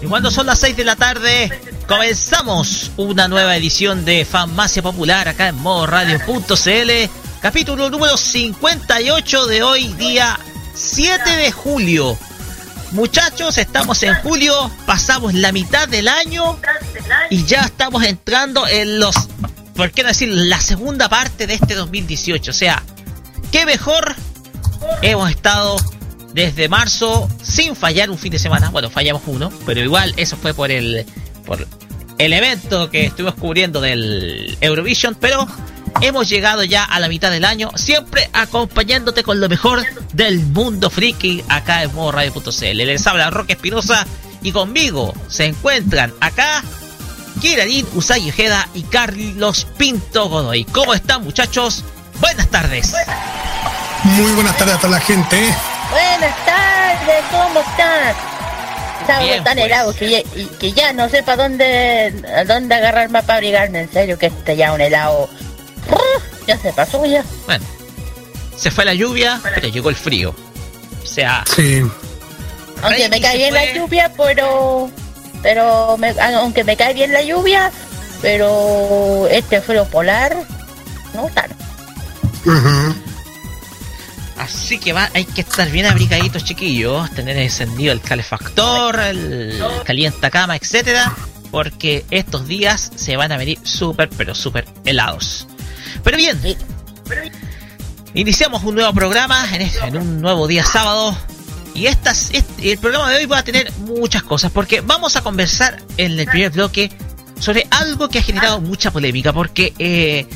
Y cuando son las 6 de la tarde, comenzamos una nueva edición de Farmacia Popular acá en modo radio.cl, capítulo número 58 de hoy, día 7 de julio. Muchachos, estamos en julio, pasamos la mitad del año y ya estamos entrando en los, ¿por qué no decir, la segunda parte de este 2018? O sea, qué mejor hemos estado desde marzo sin fallar un fin de semana. Bueno, fallamos uno, pero igual eso fue por el por el evento que estuvimos cubriendo del Eurovision, pero hemos llegado ya a la mitad del año, siempre acompañándote con lo mejor del mundo friki acá en modo radio.cl. Les habla Roque Espinosa y conmigo se encuentran acá Kiranin Usagi Ojeda y Carlos Pinto Godoy. ¿Cómo están muchachos? Buenas tardes. Muy buenas tardes a toda la gente. Buenas tardes, ¿cómo estás? Estaba Bien, tan pues. helado que ya, y que ya no sé para dónde, dónde agarrar más para abrigarme, en serio, que este ya un helado. Ya se pasó ya. Bueno, se fue la lluvia, pero llegó el frío. O sea, Sí. Aunque me cae bien fue. la lluvia, pero. Pero, me- ah, aunque me cae bien la lluvia, pero este frío polar, no tanto. Así que va, hay que estar bien abrigaditos, chiquillos, tener encendido el calefactor, el calientacama, etcétera, porque estos días se van a venir súper, pero súper helados. Pero bien, iniciamos un nuevo programa en, este- en un nuevo día sábado. Y estas, este- el programa de hoy va a tener muchas cosas, porque vamos a conversar en el primer bloque sobre algo que ha generado mucha polémica, porque eh,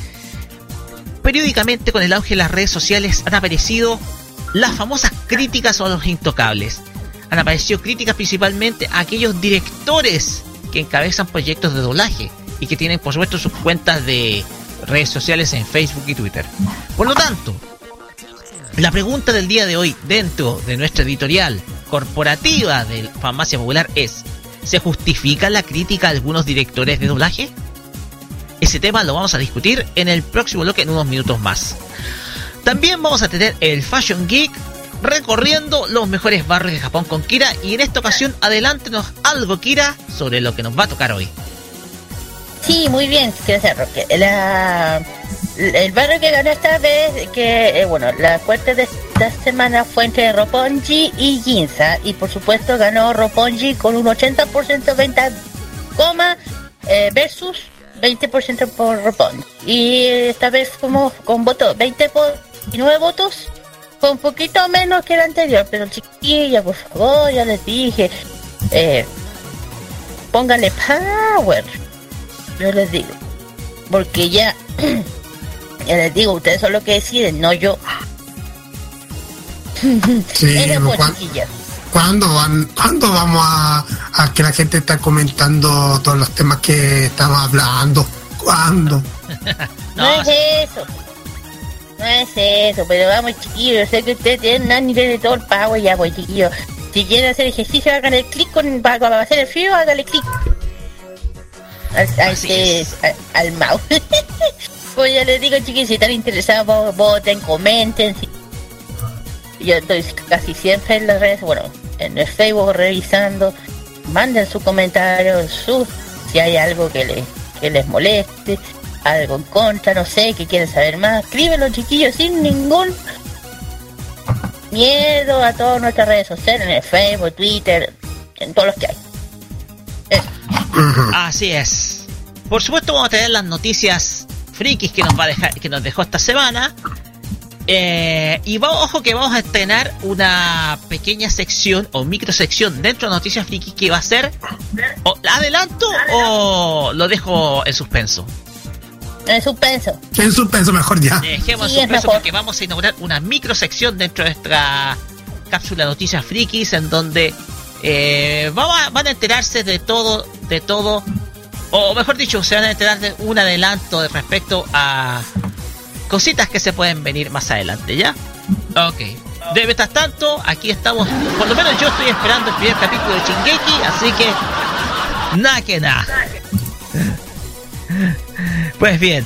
periódicamente con el auge de las redes sociales han aparecido las famosas críticas a los intocables. Han aparecido críticas principalmente a aquellos directores que encabezan proyectos de doblaje y que tienen por supuesto sus cuentas de redes sociales en Facebook y Twitter. Por lo tanto, la pregunta del día de hoy dentro de nuestra editorial corporativa de Farmacia Popular es, ¿se justifica la crítica a algunos directores de doblaje? Ese tema lo vamos a discutir en el próximo bloque en unos minutos más. También vamos a tener el Fashion Geek recorriendo los mejores barrios de Japón con Kira y en esta ocasión adelántenos algo Kira sobre lo que nos va a tocar hoy. Sí, muy bien, gracias Roque. La, el barrio que ganó esta vez, que eh, bueno, la fuerte de esta semana fue entre Roppongi y Ginza. Y por supuesto ganó Roppongi con un 80% venta coma eh, versus 20% por Roppongi. Y esta vez como con voto 20 por 19 votos. Fue un poquito menos que el anterior, pero chiquilla, por favor, ya les dije. Eh, pónganle power yo les digo. Porque ya, ya les digo, ustedes son los que deciden, no yo. Sí, Era por ¿cuán- chiquillas. ¿Cuándo, van, ¿Cuándo vamos a, a que la gente está comentando todos los temas que estamos hablando? ¿Cuándo? No, No, es eso. No es eso, pero vamos chiquillos, yo sé que ustedes tienen un nivel de todo el pago ya pues chiquillos. Si quieren hacer ejercicio, hagan el clic con para, para hacer el frío, háganle clic. Al, al, Así que- es. al, al mouse. pues ya les digo chiquillos, si están interesados, vo- voten, comenten. si- yo estoy casi siempre en las redes, bueno, en el Facebook revisando, manden su comentario, su, si hay algo que, les que les moleste, algo en contra, no sé, que quieren saber más, escríbenlo chiquillos sin ningún miedo a todas nuestras redes sociales, en el Facebook, Twitter, en todos los que hay. Así es. Por supuesto vamos a tener las noticias frikis que nos va a dejar, que nos dejó esta semana. Eh, y vamos, ojo que vamos a estrenar una pequeña sección o micro sección dentro de Noticias Frikis que va a ser. O, ¿Adelanto o lo dejo en suspenso? En suspenso. En suspenso, mejor ya. Dejemos en suspenso porque vamos a inaugurar una micro sección dentro de nuestra cápsula Noticias Frikis en donde eh, van a enterarse de todo, de todo, o mejor dicho, se van a enterar de un adelanto respecto a cositas que se pueden venir más adelante, ¿ya? Ok. De mientras tanto, aquí estamos, por lo menos yo estoy esperando el primer capítulo de Shingeki, así que nada que nada. Pues bien,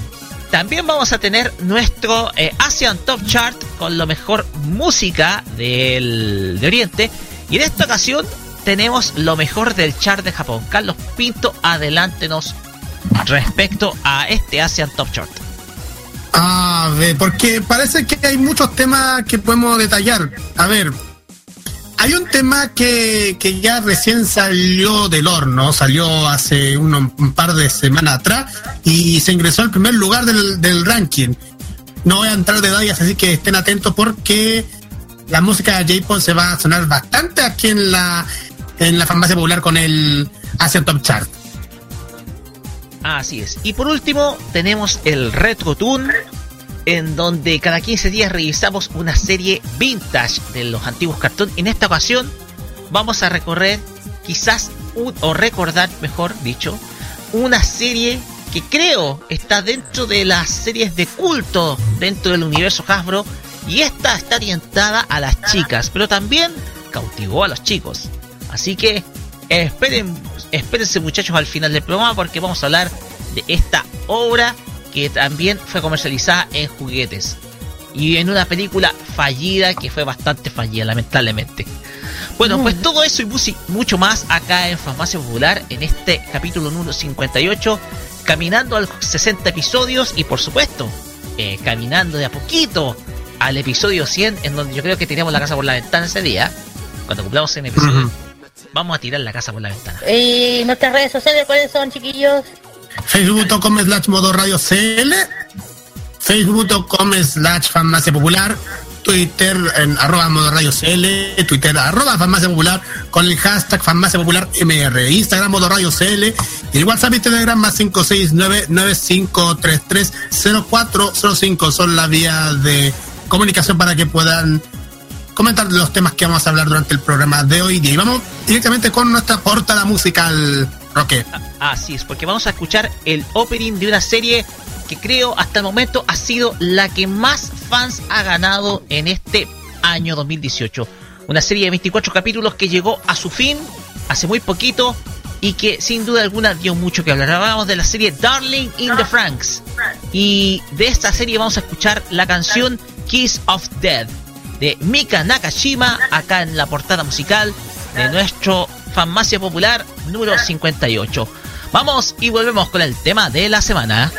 también vamos a tener nuestro eh, Asian Top Chart con lo mejor música del, de Oriente. Y en esta ocasión tenemos lo mejor del chart de Japón. Carlos Pinto, adelántenos respecto a este Asian Top Chart. A ver, porque parece que hay muchos temas que podemos detallar. A ver, hay un tema que, que ya recién salió del horno, salió hace un par de semanas atrás y se ingresó al primer lugar del, ranking. No voy a entrar de detalles, así que estén atentos porque la música de J-Pop se va a sonar bastante aquí en la, en la farmacia popular con el Asian Top Chart. Así es. Y por último, tenemos el Retro Tune, en donde cada 15 días revisamos una serie vintage de los antiguos cartoons. En esta ocasión, vamos a recorrer, quizás, o recordar, mejor dicho, una serie que creo está dentro de las series de culto dentro del universo Hasbro. Y esta está orientada a las chicas, pero también cautivó a los chicos. Así que esperen espérense muchachos al final del programa porque vamos a hablar de esta obra que también fue comercializada en juguetes. Y en una película fallida que fue bastante fallida lamentablemente. Bueno, pues todo eso y mucho más acá en Farmacia Popular en este capítulo número 58, caminando a los 60 episodios y por supuesto, eh, caminando de a poquito al episodio 100 en donde yo creo que teníamos la casa por la ventana ese día, cuando cumplamos en episodio vamos a tirar la casa por la ventana. ¿Y nuestras redes sociales cuáles son, chiquillos? Facebook.com slash modo radio CL, Facebook.com slash farmacia popular, Twitter en arroba modo radio CL, Twitter arroba farmacia popular con el hashtag farmacia popular MR, Instagram modo radio CL y el WhatsApp y Telegram más 569-9533-0405 son las vías de comunicación para que puedan comentar los temas que vamos a hablar durante el programa de hoy día. Y vamos directamente con nuestra portada musical, Roque. Así es, porque vamos a escuchar el opening de una serie que creo hasta el momento ha sido la que más fans ha ganado en este año 2018. Una serie de 24 capítulos que llegó a su fin hace muy poquito y que sin duda alguna dio mucho que hablar. Hablábamos de la serie Darling in the Franks. Y de esta serie vamos a escuchar la canción Kiss of Death de Mika Nakashima acá en la portada musical de nuestro Farmacia Popular número 58. Vamos y volvemos con el tema de la semana.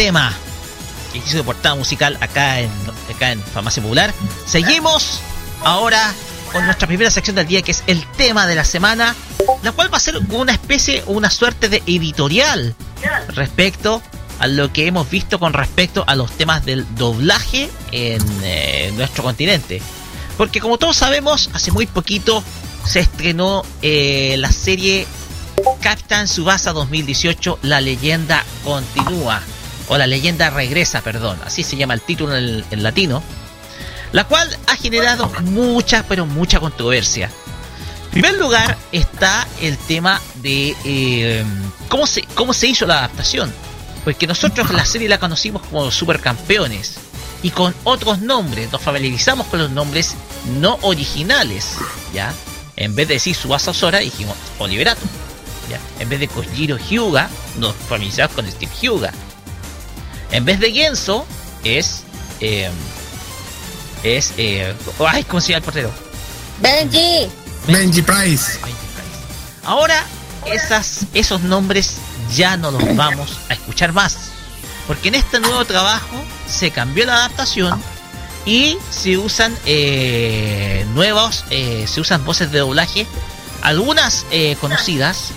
Tema que hizo de portada musical acá en, acá en Farmacia Popular, seguimos ahora con nuestra primera sección del día que es el tema de la semana, la cual va a ser una especie, una suerte de editorial respecto a lo que hemos visto con respecto a los temas del doblaje en eh, nuestro continente. Porque como todos sabemos, hace muy poquito se estrenó eh, la serie Captain Subasa 2018, la leyenda continúa, o la leyenda regresa, perdón, así se llama el título en, latino, la cual ha generado mucha, pero mucha controversia. En primer lugar está el tema de eh, cómo, se, cómo se hizo la adaptación. Porque nosotros la serie la conocimos como supercampeones y con otros nombres, nos familiarizamos con los nombres no originales, ¿ya? En vez de decir Subasa Sora, dijimos Oliverato. En vez de Kojiro Hyuga, nos familiarizamos con Steve Hyuga. En vez de Genso, es. Eh, es. Eh, ay, ¿cómo se llama el portero? Benji. Benji Price. Ahora, esas, esos nombres ya no los vamos a escuchar más. Porque en este nuevo trabajo se cambió la adaptación y se usan eh, nuevos, eh, se usan voces de doblaje, algunas eh, conocidas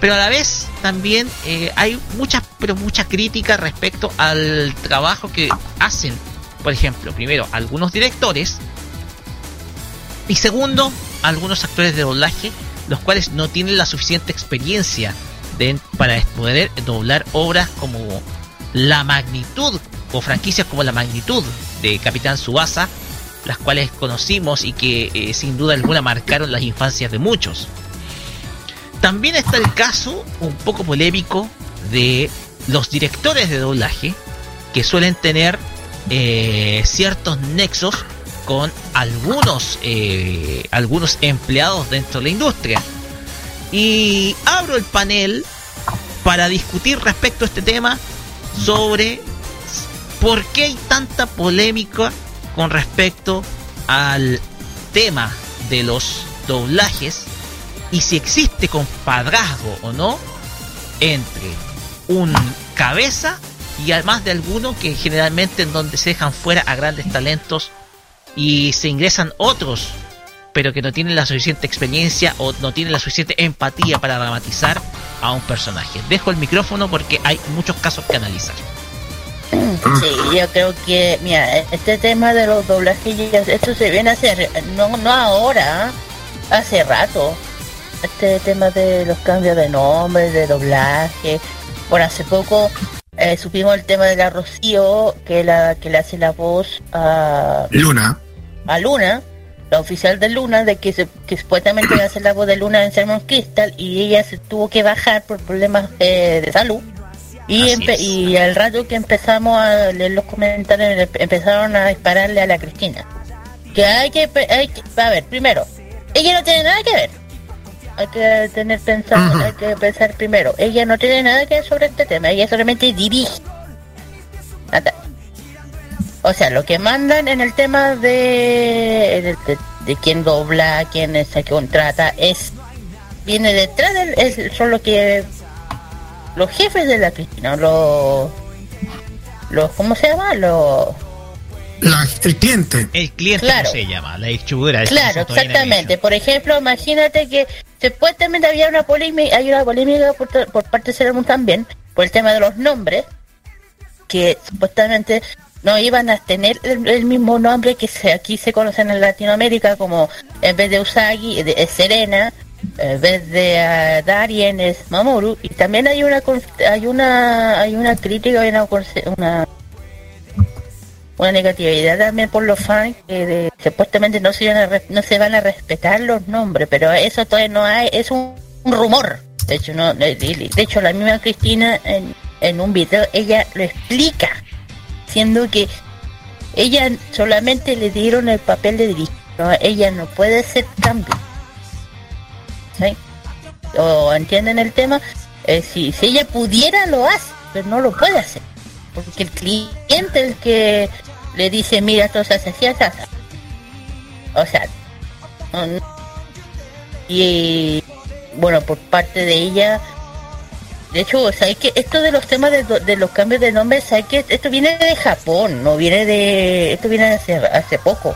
pero a la vez también eh, hay muchas, pero mucha crítica respecto al trabajo que hacen, por ejemplo, primero, algunos directores y segundo, algunos actores de doblaje, los cuales no tienen la suficiente experiencia de, para poder doblar obras como la magnitud o franquicias como la magnitud de Capitán Subasa, las cuales conocimos y que eh, sin duda alguna marcaron las infancias de muchos. También está el caso un poco polémico de los directores de doblaje que suelen tener eh, ciertos nexos con algunos eh, algunos empleados dentro de la industria. Y abro el panel para discutir respecto a este tema sobre por qué hay tanta polémica con respecto al tema de los doblajes y si existe compadrazgo o no entre un cabeza y además de alguno que generalmente en donde se dejan fuera a grandes talentos y se ingresan otros pero que no tienen la suficiente experiencia o no tienen la suficiente empatía para dramatizar a un personaje. Dejo el micrófono porque hay muchos casos que analizar. Sí, yo creo que, mira, este tema de los doblajes, esto se viene a hacer, no, no ahora, hace rato este tema de los cambios de nombre, de doblaje. Bueno, hace poco eh, supimos el tema de la Rocío, que la que le hace la voz a Luna. A Luna, la oficial de Luna, de que, se, que supuestamente iba a hacer la voz de Luna en Sermon Crystal y ella se tuvo que bajar por problemas eh, de salud. Y, y al rato que empezamos a leer los comentarios, empezaron a dispararle a la Cristina. Que hay que, hay que, a ver, primero, ella no tiene nada que ver hay que tener pensado, hay que pensar primero. Ella no tiene nada que ver sobre este tema, ella solamente dirige. O sea, lo que mandan en el tema de, de, quién dobla, quién es el que contrata, es viene detrás del, es, son lo que los jefes de la piscina, los los ¿cómo se llama? Los el cliente. El cliente claro. se llama, la distribuidora. Claro, exactamente. Por ejemplo, imagínate que supuestamente había una polémica, hay una polémica por, parte de Sailor también, por el tema de los nombres, que supuestamente no iban a tener el, mismo nombre que se, aquí se conocen en Latinoamérica, como en vez de Usagi es Serena, en vez de uh, Darien es Mamoru, y también hay una hay una hay una crítica, hay una, una una negatividad también por los fans que supuestamente no se, van a, no se van a respetar los nombres, pero eso todavía no hay, es un, rumor. De hecho, no, de, hecho la misma Cristina en, un video ella lo explica, siendo que ella solamente le dieron el papel de dirigir, ella no puede hacer cambio. ¿Sí? ¿O entienden el tema? Eh, si, si ella pudiera lo hace, pero no lo puede hacer. Porque el cliente el que le dice, mira, esto se hace así, O sea, y bueno, por parte de ella, de hecho, ¿sabes que Esto de los temas de, los cambios de nombre, ¿sabes que Esto viene de Japón, no viene de... Esto viene de hace, hace poco.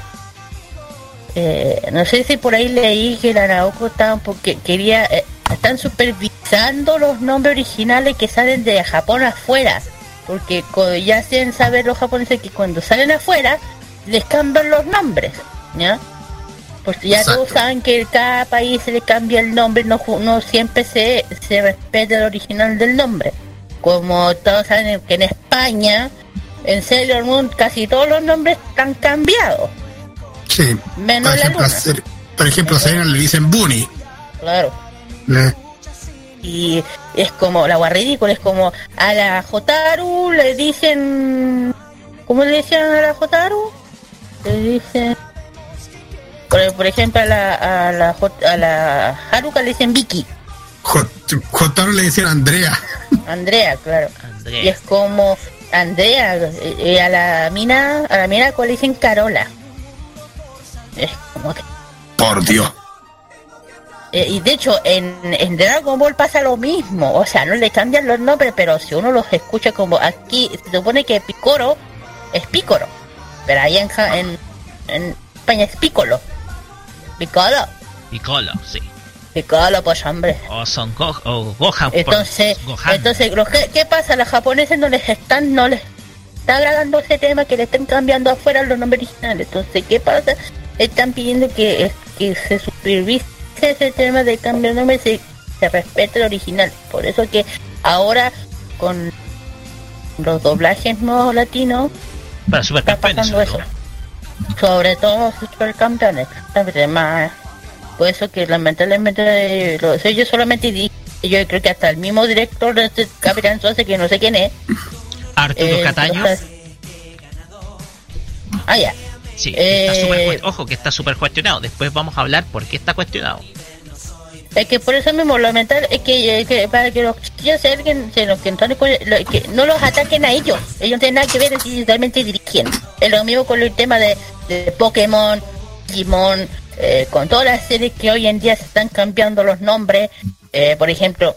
Eh, no sé si por ahí leí que la Naoko estaban porque quería... Eh, están supervisando los nombres originales que salen de Japón afuera porque ya hacen saber los japoneses que cuando salen afuera les cambian los nombres, ¿ya? Pues ya todos saben que cada país se le cambia el nombre, no, no siempre se, se respeta el original del nombre. Como todos saben que en España, en Sailor Moon, casi todos los nombres están cambiados. Sí. Menos por ejemplo, a, por ejemplo, a le dicen Bunny. Claro y es como la ridícula, es como a la Jotaru le dicen ¿cómo le decían a la Jotaru? Le dicen por, ejemplo a la a la, a la Haruka le dicen Vicky. Jotaru le decían Andrea. Andrea, claro. Y es como Andrea y a la mina a la mina le dicen Carola. Es como que por Dios. Eh, y de hecho, en, en, Dragon Ball pasa lo mismo. O sea, no le cambian los nombres, pero si uno los escucha como aquí, se supone que Picoro es Picoro. Pero ahí en, en, España es Piccolo. Piccolo. Piccolo, sí. Piccolo, pues hombre. O Son o Gohan. Entonces, entonces ¿qué, pasa? A los japoneses no les están, no les está agradando ese tema que le están cambiando afuera los nombres originales. Entonces, ¿qué pasa? Están pidiendo que, que se supervise ese tema de cambio de nombre se, se respeta el original. Por eso que ahora con los doblajes no latinos Para está pasando eso. Sobre todo supercampeones. Más, por eso que lamentablemente ellos solamente di, yo creo que hasta el mismo director de este Capitán Suárez que no sé quién es. Arturo eh, Cataño. Ah, ya. Sí, eh, ojo que está súper cuestionado. Después vamos a hablar por qué está cuestionado. Es que por eso mismo lo mental es que, para que los chiquillos se alguien que, que no los ataquen a ellos. Ellos no tienen nada que ver si realmente dirigen. Es lo mismo con el tema de, de Pokémon, Digimon, eh, con todas las series que hoy en día se están cambiando los nombres. Eh, por ejemplo,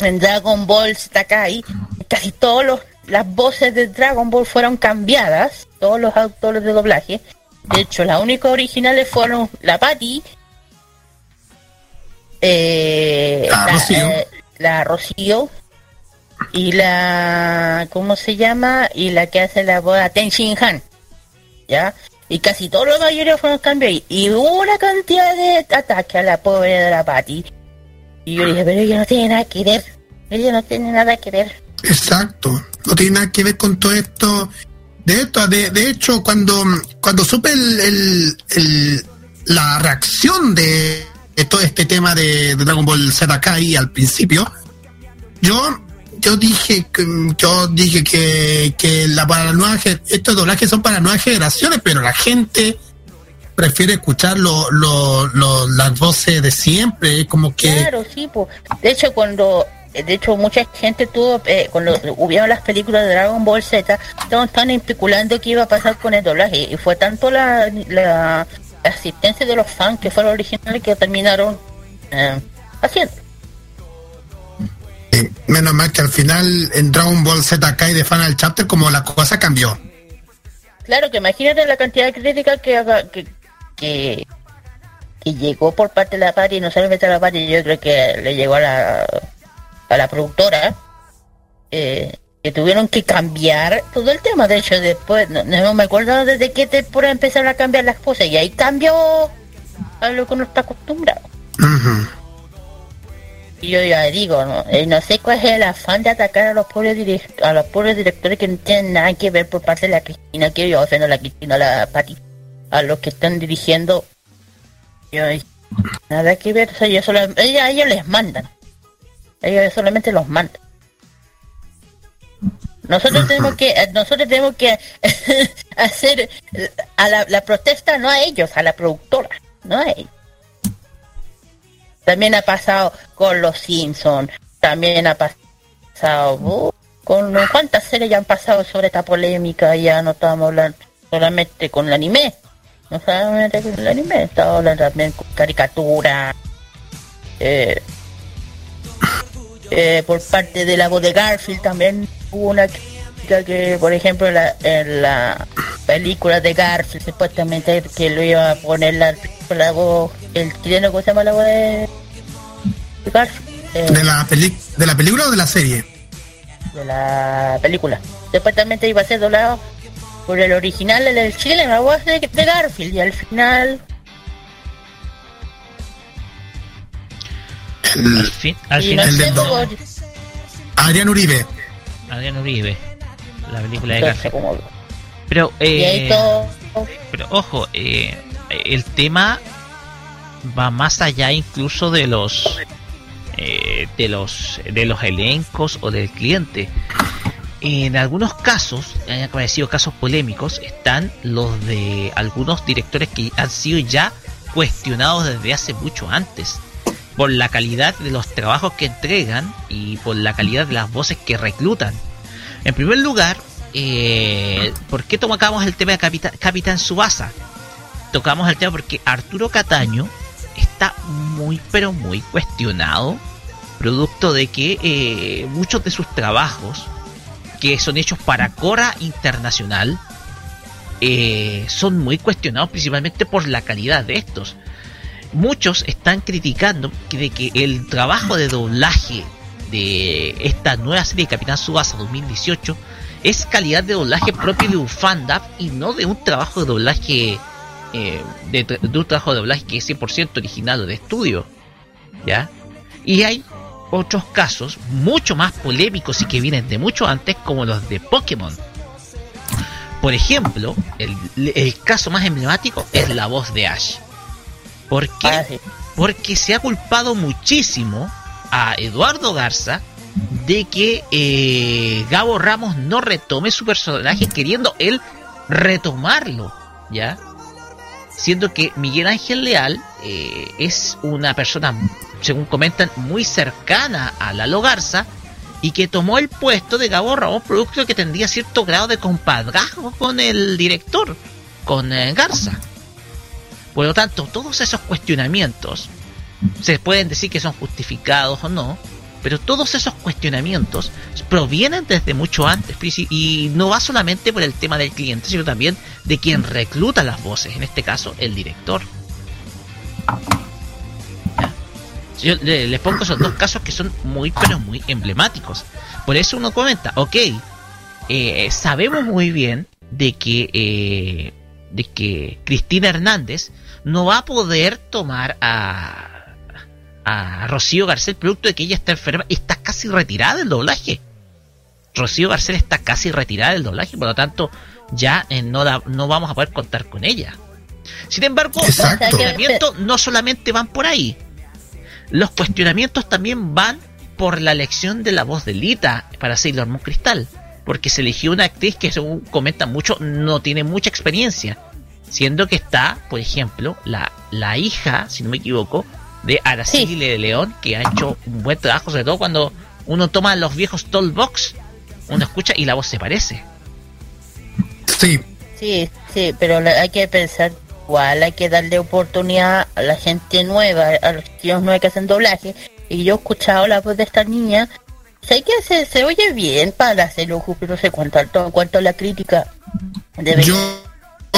en Dragon Ball ahí casi todos las voces de Dragon Ball fueron cambiadas, todos los autores de doblaje. De hecho, las únicas originales fueron la Patty, eh, la, Rocío. y la ¿cómo se llama? y la que hace la boda Ten Shin Han ya y casi todos los mayores fueron cambiados y hubo una cantidad de ataques a la pobre de la Patty. Y yo dije pero ella no tiene nada que ver. Ella no tiene nada que ver. Exacto. No tiene nada que ver con todo esto de esto de, de hecho cuando cuando supe el, el, la reacción de todo este tema de, Dragon Ball Z al principio, yo yo dije yo dije que, que la para nueva, estos doblajes son para nuevas generaciones, pero la gente prefiere escuchar lo, las voces de siempre, como que claro sí pues de hecho cuando de hecho mucha gente tuvo eh, cuando hubieron las películas de Dragon Ball Z estaban especulando qué iba a pasar con el doblaje y fue tanto la, la asistencia de los fans que fueron originales que terminaron eh, haciendo. menos mal que al final en Dragon Ball Z Kai de Final Chapter como la cosa cambió. Claro, que imagínate la cantidad de crítica que, que, que, que llegó por parte de la party, no solamente a la party, yo creo que le llegó a la, a la productora, eh, que tuvieron que cambiar todo el tema. De hecho, después, no, me acuerdo desde qué temporada empezaron a cambiar las cosas y ahí cambió a lo que uno está acostumbrado. Y yo ya digo, no, eh, no sé cuál es el afán de atacar a los pobres a los pobres directores que no tienen nada que ver por parte de la Cristina, que yo ofendo a la Cristina, a la Pati, a los que están dirigiendo. Yo, nada que ver, o sea, yo solo, ellos les mandan. Ellos solamente los mandan. Nosotros tenemos que, nosotros tenemos que hacer a la, protesta no a ellos, a la productora, no a ellos. También ha pasado con los Simpsons, también ha pasado uh, con cuántas series ya han pasado sobre esta polémica, ya no estamos hablando solamente con el anime, no solamente con el anime, estamos hablando también con caricatura, eh, eh, por parte de la voz de Garfield también hubo una crítica que, por ejemplo, en la, película de Garfield, supuestamente que lo iba a poner la, la voz, el chileno, ¿cómo se llama la voz de, Garfield? Eh, ¿De, la ¿De la película o de la serie? De la película. Supuestamente iba a ser doblado por el original del Chile, la voz de, de Garfield, y al final al fin, al final. Adrián Uribe. Adrián Uribe. La película de Garfield. Pero, eh, pero ojo, eh, el tema va más allá incluso de los eh, de los de los elencos o del cliente. En algunos casos, han aparecido casos polémicos, están los de algunos directores que han sido ya cuestionados desde hace mucho antes por la calidad de los trabajos que entregan y por la calidad de las voces que reclutan. En primer lugar, eh, ¿por qué tocamos el tema de Capitán, Capitán Subasa? Tocamos el tema porque Arturo Cataño está muy pero muy cuestionado, producto de que eh, muchos de sus trabajos, que son hechos para Cora Internacional, eh, son muy cuestionados principalmente por la calidad de estos muchos están criticando de que el trabajo de doblaje de esta nueva serie de Capitán Subasa 2018 es calidad de doblaje propio de un fandom y no de un trabajo de doblaje eh, de, un trabajo de doblaje que es 100% original de estudio ¿ya? y hay otros casos mucho más polémicos y que vienen de mucho antes como los de Pokémon por ejemplo el caso más emblemático es la voz de Ash ¿Por qué? Ah, Porque se ha culpado muchísimo a Eduardo Garza de que eh, Gabo Ramos no retome su personaje queriendo él retomarlo, ¿ya? Siendo que Miguel Ángel Leal eh, es una persona, según comentan, muy cercana a Lalo Garza y que tomó el puesto de Gabo Ramos, producto que tendría cierto grado de compadrazgo con el director, con eh, Garza. Por lo tanto, todos esos cuestionamientos se pueden decir que son justificados o no, pero todos esos cuestionamientos provienen desde mucho antes y no va solamente por el tema del cliente, sino también de quien recluta las voces, en este caso el director. Yo les pongo esos dos casos que son muy pero muy emblemáticos. Por eso uno comenta, ok, eh, sabemos muy bien de que eh, de que Cristina Hernández no va a poder tomar a, a Rocío Garcés producto de que ella está enferma y está casi retirada del doblaje. Rocío Garcés está casi retirada del doblaje, por lo tanto ya eh, no, no vamos a poder contar con ella. Sin embargo, los cuestionamientos no solamente van por ahí. Los cuestionamientos también van por la elección de la voz de Lita para Sailor Moon Cristal. Porque se eligió una actriz que, según comentan mucho, no tiene mucha experiencia. Siendo que está, por ejemplo, la, la hija, si no me equivoco, de Araceli de León, que ha hecho un buen trabajo, sobre todo cuando uno toma los viejos Tollbox, uno escucha y la voz se parece. Sí. Sí, sí, pero hay que pensar igual, hay que darle oportunidad a la gente nueva, a los tíos nuevos que hacen doblaje. Y yo he escuchado la voz de esta niña, sé que se, se oye bien para hacerlo, pero no sé cuánto, cuánto la crítica. Debe yo,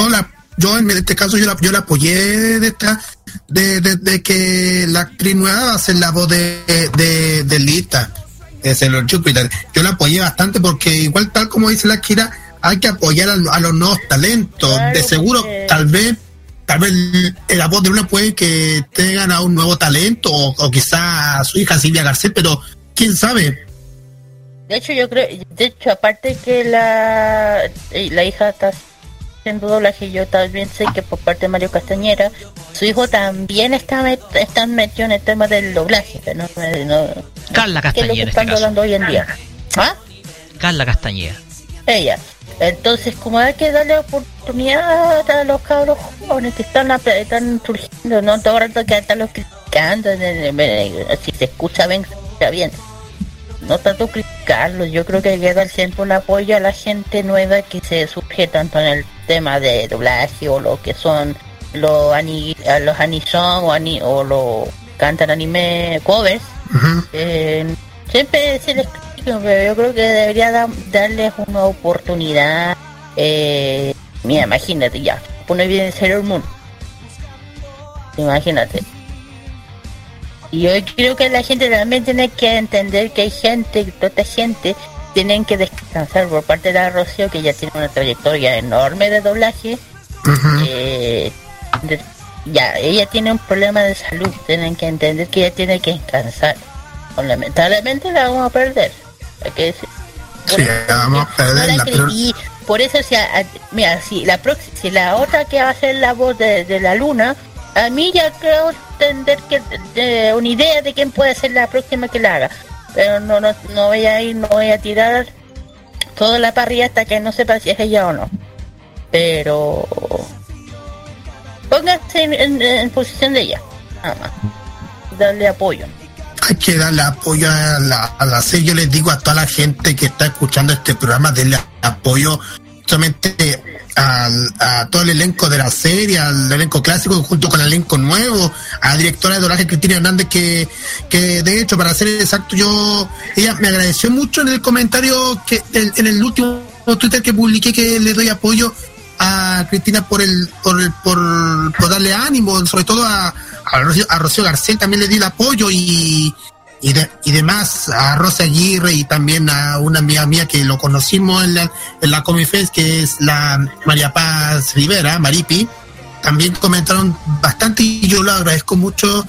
la yo en este caso yo la, yo la apoyé de esta de, de, que la actriz nueva va a ser la voz de, de, Lita de Sailor Jupiter. Yo la apoyé bastante porque igual tal como dice la Kira, hay que apoyar a, los nuevos talentos. de seguro, tal vez tal vez la voz de una puede que tengan a un nuevo talento o, o quizá a su hija Silvia Garcés, pero quién sabe. De hecho, yo creo, de hecho, aparte que la, eh, la hija está haciendo doblaje, yo también sé que por parte de Mario Castañera, su hijo también está, está metido en el tema del doblaje. ¿no? Carla Castañera. ¿Qué es lo que están este hablando hoy en día? ¿Ah? Carla Castañera. Ella. Entonces, como hay que darle oportunidad a los cabros jóvenes que están, están surgiendo, no todo el rato que están los criticando, si se escucha bien, se escucha bien. No tanto criticarlo, yo creo que hay que dar siempre un apoyo a la gente nueva que se surge tanto en el tema de doblaje o lo que son los ani, los anison o, ani, o lo cantan anime covers. Eh, siempre se les pero yo creo que debería darles una oportunidad. Eh, mira, imagínate ya, pone bien Sailor Moon. Imagínate. Y yo creo que la gente también tiene que entender que hay gente, toda esta gente, tienen que descansar por parte de la Rocío, que ya tiene una trayectoria enorme de doblaje. Eh, ya, ella tiene un problema de salud, tienen que entender que ella tiene que descansar. Lamentablemente la vamos a perder que sí, vamos a perderla, Y por eso, sea, mira, si la si la otra que va a ser la voz de, la luna, a mí ya creo entender que una idea de quién puede ser la próxima que la haga. Pero no, no, no voy a ir, no voy a tirar toda la parrilla hasta que no sepa si es ella o no. Pero pónganse en posición de ella, nada más. Darle apoyo hay que darle apoyo a la, a la serie. Yo les digo a toda la gente que está escuchando este programa, denle apoyo solamente a todo el elenco de la serie, al elenco clásico junto con el elenco nuevo, a la directora de doblaje Cristina Hernández que, que de hecho para ser exacto yo, ella me agradeció mucho en el comentario que en, el último Twitter que publiqué que le doy apoyo a Cristina por el por, el, por, por darle ánimo, sobre todo a, a Rocío, García también le di el apoyo y, y, y demás, a Rosa Aguirre y también a una amiga mía que lo conocimos en la, en la que es la María Paz Rivera, Maripi, también comentaron bastante y yo lo agradezco mucho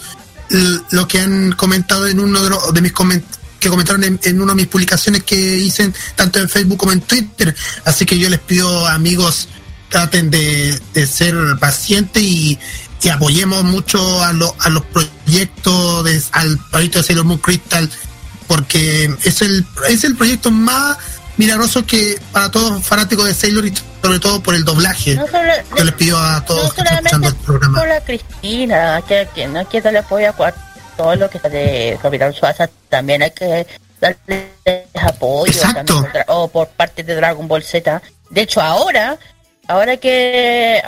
lo que han comentado en uno de, mis comentarios que comentaron en, una de mis publicaciones que hice tanto en Facebook como en Twitter. Así que yo les pido, amigos, traten de, de ser pacientes y, y apoyemos mucho a, a los proyectos, de, al proyecto de Sailor Moon Crystal, porque es el, es el proyecto más milagroso que para todos fanáticos de Sailor y sobre todo por el doblaje. No Yo les pido a todos que están escuchando el programa. Por la Cristina, que, que no hay que darle apoyo a todo lo que está de Capitán Suaza, también hay que darle apoyo o por parte de Dragon Ball Z. De hecho, ahora, ahora que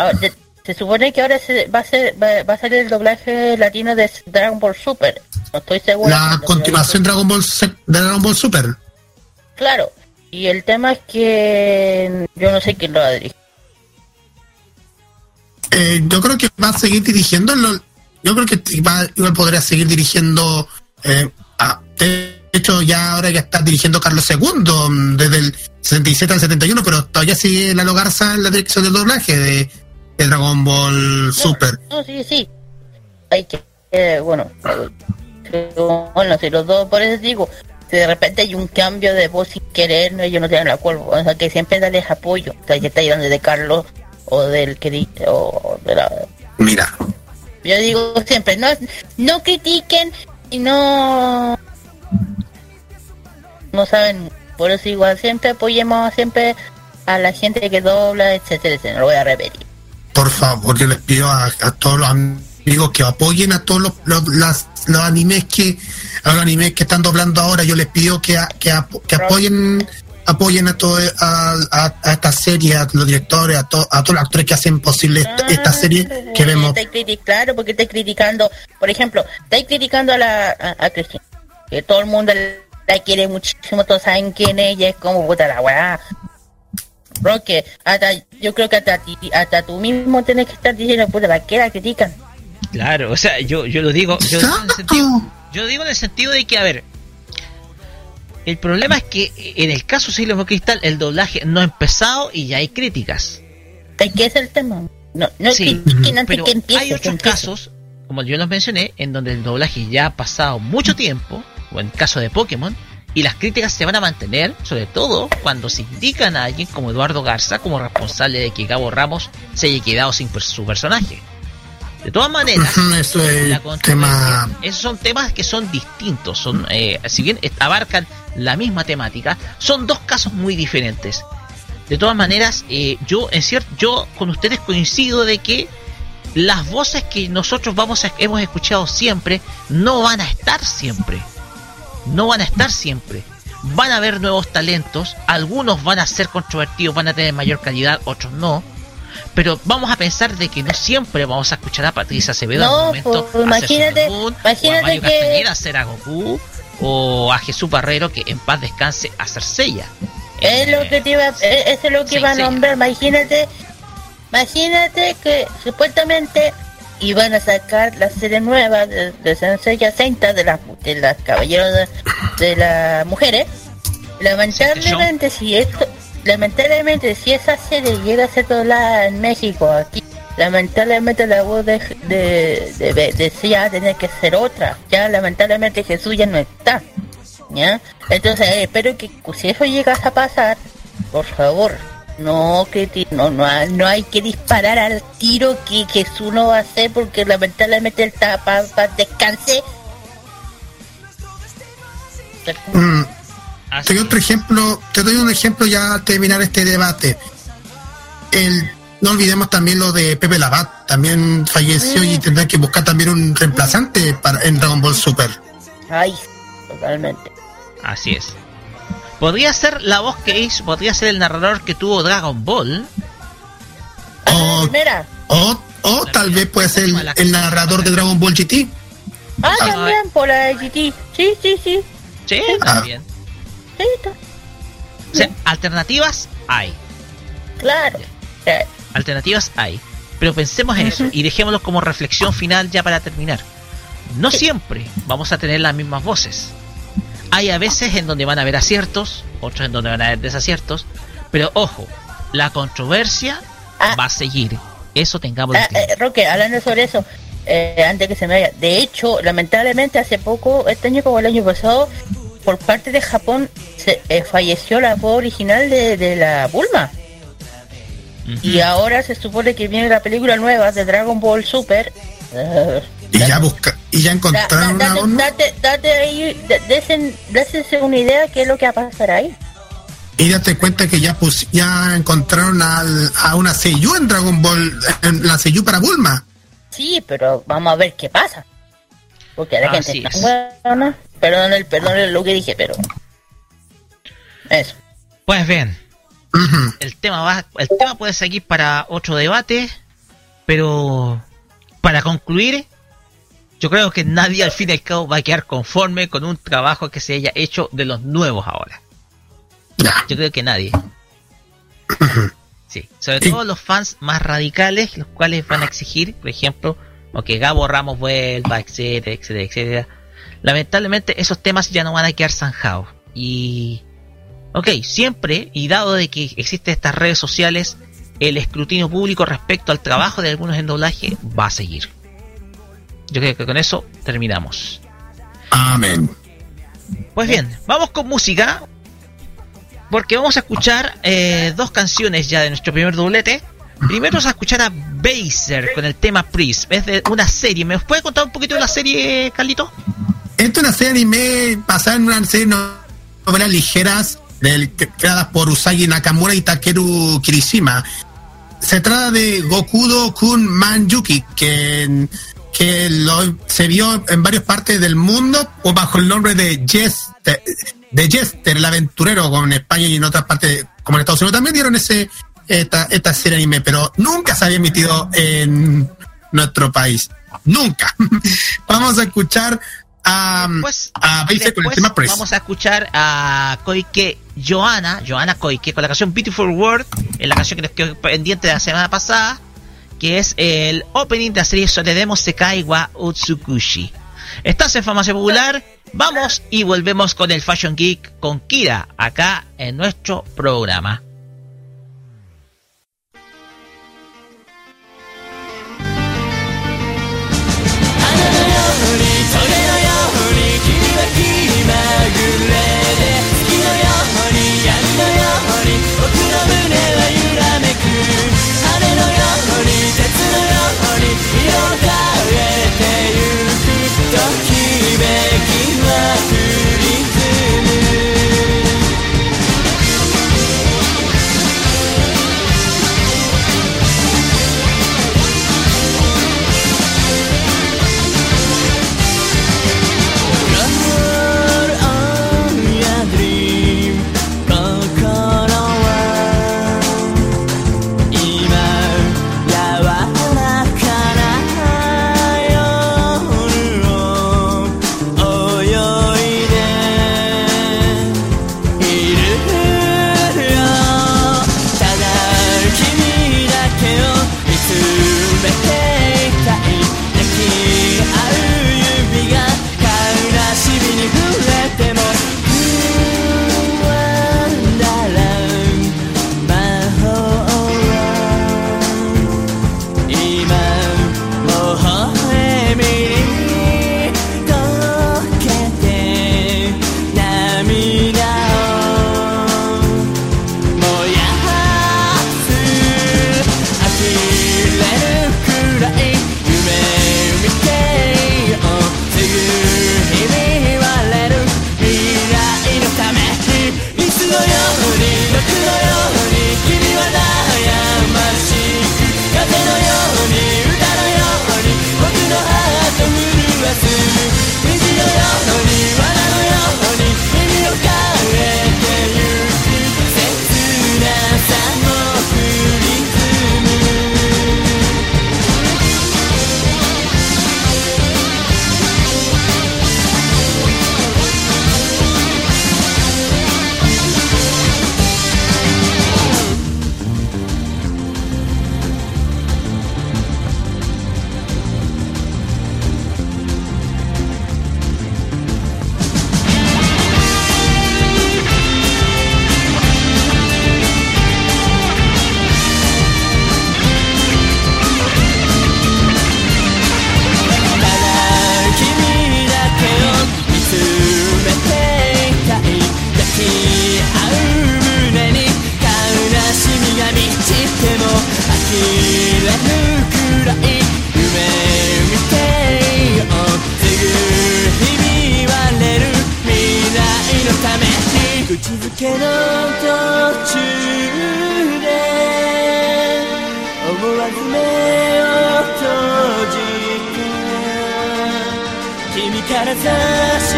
se supone que ahora se va a ser va, a salir el doblaje latino de Dragon Ball Super. No estoy seguro. La continuación Dragon Ball de Dragon Ball Super. Claro. Y el tema es que yo no sé quién lo va a dirigir. Eh, yo creo que va a seguir dirigiendo. Yo creo que va, igual podría seguir dirigiendo. Eh, de hecho, ya ahora ya está dirigiendo Carlos II mm, desde el 67 al 71, pero todavía sigue la Garza en la dirección del doblaje de el Dragon Ball Super. No, sí, sí. Hay que, eh, bueno, bueno, si los dos, por eso digo, si de repente hay un cambio de voz sin querer, ellos no tienen la culpa, o sea, que siempre darles apoyo, o sea, que está ayudando de Carlos o del que o de la... Mira. Yo digo siempre, no, no critiquen y no... No saben, por eso igual siempre apoyemos siempre a la gente que dobla, etcétera, etcétera, no lo voy a repetir por favor, yo les pido a, todos los amigos que apoyen a todos los, los, animes que a los animes que están doblando ahora. Yo les pido que, que, apoyen apoyen a todo a, esta serie, a los directores, a, a todos los actores que hacen posible esta, ah, serie que vemos. Claro, porque estoy criticando, por ejemplo, estoy criticando a la a, Cristina, que todo el mundo la quiere muchísimo, todos saben quién es ella, es como puta la weá, Roque, hasta, yo creo que hasta, hasta tú mismo tienes que estar diciendo, puta, ¿para qué la critican? Claro, o sea, yo, yo lo digo, yo, digo en el sentido, yo digo en el sentido de que, a ver, El problema es que en el caso de Silvio Cristal el doblaje no ha empezado y ya hay críticas. ¿Qué es el tema? No, no sí, pero hay otros casos, como yo los mencioné, en donde el doblaje ya ha pasado mucho tiempo, o en el caso de Pokémon, y las críticas se van a mantener, sobre todo cuando se indican a alguien como Eduardo Garza como responsable de que Gabo Ramos se haya quedado sin su personaje. De todas maneras, Eso es tema... esos son temas que son distintos, son, eh, si bien abarcan la misma temática, son dos casos muy diferentes. De todas maneras, eh, yo en cierto, yo con ustedes coincido de que las voces que nosotros vamos a, hemos escuchado siempre no van a estar siempre. No van a estar siempre. Van a haber nuevos talentos, algunos van a ser controvertidos, van a tener mayor calidad, otros no. Pero vamos a pensar de que no siempre vamos a escuchar a Patricia Acevedo no, momento pues, imagínate, imagínate o a Mario que... Castañeda hacer a Goku o a Jesús Barrero que en paz descanse a Cercella. Es lo que te iba, es lo que iba a nombrar. Imagínate, imagínate que supuestamente iban a sacar la serie nueva de, de Sensei de las de las caballeros de, las mujeres. Lamentablemente si esto, lamentablemente si esa serie llega a ser doblada en México aquí, lamentablemente la voz de de, de, de, tener que ser otra. Ya lamentablemente Jesús ya no está. ¿Ya? Entonces, eh, espero que si eso llegase a pasar, por favor, no que no, no, no hay que disparar al tiro que Jesús no va a hacer porque lamentablemente el tapa descanse. Mm, te doy otro ejemplo, te doy un ejemplo ya a terminar este debate. El, no olvidemos también lo de Pepe Labat, también falleció y tendrá que buscar también un reemplazante para en Dragon Ball Super. Ay, totalmente. Así es. Podría ser la voz que hizo, podría ser el narrador que tuvo Dragon Ball. O, o, o tal vez puede ser el, narrador de Dragon Ball GT. Ah, ah, también, por la de GT. Sí, sí, sí. Sí, también. Sí, o sea, alternativas hay. Claro. Alternativas hay. Pero pensemos en eso y dejémoslo como reflexión final ya para terminar. No siempre vamos a tener las mismas voces. Hay a veces en donde van a haber aciertos, otros en donde van a haber desaciertos, pero ojo, la controversia ah. va a seguir. Eso tengamos. Ah, eh, Roque, hablando sobre eso, eh, antes que se me vaya, de hecho, lamentablemente hace poco, este año como el año pasado, por parte de Japón se, eh, falleció la voz original de, la Bulma. Y ahora se supone que viene la película nueva de Dragon Ball Super. Y ya busca, y ya encontraron da, date, date, ahí, una idea qué es lo que va a pasar ahí. Y date cuenta que ya pues ya encontraron a una Seiyu en Dragon Ball, en la Seiyu para Bulma. Sí, pero vamos a ver qué pasa. Porque la gente está buena. Perdón, el, perdón lo que dije, pero eso. Pues bien, el tema va, el tema puede seguir para otro debate, pero para concluir, yo creo que nadie al fin y al cabo va a quedar conforme con un trabajo que se haya hecho de los nuevos ahora. Yo creo que nadie. Sí, sobre todo los fans más radicales, los cuales van a exigir, por ejemplo, que Gabo Ramos vuelva, etcétera, etcétera, etcétera. Lamentablemente esos temas ya no van a quedar zanjados. Y... Ok, siempre, y dado de que existen estas redes sociales, el escrutinio público respecto al trabajo de algunos en doblaje va a seguir. Yo creo que con eso terminamos. Amén. Pues bien, vamos con música. Porque vamos a escuchar eh, dos canciones ya de nuestro primer doblete. Primero vamos a escuchar a Baser con el tema Priest. Es de una serie. ¿Me puede contar un poquito de la serie, Carlito? Esta es una serie anime basada en una serie de novelas ligeras del, creadas por Usagi Nakamura y Takeru Kirishima. Se trata de Gokudo Kun Manjuki, que que lo, se vio en varias partes del mundo o bajo el nombre de Jester, de Jester, el aventurero, como en España y en otras partes, como en Estados Unidos, también dieron ese esta, esta serie anime, pero nunca se había emitido en nuestro país. Nunca. Vamos a escuchar a, a con el tema Vamos a escuchar a Koike Joana, Joana Koike, con la canción Beautiful World, en la canción que nos quedó pendiente de la semana pasada que es el opening de la serie Soredemo Sekai wa Utsukushi. Estás en Famacia Popular. Vamos y volvemos con el Fashion Geek con Kira acá en nuestro programa. れてゆくときめきまく地づけの途中で思わず目を閉じて君から差し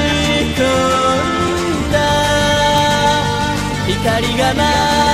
込んだ光が舞う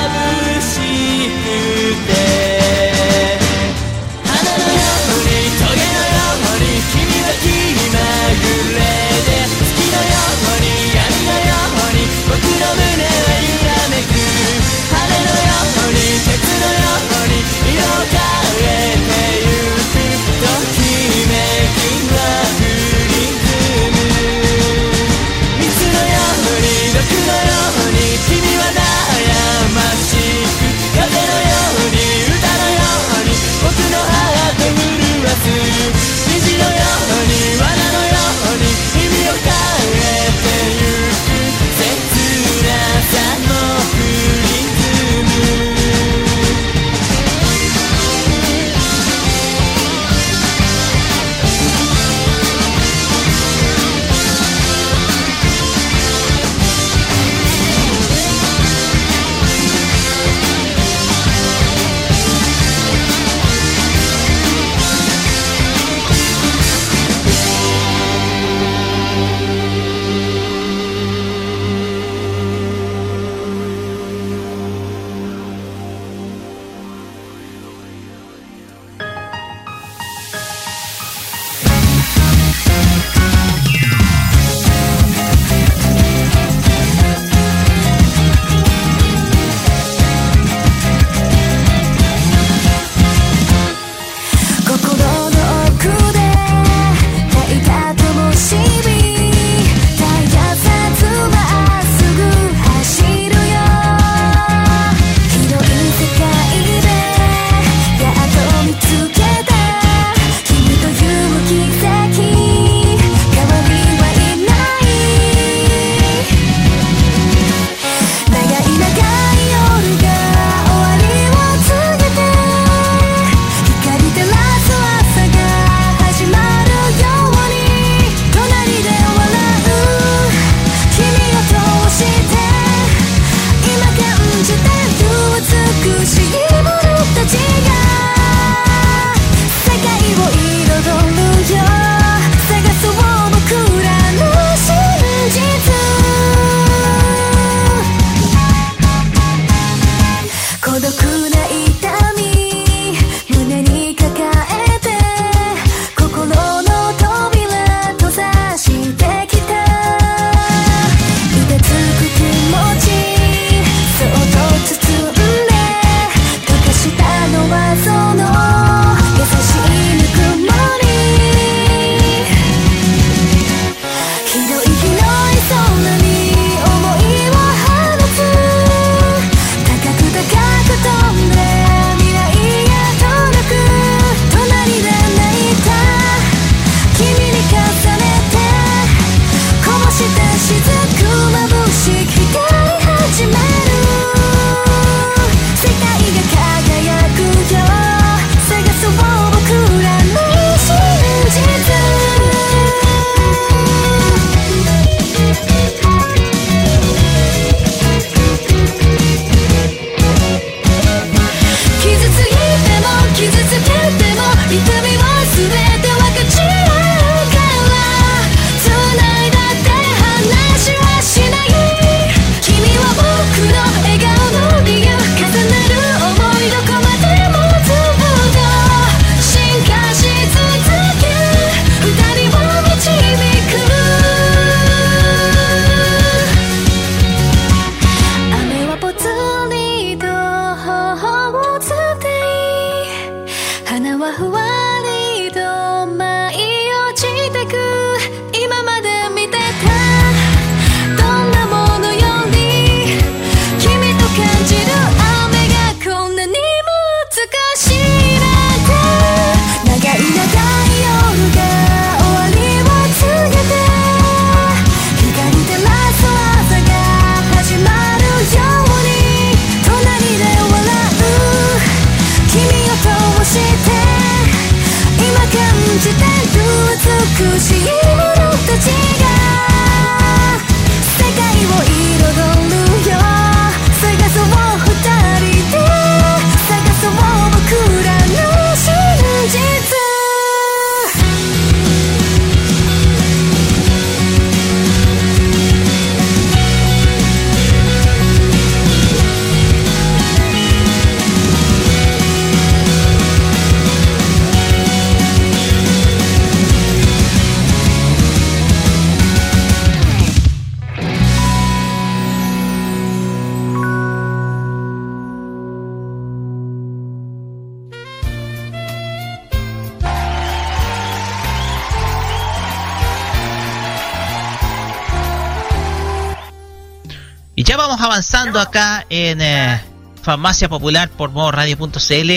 en eh, Farmacia Popular por modo radio.cl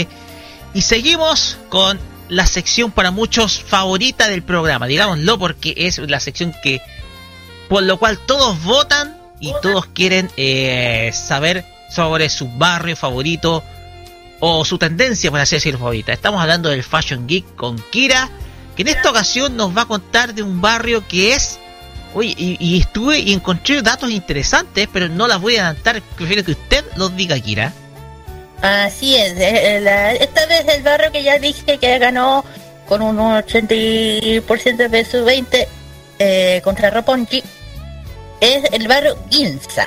y seguimos con la sección para muchos favorita del programa, digámoslo porque es la sección que por lo cual todos votan y todos quieren eh, saber sobre su barrio favorito o su tendencia, por así decirlo, favorita. Estamos hablando del Fashion Geek con Kira, que en esta ocasión nos va a contar de un barrio que es Oye, y, estuve y encontré datos interesantes, pero no las voy a adelantar. Prefiero que usted los diga, Kira. Así es. Eh, eh, esta vez el barrio que ya dije que ganó con un 80% de su 20 eh, contra Roponchi es el barrio Ginza.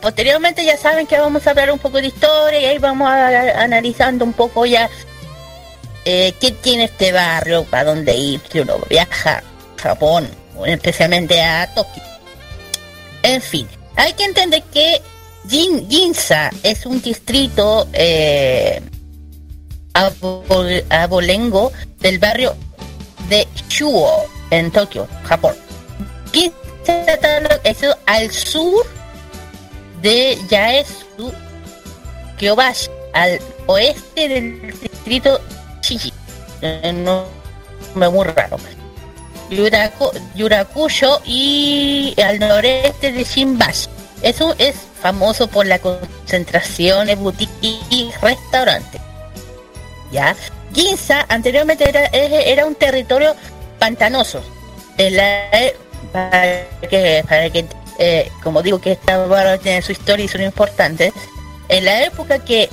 Posteriormente ya saben que vamos a hablar un poco de historia y ahí vamos a, analizando un poco ya eh, qué tiene este barrio, para dónde ir, si uno viaja a Japón, especialmente a Tokio. En fin, hay que entender que Ginza es un distrito eh, abolengo del barrio de Chuo en Tokio, Japón. Ginza está al sur de Yaesu Kyobashi, al oeste del distrito Shiji. Eh, no, me muy raro. Yurakuyo y al noreste de Shimbashi. Eso es famoso por la concentración de boutiques y restaurantes. ¿Ya? Ginza anteriormente era, un territorio pantanoso. E, para que, para que eh, como digo que esta barra tiene su historia y son importantes, en la época que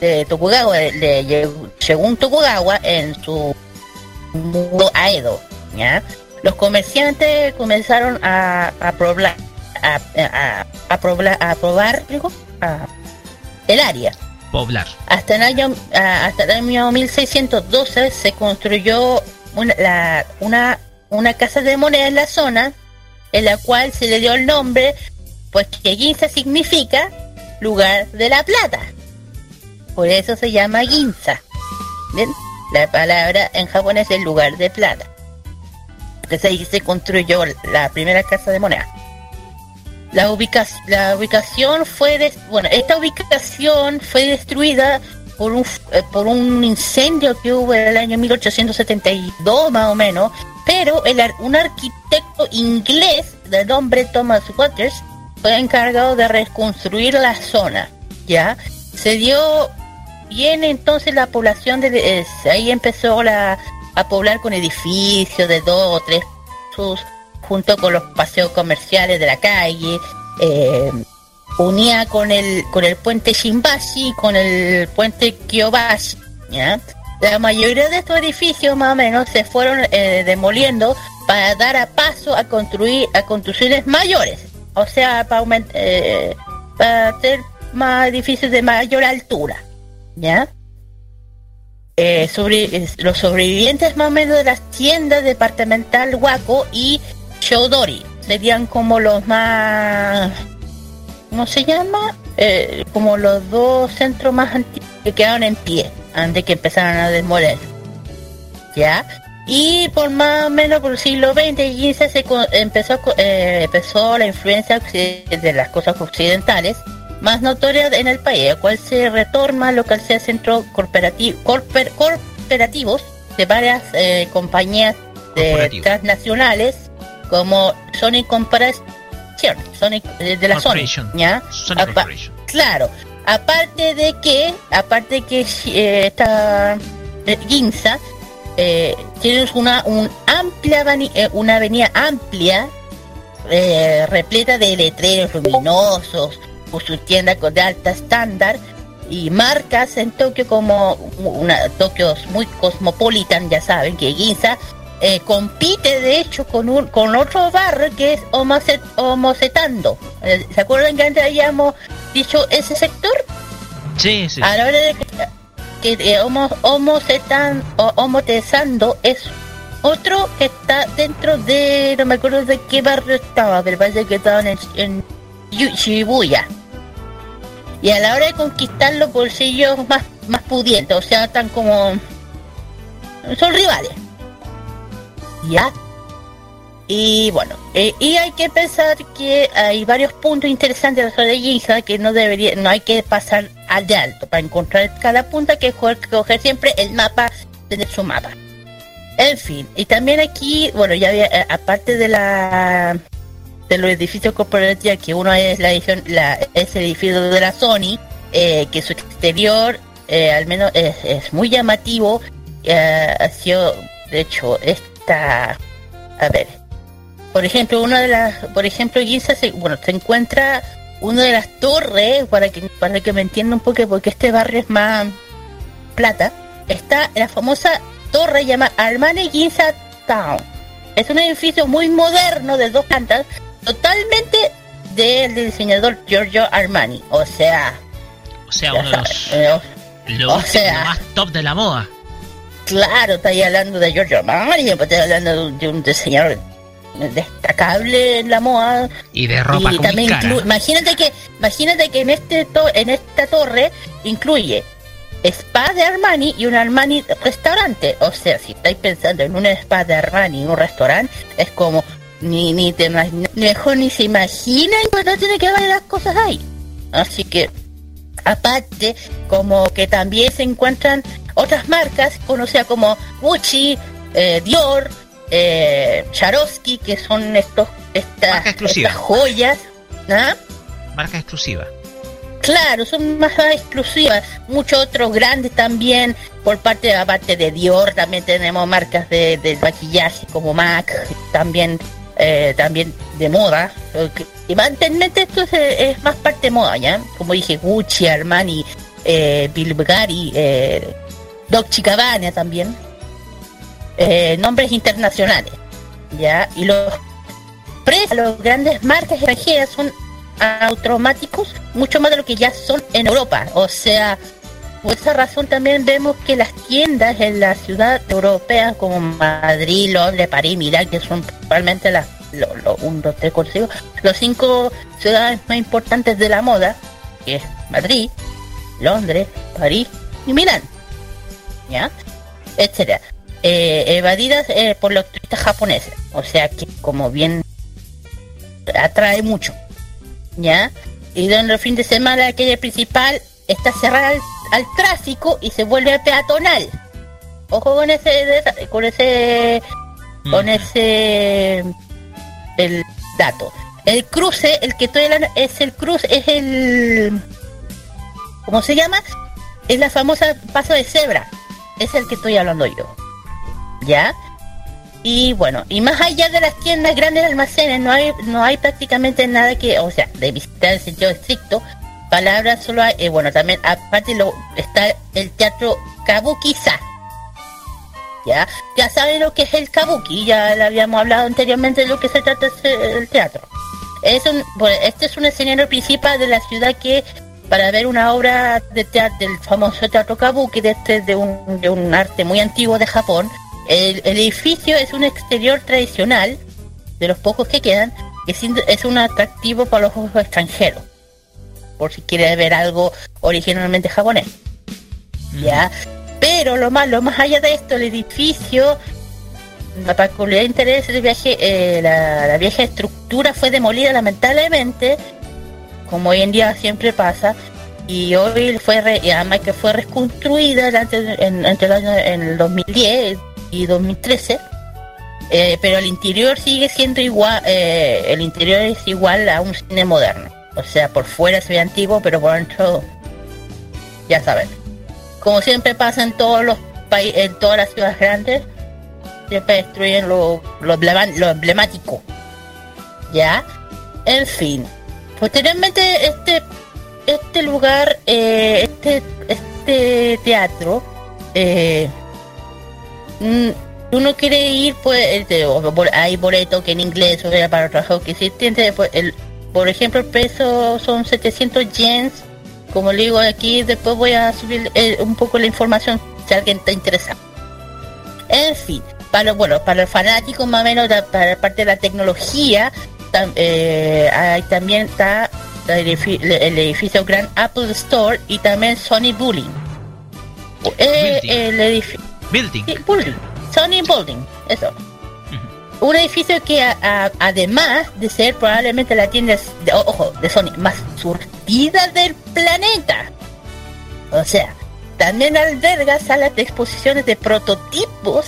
de Tokugawa, de, según Tokugawa, en su mundo Aedo, los comerciantes comenzaron a, a probar, a, a, probar, a probar el área. Poblar. Hasta el año hasta el año 1612 se construyó una, una, una casa de moneda en la zona, en la cual se le dio el nombre, pues que Ginza significa lugar de la plata. Por eso se llama Ginza. La palabra en japonés es lugar de plata que ahí se construyó la primera casa de moneda. La, ubicación fue, de bueno, esta ubicación fue destruida por un, eh, por un incendio que hubo en el año 1872 más o menos, pero el, un arquitecto inglés de nombre Thomas Waters fue encargado de reconstruir la zona, ¿ya? Se dio bien entonces la población de, ahí empezó la a poblar con edificios de dos o tres junto con los paseos comerciales de la calle, eh, unía con el con el puente Shimbashi con el puente Kyobashi, La mayoría de estos edificios más o menos se fueron eh, demoliendo para dar a paso a construir a construcciones mayores, o sea, para eh, para hacer más edificios de mayor altura, ¿ya? Eh, sobre, los sobrevivientes más o menos de las tiendas departamental Waco y Shodori serían como los más ¿cómo se llama? Eh, como los dos centros más antiguos que quedaron en pie antes que empezaran a desmoler ¿ya? y por más o menos por el siglo XX y se empezó, eh, empezó la influencia de las cosas occidentales más notoria en el país, el cual se retorna lo que sea centro corporativo, corper, corporativos de varias eh, compañías de transnacionales como Sony Corporation, Sonic eh, de la Sony, ¿ya? claro, aparte de que, aparte de que eh, esta Ginza eh, tienes una, un amplia, eh, una avenida amplia, eh, repleta de letreros luminosos, con sus tiendas de alta estándar y marcas en Tokio como una Tokio muy cosmopolitan, ya saben que Ginza eh, compite de hecho con un con otro barrio que es Homosetando. Eh, ¿Se acuerdan que antes habíamos dicho ese sector? Sí, sí. A la hora de que, que eh, homo, homotesando es otro que está dentro de no me acuerdo de qué barrio estaba, pero parece que estaban en, en Shibuya y a la hora de conquistar los bolsillos más, más pudientes, o sea, están como... son rivales. ¿Ya? Y bueno, eh, y hay que pensar que hay varios puntos interesantes de la zona de Ginza que no debería, no hay que pasar al de alto. Para encontrar cada punta que coger siempre el mapa, tener su mapa. En fin, y también aquí, bueno, ya había, eh, aparte de la de los edificios corporativos, que uno es la edición, la, es el edificio de la Sony, eh, que su exterior eh, al menos es, muy llamativo. Eh, ha sido, de hecho, esta, a ver, por ejemplo, una de las, por ejemplo, Giza se, bueno, se encuentra una de las torres, para que, para que me entienda un poco, porque este barrio es más plata, está la famosa torre llamada Armani Ginza Town. Es un edificio muy moderno de dos plantas totalmente del diseñador Giorgio Armani. O sea. O sea, uno de los. O sea, más top de la moda. Claro, estáis hablando de Giorgio Armani, pues estáis hablando de un diseñador destacable en la moda y de ropa y también imagínate que imagínate que en este en esta torre incluye spa de Armani y un Armani restaurante o sea si estáis pensando en un spa de Armani y un restaurante es como ni, ni te mejor ni se imagina cuando tiene que ver las cosas ahí. Así que, aparte, como que también se encuentran otras marcas, conocidas como Gucci, eh, Dior, eh, Charovsky, que son estos estas, estas joyas. ¿ah? Marca exclusiva. Claro, son más, exclusivas. Muchos otros grandes también, por parte de la parte de Dior, también tenemos marcas de, de maquillaje como MAC, también eh, también de moda. Y mantenmente esto es, más parte de moda, ¿ya? Como dije, Gucci, Armani, eh, Bulgari, eh, Dolce Gabbana también. Eh, nombres internacionales, ¿ya? Y los precios los grandes marcas extranjeras son automáticos mucho más de lo que ya son en Europa. O sea, por esa razón también vemos que las tiendas en la ciudad europea como Madrid, Londres, París, Milán, que son realmente las lo, un, dos, tres, cuatro, los cinco ciudades más importantes de la moda, que es Madrid, Londres, París y Milán, ¿ya? Etcétera. Eh, evadidas eh, por los turistas japoneses, o sea que como bien atrae mucho, ¿ya? Y donde el fin de semana la calle principal está cerrada al, tráfico y se vuelve peatonal. Ojo con ese con ese con mm. ese el dato. El cruce, el que estoy hablando, es el cruce, es el. ¿Cómo se llama? Es la famosa paso de cebra. Es el que estoy hablando yo. ¿Ya? Y bueno, y más allá de las tiendas grandes almacenes, no hay, no hay prácticamente nada que, o sea, de visitar en sentido estricto, palabras solo hay, eh, bueno, también aparte lo, está el teatro Kabuki-sa, ya ya saben lo que es el kabuki ya le habíamos hablado anteriormente de lo que se trata el teatro. Es un este es un escenario principal de la ciudad que para ver una obra de teatro del famoso teatro kabuki de este de un, de un arte muy antiguo de Japón el, edificio es un exterior tradicional de los pocos que quedan que es un atractivo para los ojos extranjeros por si quiere ver algo originalmente japonés ya pero lo más, lo más allá de esto, el edificio, la peculiar interés del viaje, eh, la, vieja estructura fue demolida lamentablemente, como hoy en día siempre pasa, y hoy fue re, y además que fue reconstruida en, entre el año en el 2010 y 2013. Eh, pero el interior sigue siendo igual, eh, el interior es igual a un cine moderno. O sea, por fuera se ve antiguo, pero por dentro, ya saben como siempre pasa en todos los país, en todas las ciudades grandes, siempre destruyen lo, lo, emblemático. ¿Ya? En fin. Posteriormente, este, este lugar, eh, este, este teatro, eh, mm, uno quiere ir, pues, este, hay boleto que en inglés o para trabajo que si tiene, pues, el, por ejemplo, el peso son 700 yens. Como le digo aquí, después voy a subir eh, un poco la información si alguien está interesado. En fin, para bueno, para el fanático más o menos para la parte de la tecnología, eh, también está el, edificio Grand Apple Store y también Sony Bullying. Eh, el edificio. Building. Sony Building, eso. Un edificio que además de ser probablemente la tienda de, ojo, de Sony más surtida del planeta. O sea, también alberga salas de exposiciones de prototipos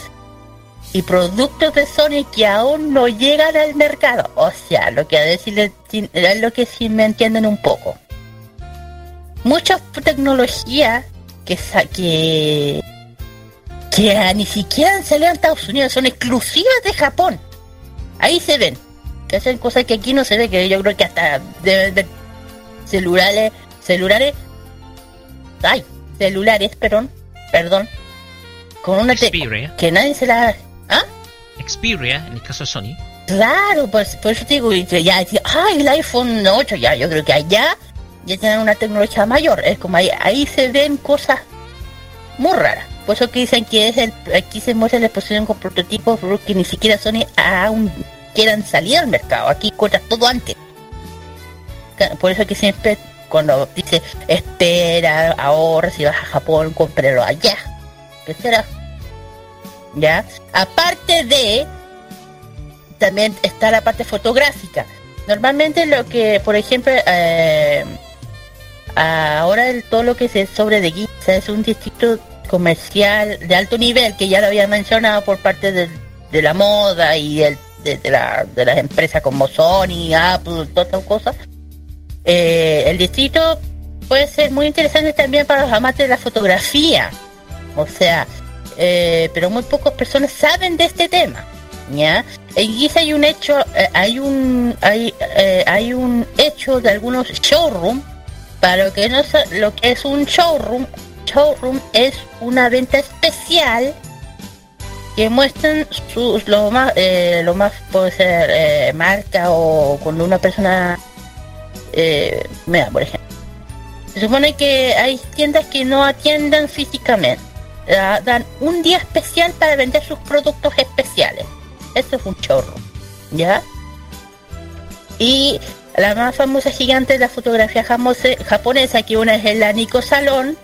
y productos de Sony que aún no llegan al mercado. O sea, lo que a decirle es lo que sí me entienden un poco. Muchas tecnologías que, que que ni siquiera han salido en Estados Unidos, son exclusivas de Japón. Ahí se ven. Que hacen cosas que aquí no se ve, que yo creo que hasta deben de celulares, celulares, ay, celulares, perdón, perdón, con una Xperia. que nadie se la, ¿ah? Xperia, en el caso de Sony. Claro, pues por eso digo, ya ay, el iPhone 8, ya, yo creo que allá ya tienen una tecnología mayor, es como ahí, ahí se ven cosas muy raras. Por eso que dicen que es el, aquí se muestra la exposición con prototipos que ni siquiera Sony aún quieran salir al mercado. Aquí encuentras todo antes. Por eso que siempre cuando dice espera, ahora si vas a Japón, cómprelo allá. ¿Qué será? ¿Ya? Aparte de, también está la parte fotográfica. Normalmente lo que, por ejemplo, eh, ahora todo lo que se sobre de Giza es un distrito comercial de alto nivel que ya lo había mencionado por parte de, la moda y de, la, de, las empresas como Sony, Apple, todas estas cosas. Eh, el distrito puede ser muy interesante también para los amantes de la fotografía. O sea, eh, pero muy pocas personas saben de este tema. ¿ya? En Giza hay un hecho, eh, hay un hay, hay un hecho de algunos showrooms para lo que no lo que es un showroom showroom es una venta especial que muestran sus lo más eh, lo más puede ser eh, marca o cuando una persona eh, mira por ejemplo. Se supone que hay tiendas que no atiendan físicamente. Dan un día especial para vender sus productos especiales. Esto es un showroom ya y la más famosa gigante de la fotografía japonesa que una es la Nico Salón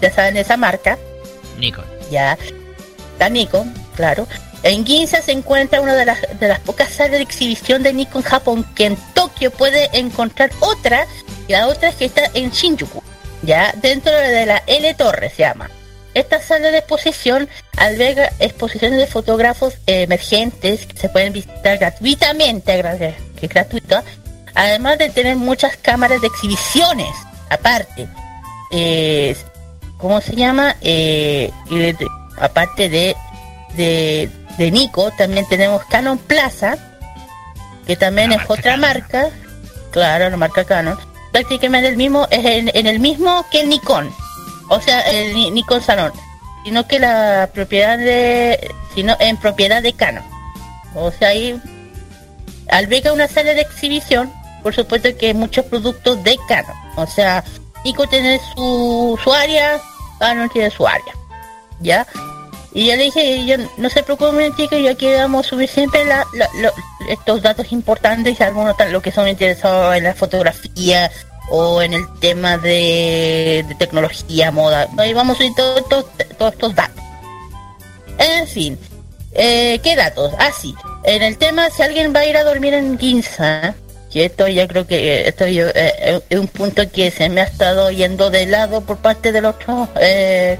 ya saben esa marca. Nikon. Ya, la Nikon, claro. En Ginza se encuentra una de las, de las pocas salas de exhibición de Nikon Japón que en Tokio puede encontrar otra, y la otra es que está en Shinjuku, ya, dentro de la L Torre se llama. Esta sala de exposición alberga exposiciones de fotógrafos emergentes que se pueden visitar gratuitamente, que es gratuita, además de tener muchas cámaras de exhibiciones aparte. Eh, ¿cómo se llama? Eh, y aparte de, de, Nico, también tenemos Canon Plaza, que también es otra marca, claro, la marca Canon, prácticamente el mismo, es en, el mismo que el Nikon, o sea, el Nikon Salon, sino que la propiedad de, sino en propiedad de Canon. O sea, ahí alberga una sala de exhibición, por supuesto que muchos productos de Canon, o sea, Nico tiene su, su área, no tiene su área. ¿Ya? Y yo le dije, yo, no se preocupen chicos, yo aquí vamos a subir siempre la, estos datos importantes, algunos lo que son interesados en la fotografía o en el tema de, tecnología, moda. Ahí vamos a subir todos estos datos. En fin, eh, ¿qué datos? Ah, sí. En el tema, si alguien va a ir a dormir en Ginza, que esto ya creo que esto eh, es un punto que se me ha estado yendo de lado por parte del otro eh,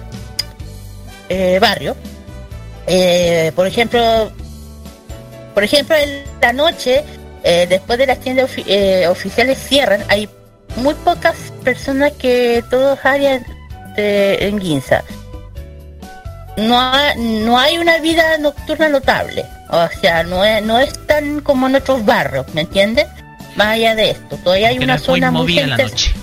eh, barrio. Eh, por ejemplo, por ejemplo, en la noche, después de las tiendas oficiales cierran, hay muy pocas personas que todos de, en Ginza. no, no hay una vida nocturna notable. O sea, no es, no es tan como en otros barrios, ¿me entiendes? Más allá de esto, todavía hay una zona muy, movida la noche.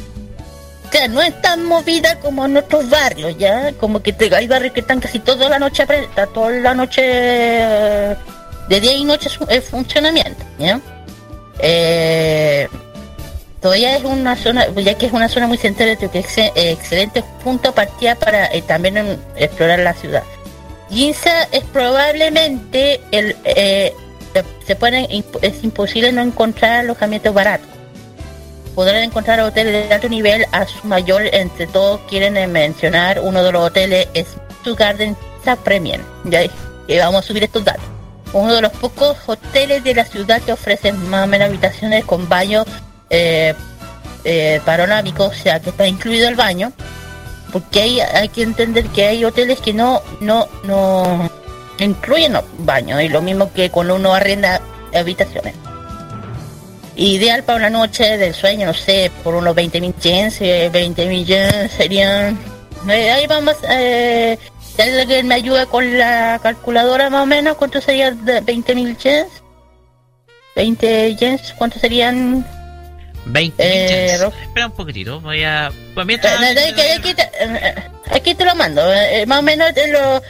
No es tan movida como en otros barrios, ¿ya? Como que hay barrios que están casi toda la noche, toda la noche, de día y noche es funcionamiento, ¿ya? Eh, todavía es una zona, ya que es una zona muy central, que es excelente punto de partida para eh, también explorar la ciudad. Ginza es probablemente el eh, se pueden es imposible no encontrar alojamientos baratos. Podrán encontrar hoteles de alto nivel a su mayor, entre todos quieren mencionar uno de los hoteles es su Garden Premium. Ya y vamos a subir estos datos. Uno de los pocos hoteles de la ciudad que ofrecen más o menos habitaciones con baño eh, eh, o sea que está incluido el baño, porque hay, hay que entender que hay hoteles que no, no, no incluyen baño, y lo mismo que cuando uno arrenda habitaciones. Ideal para una noche del sueño, no sé, por unos 20 mil yens, 20 mil yens serían... Eh, ahí vamos, eh, alguien me ayuda con la calculadora más o menos, ¿cuánto serían 20 mil yens? 20 yens, ¿cuánto serían 20 eh, Espera un poquitito, voy a... Pues mientras... aquí, te, aquí, te, lo mando, eh, más o menos de los...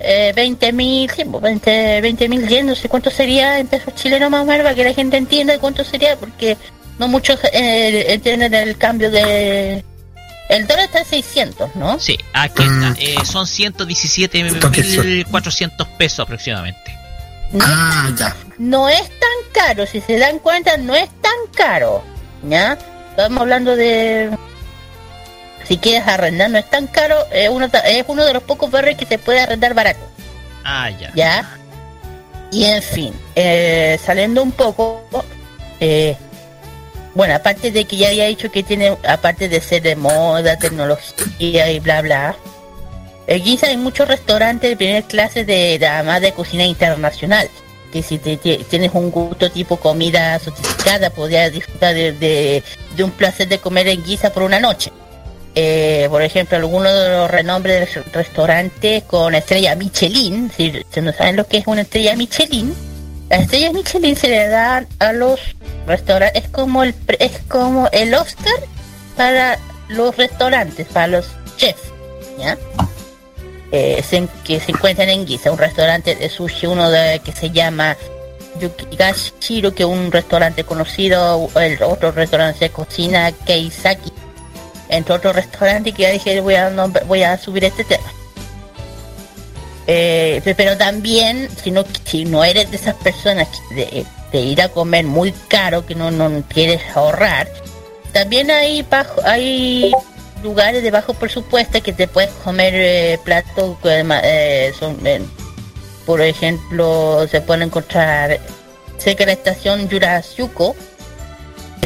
Eh, 20 mil, 20 pues, mil yen, no sé cuánto sería en pesos chilenos más o menos para que la gente entienda cuánto sería, porque no muchos eh, entienden el cambio de... El dólar está en 600, ¿no? Sí, aquí está. Mm. Eh, son 117.400 pesos aproximadamente. No, ah, ya. no es tan caro, si se dan cuenta, no es tan caro. ¿ya? Estamos hablando de... Si quieres arrendar, no es tan caro, es uno, es uno de los pocos barrios que se puede arrendar barato. Ah, ya. ¿Ya? Y en fin, eh, saliendo un poco, eh, bueno, aparte de que ya había dicho que tiene, aparte de ser de moda, tecnología y bla bla, en Giza hay muchos restaurantes de primera clase de, además de cocina internacional que si te, tienes un gusto tipo comida sofisticada, podrías disfrutar de, un placer de comer en guisa por una noche. Eh, por ejemplo, algunos de los renombres de restaurantes con estrella Michelin, si, no saben lo que es una estrella Michelin, las estrellas Michelin se le dan a los restaurantes, es como el, es como el Oscar para los restaurantes, para los chefs, eh, que se encuentran en Giza, un restaurante de sushi, uno de, que se llama Yukigashiro, que es un restaurante conocido, el otro restaurante de cocina Keisaki, entre otros restaurantes que ya dije voy a, subir este tema. Eh, pero también, si no, si no eres de esas personas de, ir a comer muy caro, que no, no quieres ahorrar, también hay, bajo, hay lugares de bajo presupuesto que te puedes comer eh, platos eh, son eh, por ejemplo se pueden encontrar cerca de la estación Yurasuko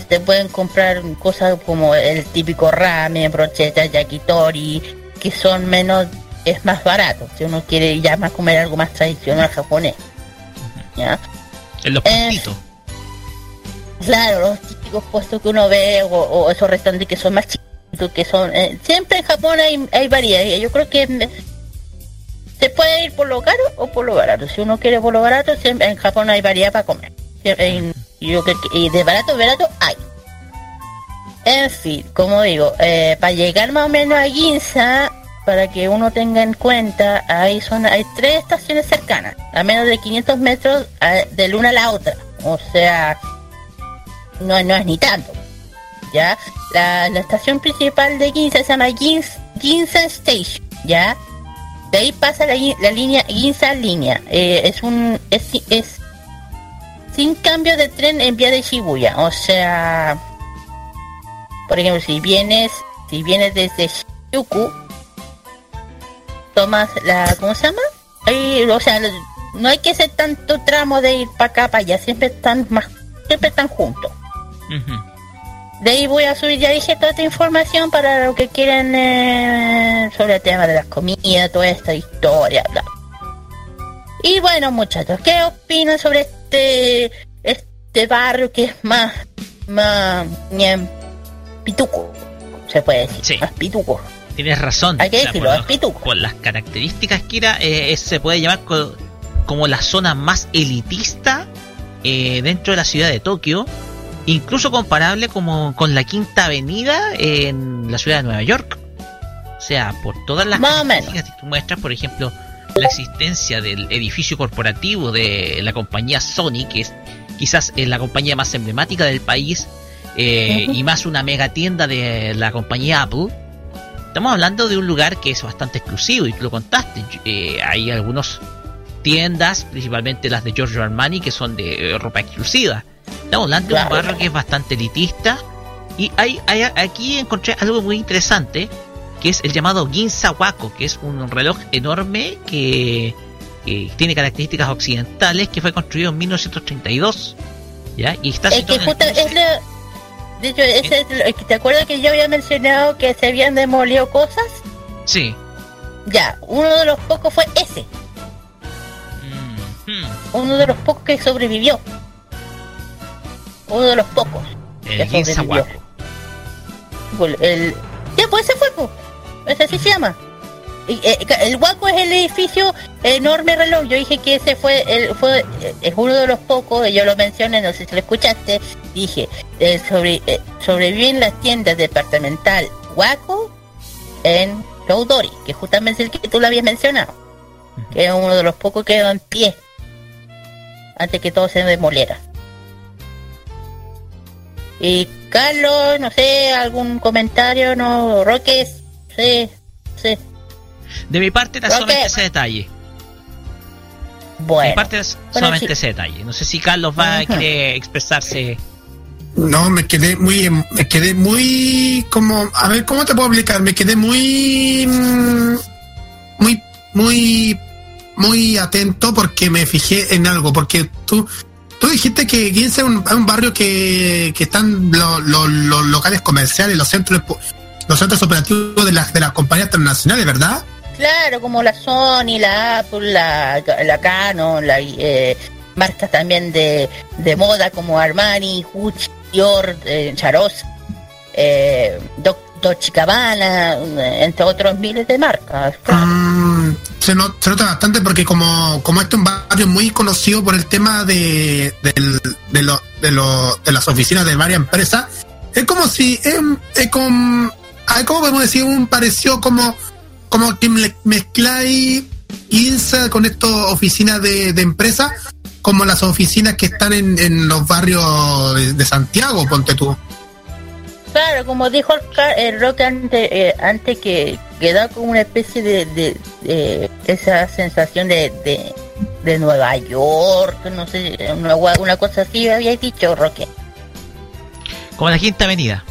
te pueden comprar cosas como el típico ramen, brocheta, yakitori que son menos es más barato. Si uno quiere ya más comer algo más tradicional japonés ¿ya? en los puestitos. claro los típicos puestos que uno ve o, o esos restaurantes que son más chicos que son eh, siempre en Japón hay, hay variedad. Yo creo que se puede ir por lo caro o por lo barato. Si uno quiere por lo barato siempre en Japón hay variedad para comer y de barato barato hay en fin como digo eh, para llegar más o menos a Ginza para que uno tenga en cuenta hay son hay tres estaciones cercanas a menos de 500 metros de la una a la otra o sea no, no es ni tanto ¿ya? La, estación principal de Ginza se llama Ginza, Station, ¿ya? De ahí pasa la, línea Ginza Línea. Eh, es un... Es sin cambio de tren en vía de Shibuya. O sea... Por ejemplo, si vienes... Si vienes desde Shinjuku... Tomas la... ¿Cómo se llama? o sea, no hay que hacer tanto tramo de ir para acá, para allá. Siempre están más... Siempre están juntos. De ahí voy a subir, ya dije, toda esta información para lo que quieran eh, sobre el tema de las comidas, toda esta historia, bla. Y bueno, muchachos, ¿qué opinan sobre este este barrio que es más más pituco? Se puede decir, más pituco. Tienes razón. Hay que decirlo, por, es pituco. por las características, Kira, eh, se puede llamar co- como la zona más elitista eh, dentro de la ciudad de Tokio, incluso comparable como con la Quinta Avenida en la ciudad de Nueva York. O sea, por todas las Más características que tú muestras, por ejemplo, la existencia del edificio corporativo de la compañía Sony, que es quizás eh, la compañía más emblemática del país, eh, y más una mega tienda de la compañía Apple. Estamos hablando de un lugar que es bastante exclusivo y tú lo contaste. eh, hay algunas tiendas, principalmente las de Giorgio Armani, que son de eh, ropa exclusiva. Estamos hablando de un barrio que es bastante elitista. Y hay, hay- aquí encontré algo muy interesante, que es el llamado Ginza Wako, que es un reloj enorme que, que tiene características occidentales, que fue construido en 1932. ¿Ya? Y está Es que justo. De hecho, ese es lo- ¿te acuerdas que yo había mencionado que se habían demolido cosas? Sí. Ya, uno de los pocos fue ese. Mm, hmm. Uno de los pocos que sobrevivió. Uno de los pocos. El Ginza. Wako. El... Ya, pues ese fue, pues. Ese así se llama. Y, eh, el Waco es el edificio enorme reloj. Yo dije que ese fue el fue eh, es uno de los pocos, yo lo mencioné, no sé si lo escuchaste. Dije, eh, sobre, eh, sobreviven las tiendas departamental Waco en Yaudori, que justamente es el que tú lo habías mencionado. Que es uno de los pocos que quedó en pie antes que todo se demoliera. Y Carlos, no sé, algún comentario, no, Roques, sí, sí. De mi parte era solamente ese detalle. De mi Bueno, parte Bueno, solamente sí. ese detalle. No sé si Carlos va a querer expresarse. No, me quedé muy, em- me quedé muy como, a ver, ¿cómo te puedo explicar? Me quedé muy, mm, muy, muy, muy atento porque me fijé en algo, porque tú, tú dijiste que Guince es un, es un barrio que, que están los los- los locales comerciales, los centros, los centros operativos de las, de las compañías transnacionales, ¿verdad? claro, como la Sony, la Apple, la, la Canon, la, eh, marcas también de, de moda como Armani, Gucci, Dior, eh, Charos, eh, Dolce Gabbana, eh, entre otros miles de marcas. claro. Mm, se, no- se nota bastante porque como, como este es un barrio muy conocido por el tema de, del- de, lo- de, lo- de las oficinas de varias empresas, es como si es, es como, ¿cómo podemos decir? Un pareció como, como que mezcláis INSA con estas oficinas de, de empresas, como las oficinas que están en, en los barrios de, de Santiago, ponte tú. Claro, como dijo el, Rock antes, eh, antes que, que da como una especie de, de- de esa sensación de, de, de Nueva York, no sé, una, una cosa así había dicho Roque. Como la Quinta Avenida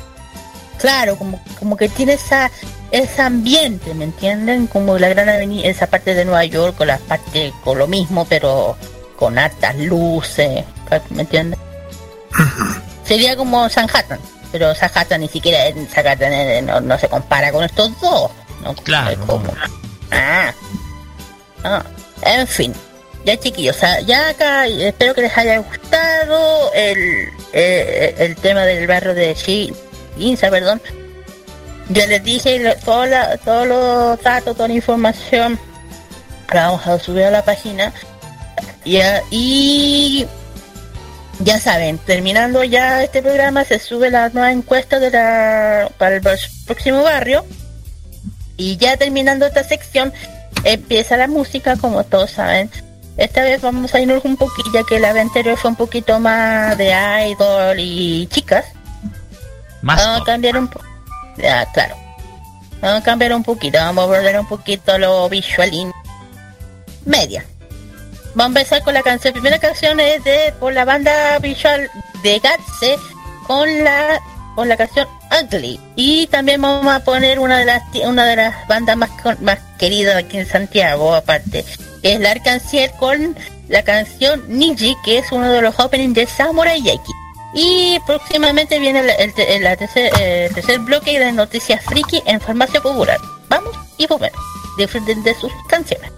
claro, como, como que tiene esa ese ambiente, ¿me entienden? Como la gran avenida, esa parte de Nueva York, con la parte con lo mismo, pero con altas luces, ¿me entienden? Sería como Manhattan, pero Manhattan ni siquiera Manhattan eh, no, no, se compara con estos dos. Claro. Como... Ah. ah. En fin, ya chiquillos, ya acá espero que les haya gustado el, eh, el tema del barrio de Chi 15, perdón, yo les dije todos todo los datos, toda la información, la vamos a subir a la página. Y, ya saben, terminando ya este programa, se sube la nueva encuesta de la, para el próximo barrio. Y ya terminando esta sección, empieza la música, como todos saben. Esta vez vamos a irnos un poquito, ya que la vez anterior fue un poquito más de idol y chicas. Más Vamos a cambiar un poco. Ya, claro. Vamos a cambiar un poquito, vamos a volver un poquito lo visual y media. Vamos a empezar con la canción. Primera canción es de por la banda visual de Gatse con la con la canción Ugly. Y también vamos a poner una de las una de las bandas más más queridas aquí en Santiago, aparte, que es la Arcanciel con la canción Niji, que es uno de los openings de Samurai Yaki. Y próximamente viene el, eh, tercer bloque de noticias friki en Farmacia Popular. Vamos y volvemos. Disfruten de sus canciones.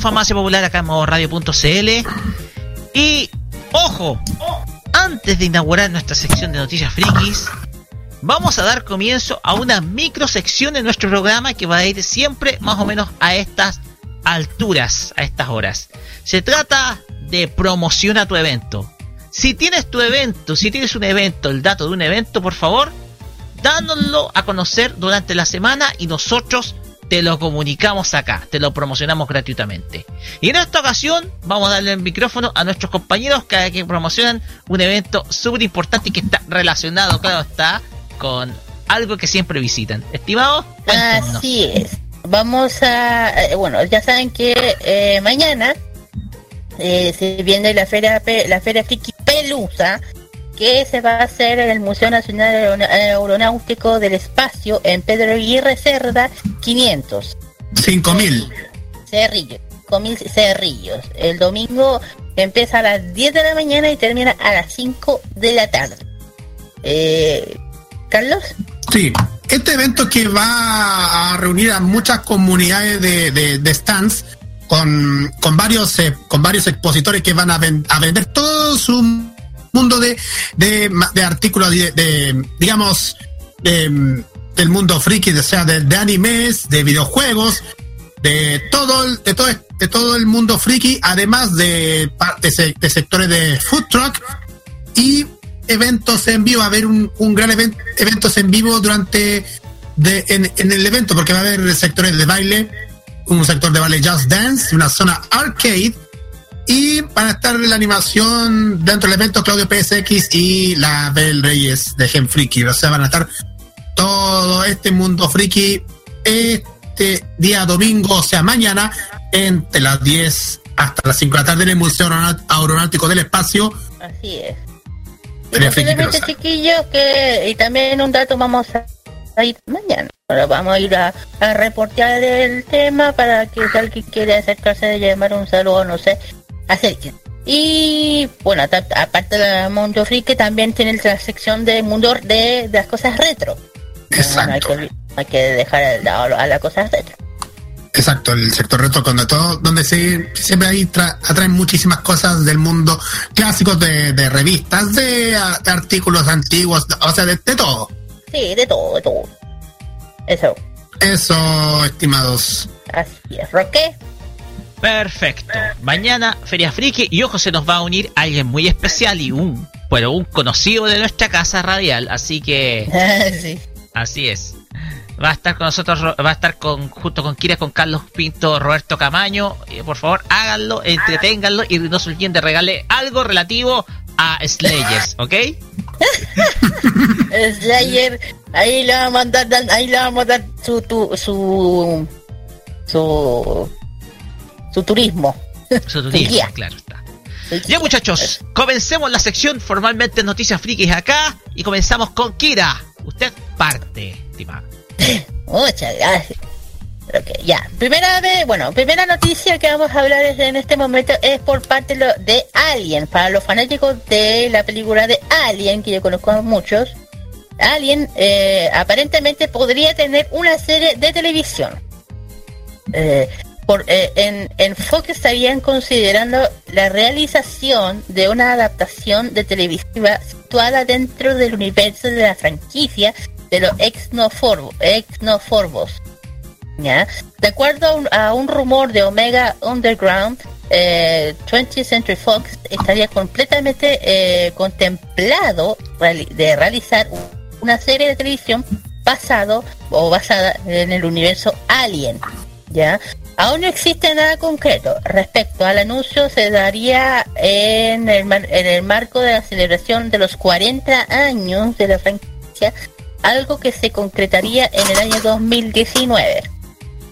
En Farmacia Popular acá en radio.cl. Y, ojo, antes de inaugurar nuestra sección de noticias frikis, vamos a dar comienzo a una microsección de nuestro programa que va a ir siempre más o menos a estas alturas, a estas horas. Se trata de promociona tu evento. Si tienes tu evento, si tienes un evento, el dato de un evento, por favor, dánoslo a conocer durante la semana y nosotros te lo comunicamos acá, te lo promocionamos gratuitamente. Y en esta ocasión vamos a darle el micrófono a nuestros compañeros que, que promocionan un evento súper importante y que está relacionado, claro está, con algo que siempre visitan. Estimado, así es. Vamos a, eh, bueno, ya saben que eh, mañana eh, se viene la feria, la feria Friki Pelusa, que se va a hacer en el Museo Nacional Aeronáutico del Espacio en Pedro Aguirre Cerda 500. 5000. Cerrillos, 5000 cerrillos. El domingo empieza a las 10 de la mañana y termina a las 5 de la tarde. Eh, Carlos. Sí, este evento que va a reunir a muchas comunidades de, stands con, varios eh, con varios expositores que van a, a vender todo su mundo de, de, artículos de, digamos del mundo friki, o sea, de, animes, de videojuegos, de todo, de todo, de todo el mundo friki, además de, de sectores de food truck y eventos en vivo, va a haber un, gran evento, eventos en vivo durante de, en, el evento, porque va a haber sectores de baile, un sector de baile Just Dance, una zona arcade, y van a estar la animación dentro del evento Claudio PSX y la Bel Reyes de Gen Friki. O sea, van a estar todo este mundo friki este día domingo, o sea, mañana, entre las 10 hasta las 5 de la tarde en el Museo Aeronáutico del Espacio. Así es. Y chiquillos, que, y también un dato vamos a ir mañana. Ahora vamos a ir a, a reportear el tema para que alguien quiere acercarse de llamar un saludo, no sé, acérquense. Y bueno, aparte del mundo friki, también tiene la sección de mundo de, las cosas retro. Exacto. hay, que, dejar a las cosas retro. Exacto, el sector retro donde todo, donde se, siempre ahí atraen muchísimas cosas del mundo clásicos de, revistas, de, artículos antiguos, o sea, de, todo. Sí, de todo, de todo. Eso. Eso, estimados. Así es, Roque. Perfecto. Mañana Feria Friki y ojo se nos va a unir alguien muy especial y un, bueno, un conocido de nuestra casa radial, así que sí. Así es. Va a estar con nosotros, va a estar con junto con Kira, con Carlos Pinto, Roberto Camaño. por favor, háganlo, entreténganlo y no se olviden de regalarle algo relativo a Slayers, ¿ok? Slayer, ahí le vamos a mandar, ahí le vamos a dar su, su, su, su turismo. Su turismo, claro está. Ya muchachos, comencemos la sección formalmente Noticias Frikis acá y comenzamos con Kira. Usted parte, estimado. Muchas gracias. ya, primera vez, bueno, primera noticia que vamos a hablar en este momento es por parte de Alien, para los fanáticos de la película de Alien, que yo conozco a muchos. Alien eh, aparentemente podría tener una serie de televisión. Eh, por, eh, en, Fox estarían considerando la realización de una adaptación de televisiva situada dentro del universo de la franquicia de los Exnoforbos. ¿ya? De acuerdo a un, rumor de Omega Underground, 20th eh, Century Fox estaría completamente eh, contemplado de realizar una serie de televisión basado o basada en el universo Alien. ¿ya? Aún no existe nada concreto. Respecto al anuncio, se daría en el, en el marco de la celebración de los 40 años de la franquicia algo que se concretaría en el año 2019.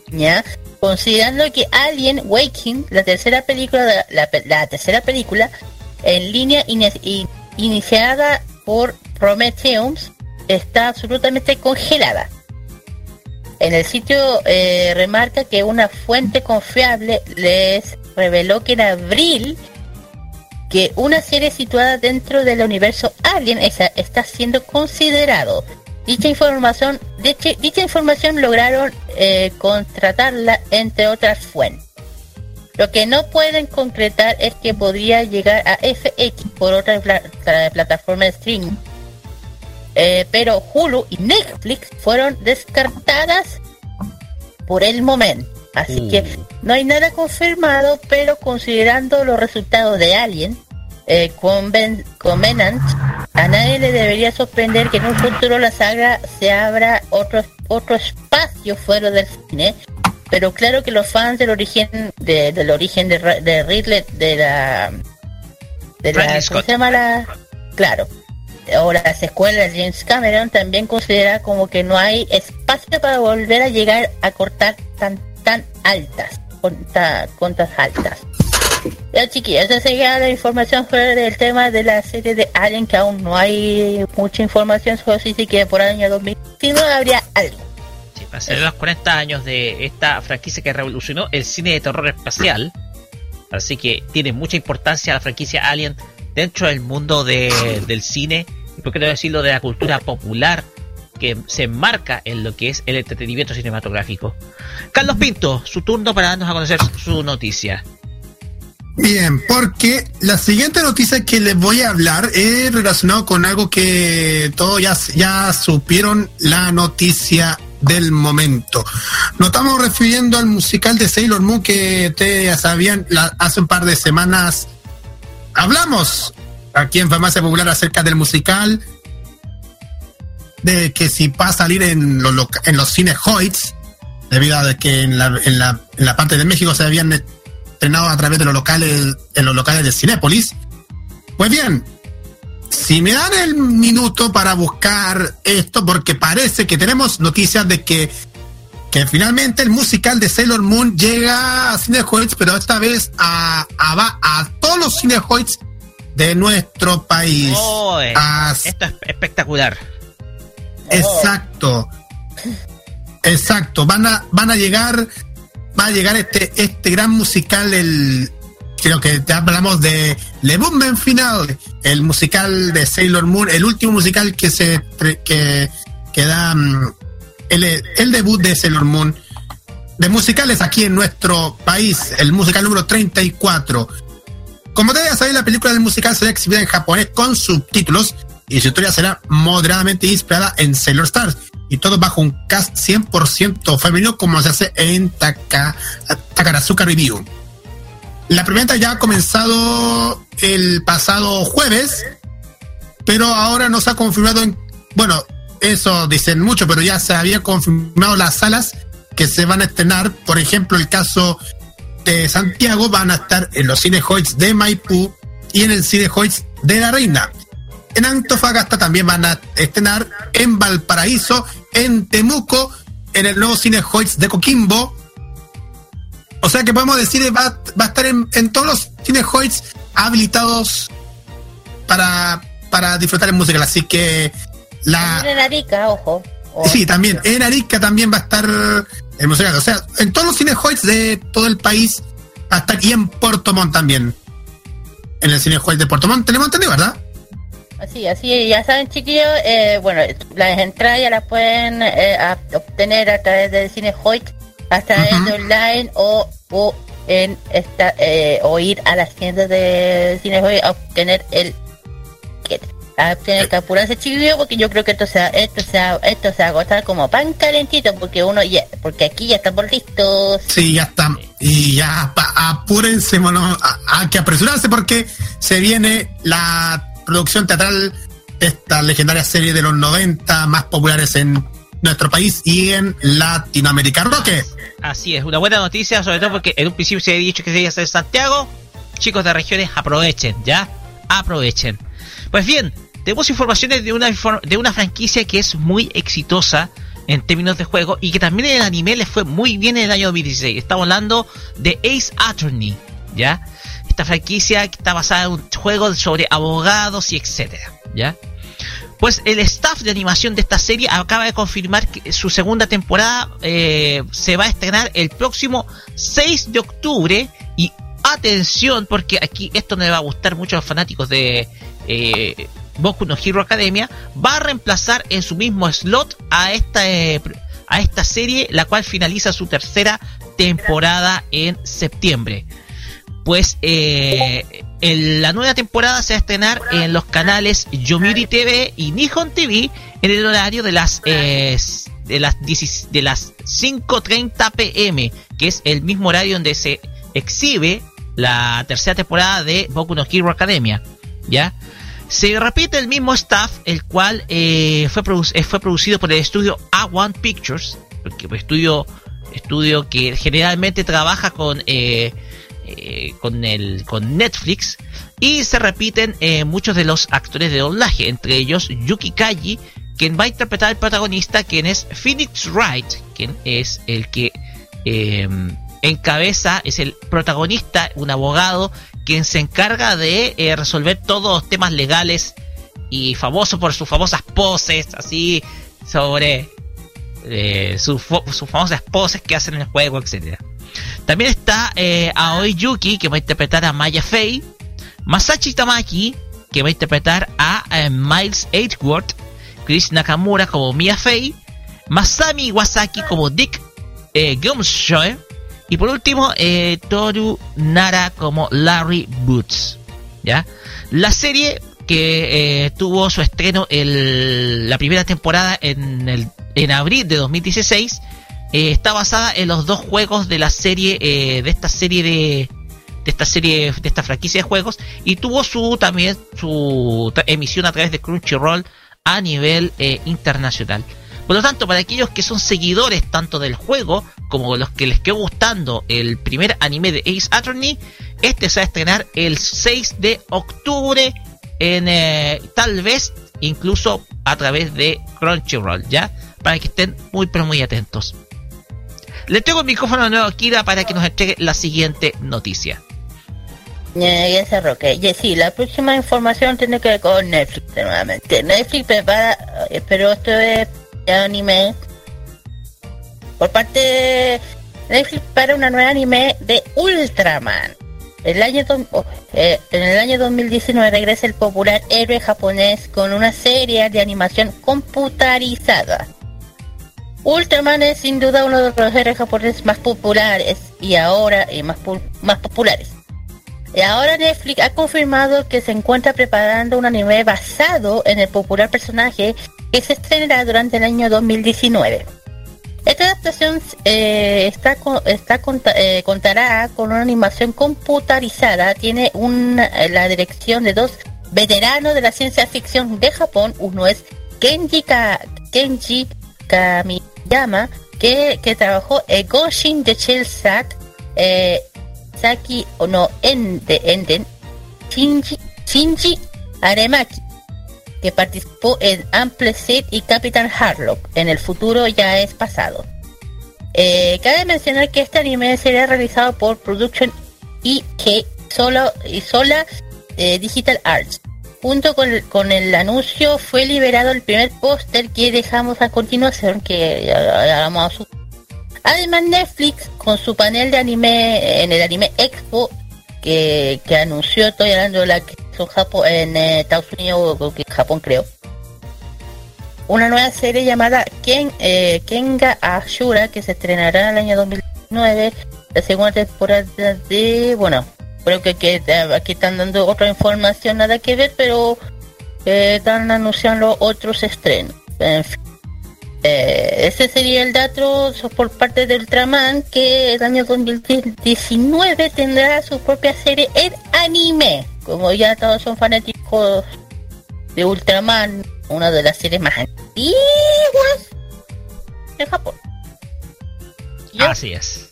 ¿Ya? Considerando que Alien Waking, la tercera película, la, la tercera película en línea iniciada por Prometheus, está absolutamente congelada. En el sitio eh, remarca que una fuente confiable les reveló que en abril que una serie situada dentro del universo Alien está siendo considerado Dicha información, dicha, información lograron eh, contratarla entre otras fuentes. Lo que no pueden concretar es que podría llegar a FX por otra plataforma de streaming. Eh, pero Hulu y Netflix fueron descartadas por el momento. Así que uh. no hay nada confirmado, pero considerando los resultados de Alien, eh, con, Covenant, a nadie le debería sorprender que en un futuro la saga se abra otro, otro espacio fuera del cine. Pero claro que los fans del origen de, del origen de, de Ridley, de la de la, ¿cómo se llama la? Claro, o las escuelas de James Cameron también considera como que no hay espacio para volver a llegar a cortar tan tan altas, contas altas. Ya chiquillos, esa sería la información sobre el tema de la serie de Alien, que aún no hay mucha información, solo si que por el año 2019 habría algo. Sí, ser los 40 años de esta franquicia que revolucionó el cine de terror espacial, así que tiene mucha importancia la franquicia Alien dentro del mundo del cine no decirlo de la cultura popular que se enmarca en lo que es el entretenimiento cinematográfico. Carlos Pinto, su turno para darnos a conocer su noticia. Bien, porque la siguiente noticia que les voy a hablar es relacionado con algo que todos ya, ya supieron la noticia del momento. Nos estamos refiriendo al musical de Sailor Moon que ustedes ya sabían hace un par de semanas. Hablamos aquí en Farmacia Popular acerca del musical, de que si va a salir en los, en los cines Hoyts, debido a que en la, parte de México se habían estrenado a través de los locales, en los locales de Cinépolis. Pues bien, si me dan el minuto para buscar esto, porque parece que tenemos noticias de que, que finalmente el musical de Sailor Moon llega a Cinehoids, pero esta vez a, a, a todos los Cinehoids de nuestro país. Oh, esto es espectacular. Exacto. Exacto. Van a, van a llegar, va a llegar este, este gran musical, el creo que te hablamos de Le Boom Final, el musical de Sailor Moon, el último musical que se que, que da mm, el, el debut de Sailor Moon de musicales aquí en nuestro país, el musical número 34. Como ya saber, la película del musical será exhibida en japonés con subtítulos y su historia será moderadamente inspirada en Sailor Stars y todo bajo un cast 100% femenino como se hace en Taka, Takarazuka Review. La primera ya ha comenzado el pasado jueves, pero ahora no se ha confirmado en, bueno, eso dicen mucho, pero ya se había confirmado las salas que se van a estrenar, por ejemplo, el caso de Santiago van a estar en los cine de Maipú y en el cine de La Reina. En Antofagasta también van a estrenar en Valparaíso, en Temuco, en el nuevo Cine Hoyts de Coquimbo. O sea que podemos decir va, va a estar en, todos los Cine Hoyts habilitados para, para disfrutar en música. Así que la. En Arica, ojo. Sí, también. En Arica también va a estar musical. O sea, en todos los Cine Hoyts de todo el país, hasta aquí en Puerto Montt también. En el Cine Hoyts de Puerto Montt, tenemos entendido, ¿verdad? Así, así, ya saben chiquillos, eh, bueno, las entradas ya las pueden eh, obtener a través del Cine Hoyt, a través de online o, o en esta, eh, o ir a las tiendas de Cine Hoyt a obtener el a obtener que apurarse chiquillo porque yo creo que esto se esto se esto se agota como pan calentito porque uno ya porque aquí ya estamos listos sí ya está y ya apúrense bueno hay que apresurarse porque se viene la producción teatral de esta legendaria serie de los 90 más populares en nuestro país y en Latinoamérica. Roque. Así es, una buena noticia, sobre todo porque en un principio se había dicho que sería ser Santiago. Chicos de regiones, aprovechen, ¿ya? Aprovechen. Pues bien, tenemos informaciones de una, de una franquicia que es muy exitosa en términos de juego y que también en el anime les fue muy bien en el año 2016. Estamos hablando de Ace Attorney, ¿ya? esta franquicia que está basada en un juego sobre abogados y etcétera, ¿ya? Pues el staff de animación de esta serie acaba de confirmar que su segunda temporada eh, se va a estrenar el próximo 6 de octubre y atención porque aquí esto no le va a gustar mucho a los fanáticos de eh, Boku no Hero Academia va a reemplazar en su mismo slot a esta eh, a esta serie la cual finaliza su tercera temporada en septiembre pues eh, la nueva temporada se va a estrenar en los canales Yomiuri TV y Nihon TV en el horario de las eh, de las de las 5:30 pm, que es el mismo horario donde se exhibe la tercera temporada de Boku no Hero Academia, ¿ya? Se repite el mismo staff, el cual eh, fue, eh, fue producido por el estudio A1 Pictures, estudio, estudio que generalmente trabaja con, eh, con, el, con Netflix, y se repiten muchos de los actores de doblaje, entre ellos Yuki Kaji, quien va a interpretar al protagonista, quien es Phoenix Wright, quien es el que encabeza, es el protagonista, un abogado quien se encarga de eh, resolver todos los temas legales y famoso por sus famosas poses, así sobre eh, sus, famosas poses que hacen en el juego, etc. También está eh, Aoi Yuki, que va a interpretar a Maya Fei, Masachi Tamaki, que va a interpretar a Miles Edgeworth, Chris Nakamura como Mia Fei, Masami Iwasaki como Dick eh, y por último, eh, Toru Nara como Larry Boots. ¿Ya? La serie que eh, tuvo su estreno el, la primera temporada en, el, en abril de 2016 eh, está basada en los dos juegos de la serie de esta serie de, de esta serie de esta franquicia de juegos y tuvo su también su emisión a través de Crunchyroll a nivel internacional. Por lo tanto, para aquellos que son seguidores tanto del juego como los que les quedó gustando el primer anime de Ace Attorney, este se va a estrenar el 6 de octubre en eh, tal vez incluso a través de Crunchyroll, ¿ya? Para que estén muy pero muy atentos. Le tengo el micrófono de nuevo a Kira para que nos entregue la siguiente noticia. Ya se roque. sí, la próxima información tiene que ver con Netflix nuevamente. Netflix prepara, eh, pero esto es anime por parte de Netflix para una nueva anime de Ultraman. El año oh, eh, en el año 2019 regresa el popular héroe japonés con una serie de animación computarizada. Ultraman es sin duda uno de los héroes japoneses más populares y ahora y más, más populares. Y ahora Netflix ha confirmado que se encuentra preparando un anime basado en el popular personaje que se estrenará durante el año 2019. Esta adaptación eh, está, está eh, contará con una animación computarizada, tiene una, la dirección de dos veteranos de la ciencia ficción de Japón, uno es Kenji, Kenji Kamiyama, que, que trabajó en Goshin de Chelsat, eh, Saki no Ende, Enden, Shinji, Shinji Aremaki, que participó en Amplitude y Captain Harlock. En el futuro ya es pasado. Eh, cabe mencionar que este anime sería realizado por Production IK solo, y Sola eh, Digital Arts. Junto con el, con el anuncio fue liberado el primer póster que dejamos a continuación, que ya, vamos a su Además Netflix con su panel de anime en el anime Expo que, que anunció, estoy hablando de la que Japón, en eh, Estados Unidos Japón creo. Una nueva serie llamada Ken, eh, Kenga Ashura que se estrenará en el año 2009, la segunda temporada de, bueno, creo que, que aquí están dando otra información nada que ver, pero eh, están anunciando otros estrenos. En fin. Ese sería el dato por parte de Ultraman que el año 2019 tendrá su propia serie en anime como ya todos son fanáticos de Ultraman, una de las series más antiguas de Japón. Así es.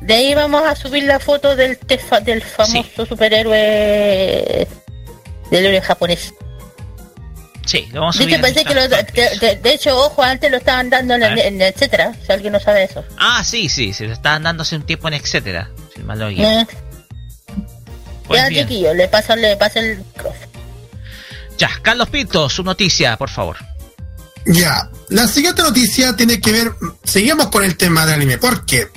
De ahí vamos a subir la foto del del famoso superhéroe del héroe japonés. Sí, lo vamos a subir. de, hecho, ojo, antes lo estaban dando en, etcétera, si alguien no sabe eso. Ah, sí, sí, se lo estaban dando hace un tiempo en etcétera, si mal lo eh, pues ya, chiquillo, le pasa, le pasa el cross. Ya, Carlos Pinto, su noticia, por favor. Ya, la siguiente noticia tiene que ver, seguimos con el tema del anime, porque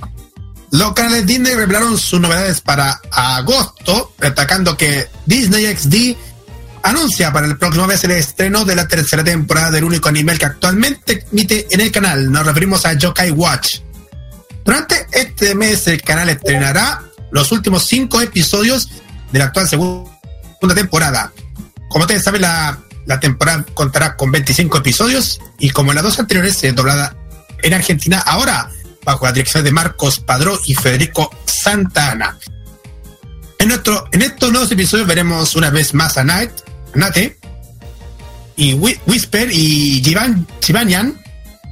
los canales Disney revelaron sus novedades para agosto, destacando que Disney XD anuncia para el próximo mes el estreno de la tercera temporada del único anime que actualmente emite en el canal. Nos referimos a Yokai Watch. Durante este mes el canal estrenará los últimos cinco episodios de la actual segunda temporada. Como ustedes saben, la, la temporada contará con 25 episodios y como en las dos anteriores se doblada en Argentina, ahora bajo la dirección de Marcos Padró y Federico Santana. En, nuestro, en estos nuevos episodios veremos una vez más a Nate, Nate y Whisper y Chivanian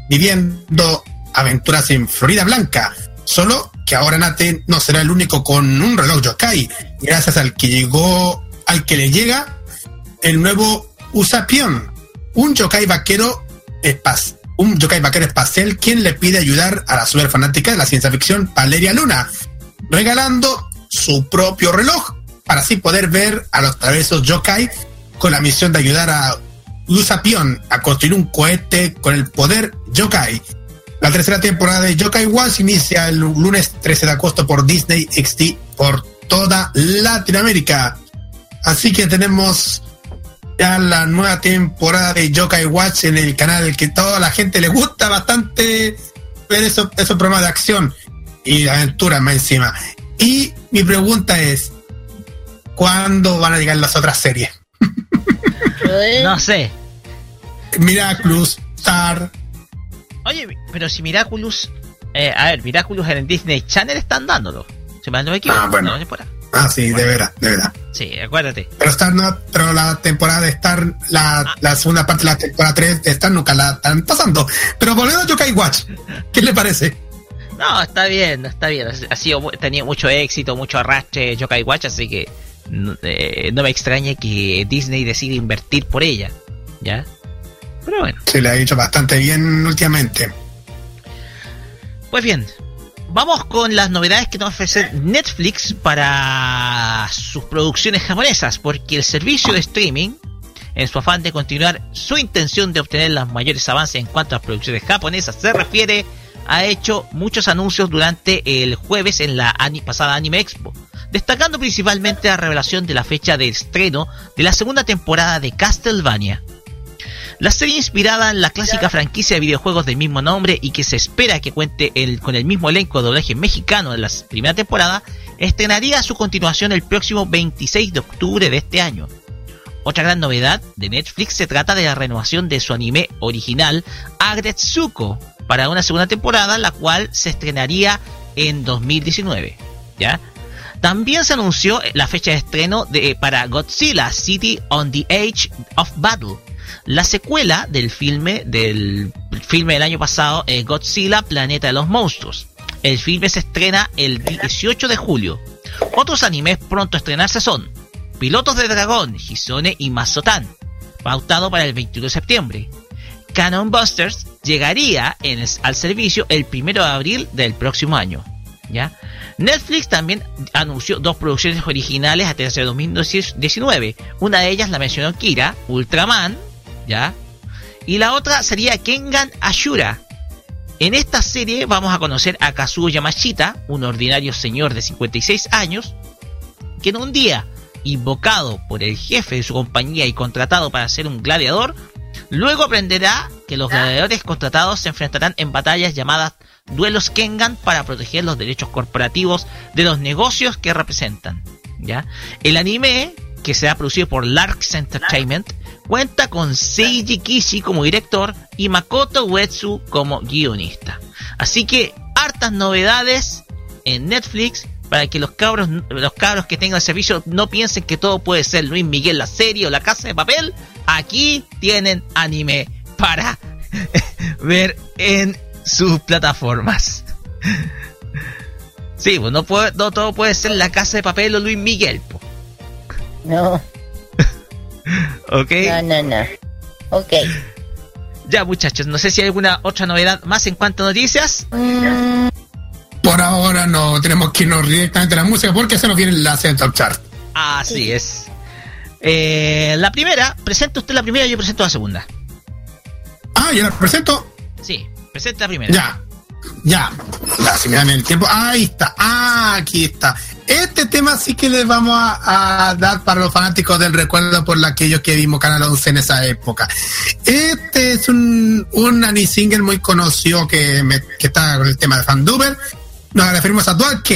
viviendo aventuras en Florida Blanca. Solo que ahora Nate no será el único con un reloj yokai, gracias al que llegó, al que le llega el nuevo Usapion, un yokai vaquero espacial un yokai vaquero espacial quien le pide ayudar a la super fanática de la ciencia ficción Valeria Luna, regalando su propio reloj para así poder ver a los travesos yokai con la misión de ayudar a Usapion a construir un cohete con el poder yokai. La tercera temporada de Yokai Watch inicia el lunes 13 de agosto por Disney XD por toda Latinoamérica. Así que tenemos ya la nueva temporada de Yokai Watch en el canal que toda la gente le gusta bastante ver esos, esos programas de acción y de aventura más encima. Y mi pregunta es, ¿cuándo van a llegar las otras series? No sé. Miraculous, Star. Oye, pero si Miraculous, eh, a ver, Miraculous en el Disney Channel están dándolo. Si me no me equivoco. Ah, bueno. Ah, sí, de veras, de veras. Sí, acuérdate. Pero Star no, pero la temporada de Star, la, ah. la segunda parte de la temporada 3 de Star nunca la están pasando. Pero volviendo a Yokai Watch, ¿qué le parece? No, está bien, está bien. Ha sido, tenido mucho éxito, mucho arrastre Yokai Watch, así que eh, no me extrañe que Disney decida invertir por ella. ¿Ya? Pero bueno. Se le ha hecho bastante bien últimamente. Pues bien, vamos con las novedades que nos ofrece Netflix para sus producciones japonesas, porque el servicio de streaming, en su afán de continuar su intención de obtener los mayores avances en cuanto a producciones japonesas se refiere, ha hecho muchos anuncios durante el jueves en la pasada Anime Expo, destacando principalmente la revelación de la fecha de estreno de la segunda temporada de Castlevania. La serie inspirada en la clásica franquicia de videojuegos del mismo nombre y que se espera que cuente con el mismo elenco de doblaje mexicano de la primera temporada, estrenaría su continuación el próximo 26 de octubre de este año. Otra gran novedad de Netflix se trata de la renovación de su anime original Agretsuko para una segunda temporada, la cual se estrenaría en 2019. ¿Ya? También se anunció la fecha de estreno de, para Godzilla City on the Edge of Battle, la secuela del filme del filme del año pasado, es Godzilla Planeta de los Monstruos. El filme se estrena el 18 de julio. Otros animes pronto a estrenarse son Pilotos de Dragón, Hisone y Mazotan, pautado para el 21 de septiembre. Canon Busters llegaría al servicio el 1 de abril del próximo año. ¿Ya? Netflix también anunció dos producciones originales hasta el 2019. Una de ellas la mencionó Kira, Ultraman, ¿ya? Y la otra sería Kengan Ashura. En esta serie vamos a conocer a Kazuo Yamashita, un ordinario señor de 56 años, que en un día, invocado por el jefe de su compañía y contratado para ser un gladiador, luego aprenderá que los gladiadores contratados se enfrentarán en batallas llamadas duelos Kengan para proteger los derechos corporativos de los negocios que representan. ¿ya? El anime, que será producido por Larks Entertainment, cuenta con Seiji Kishi como director y Makoto Uetsu como guionista. Así que hartas novedades en Netflix para que los cabros, los cabros que tengan el servicio no piensen que todo puede ser Luis Miguel la serie o la casa de papel. Aquí tienen anime para ver en sus plataformas. Sí, pues no, puede, no todo puede ser la casa de papel o Luis Miguel. No. ¿Ok? No, no, no. Ok. Ya, muchachos, no sé si hay alguna otra novedad más en cuanto a noticias. Mm. Por ahora no, tenemos que irnos directamente a la música porque se nos viene la Central Chart. Así es. Eh, la primera, presenta usted la primera y yo presento la segunda. Ah, ¿ya la presento? Sí, presenta la primera. Ya, ya. Ya, si me dan el tiempo. Ahí está. Ah, aquí está. Este tema sí que les vamos a, dar para los fanáticos del recuerdo por aquellos que vimos Canal 11 en esa época. Este es un, un anime single muy conocido que, me, que está con el tema de Fanduber. Nos referimos a Dual K.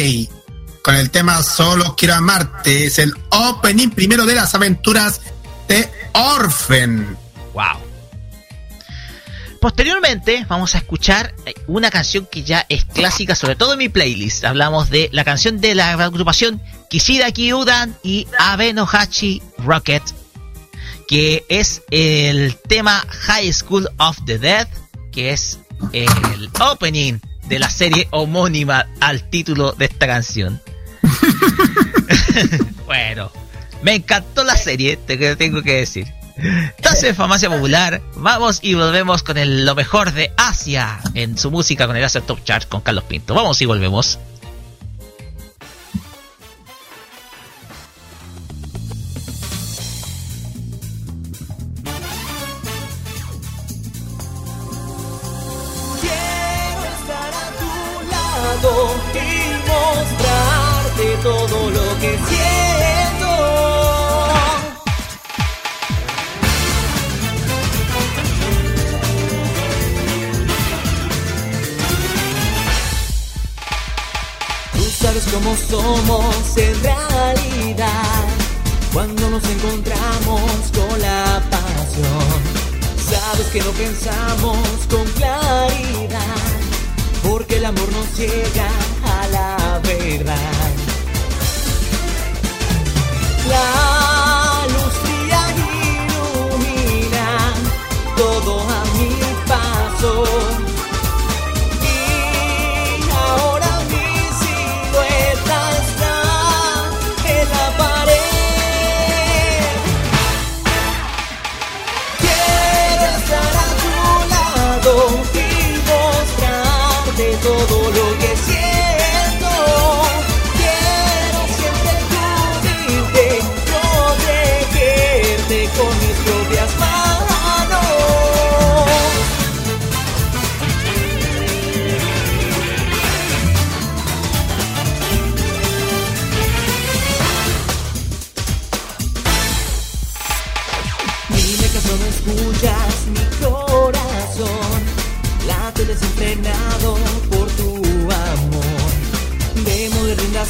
con el tema Solo quiero amarte. Es el opening primero de las aventuras de Orphan. Wow. Posteriormente vamos a escuchar una canción que ya es clásica, sobre todo en mi playlist. Hablamos de la canción de la agrupación Kishida Kyudan y Abe Hachi Rocket, que es el tema High School of the Dead, que es el opening de la serie homónima al título de esta canción. bueno, me encantó la serie, te tengo que decir. Entonces, Farmacia Popular, vamos y volvemos con el, lo mejor de Asia en su música con el Asia Top Chart con Carlos Pinto. Vamos y volvemos. Somos en realidad cuando nos encontramos con la pasión. Sabes que no pensamos con claridad porque el amor nos llega a la verdad. La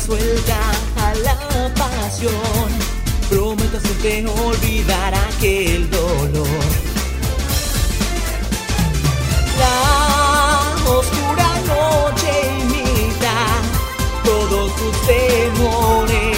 suelta a la pasión. Prometo hacerte olvidar aquel dolor. La oscura noche imita todos tus temores.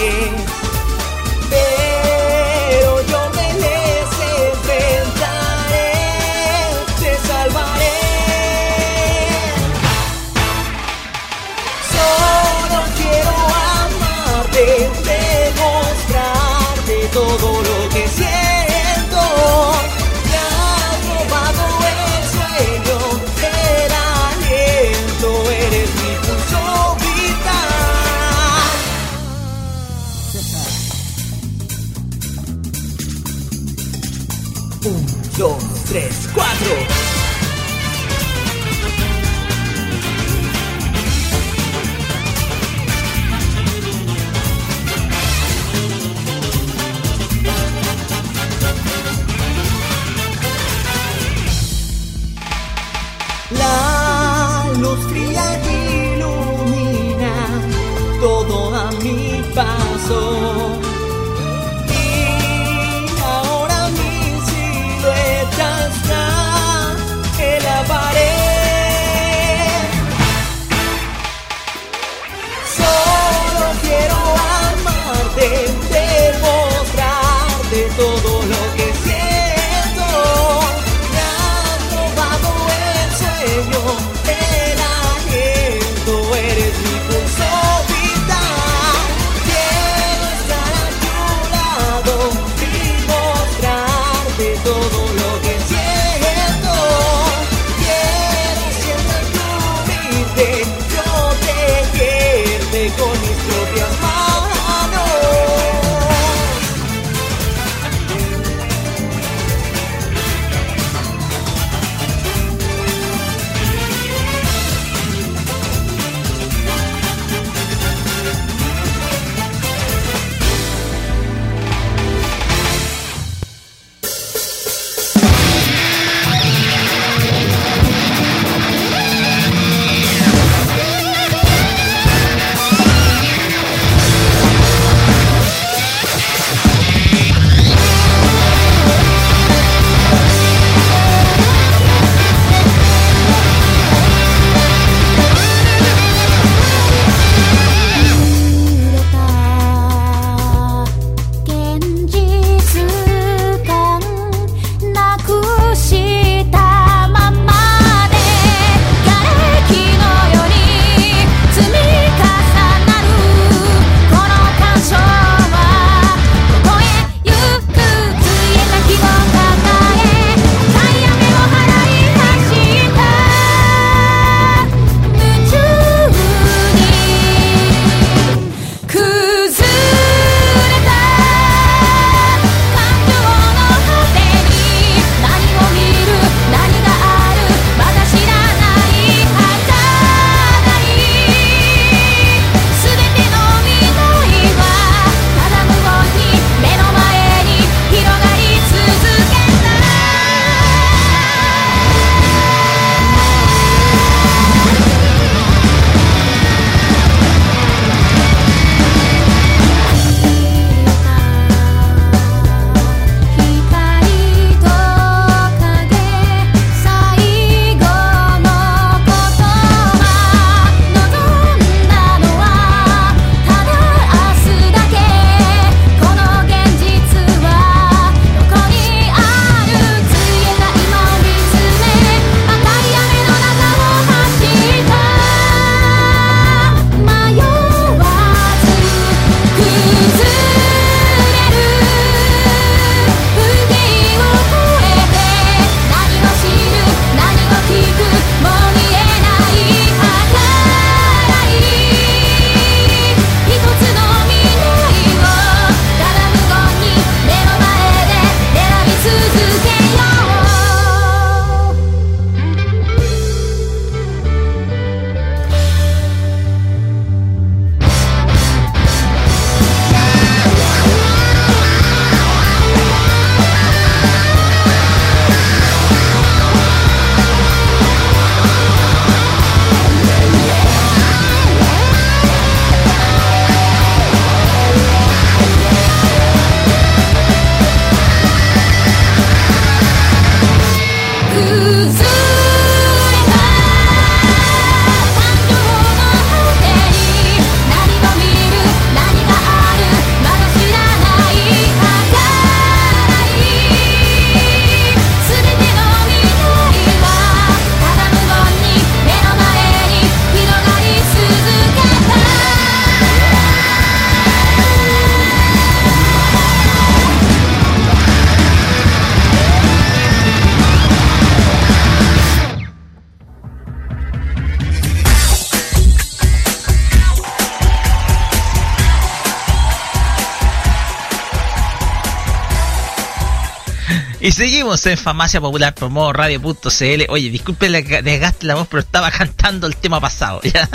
Seguimos en Farmacia Popular por modo radio.cl. Oye, disculpe le desgaste la voz, pero estaba cantando el tema pasado. ¿ya?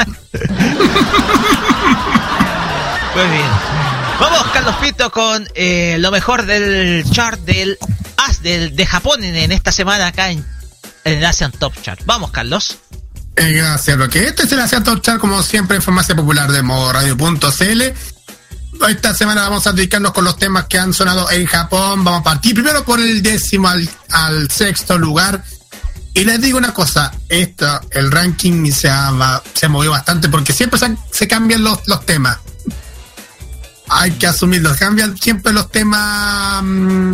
Muy bien. Vamos, Carlos Pito, con eh, lo mejor del chart del As del, de Japón en, esta semana acá en, el Asian Top Chart. Vamos, Carlos. Eh, gracias, Roque. Este es el Asian Top Chart, como siempre, en Farmacia Popular de modo radio.cl esta semana vamos a dedicarnos con los temas que han sonado en Japón. Vamos a partir primero por el décimo al, sexto lugar. Y les digo una cosa, esto, el ranking se, ha, se movió bastante porque siempre se, cambian los, temas. Hay que asumirlo, cambian siempre los temas mm,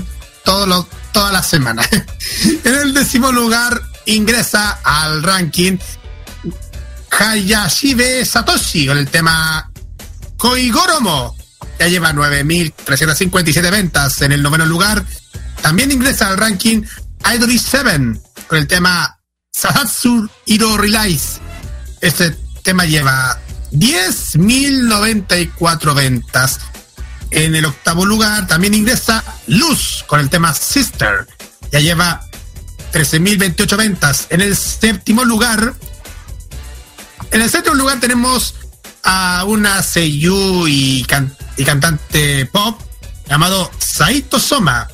los, todas las semanas. en el décimo lugar ingresa al ranking Hayashibe Satoshi con el tema Koigoromo ya lleva 9.357 ventas en el noveno lugar. También ingresa al ranking Idol 7 con el tema Sahatsu Hiro Realize. Este tema lleva 10.094 ventas. En el octavo lugar también ingresa Luz con el tema Sister. Ya lleva 13.028 ventas. En el séptimo lugar, en el séptimo lugar tenemos a una Seiyu y, cantante pop llamado Saito Soma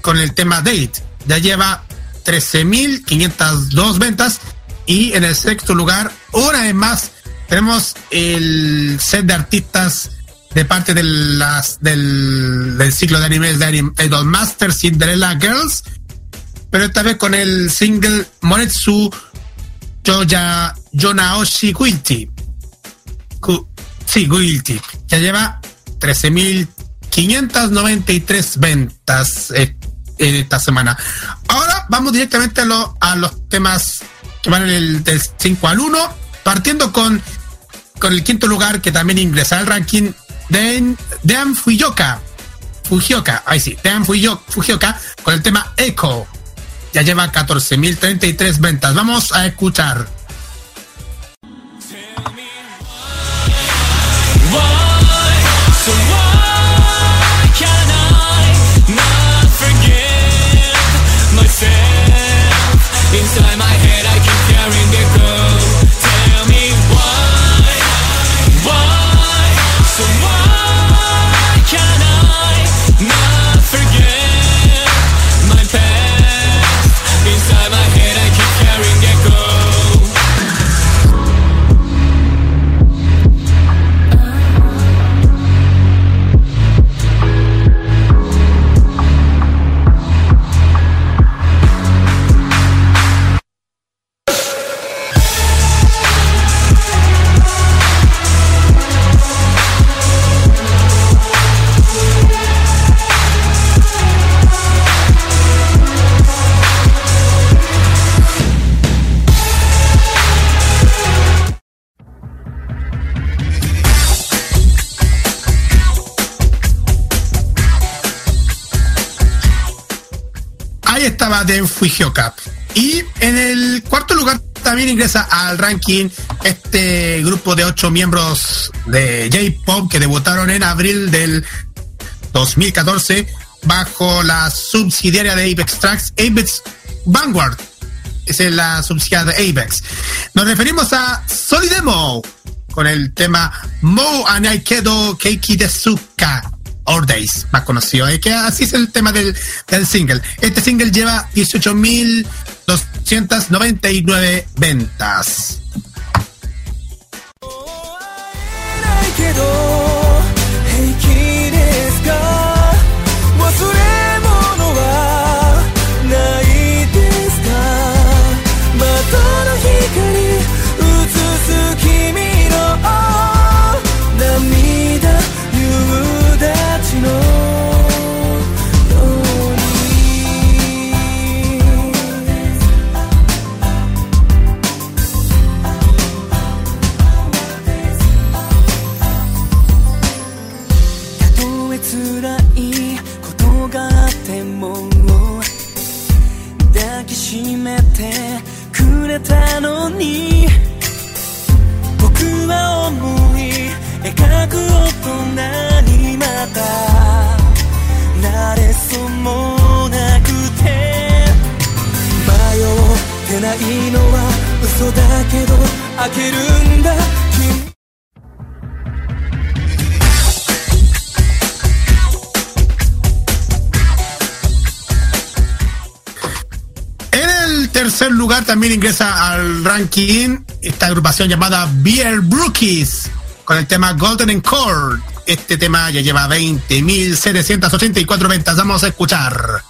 con el tema Date. Ya lleva 13.502 ventas y en el sexto lugar, una vez más, tenemos el set de artistas de parte del, ciclo de animes de Idol Master Cinderella Girls, pero esta vez con el single Monetsu Joya Yonaoshi Sí, Guilty. Ya lleva 13.593 ventas eh, esta semana. Ahora vamos directamente a, a los temas que van el del 5 al 1, partiendo con, con el quinto lugar que también ingresa al ranking de Dan Fujioka. Fujioka, ahí sí, Dan Fujioka con el tema Echo. Ya lleva 14.033 ventas. Vamos a escuchar. De Fujioka. Y en el cuarto lugar también ingresa al ranking este grupo de ocho miembros de J-Pop que debutaron en abril del 2014 bajo la subsidiaria de Apex Tracks, Apex Vanguard. Es la subsidiaria de Apex. Nos referimos a Solidemo con el tema Mo Anaikedo Keiki Desuka Our Days, más conocido. Es que así es el tema del, del single. Este single lleva 18.299 ventas. Tercer lugar también ingresa al ranking esta agrupación llamada Beer Brookies con el tema Golden Encore. Este tema ya lleva 20.784 ventas. Vamos a escuchar.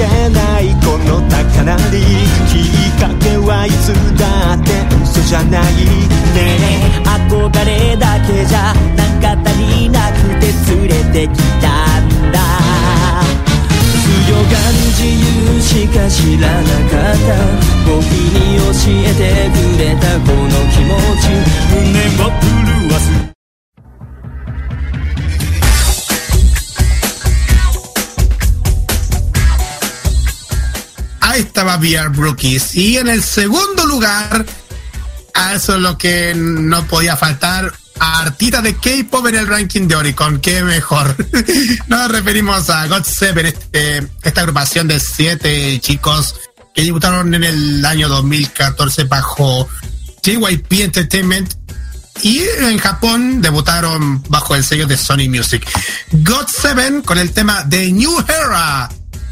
れないこの高鳴りきっかけはいつだって嘘じゃないね。え憧れだけじゃなんか足りなくて連れてきたんだ。強がる自由しか知らなかった。僕に教えてくれ。Y en el segundo lugar, eso es lo que no podía faltar, artista de K-pop en el ranking de Oricon. Qué mejor. Nos referimos a God Seven, este, esta agrupación de siete chicos que debutaron en el año 2014 bajo JYP Entertainment. Y en Japón debutaron bajo el sello de Sony Music. God Seven con el tema The New Era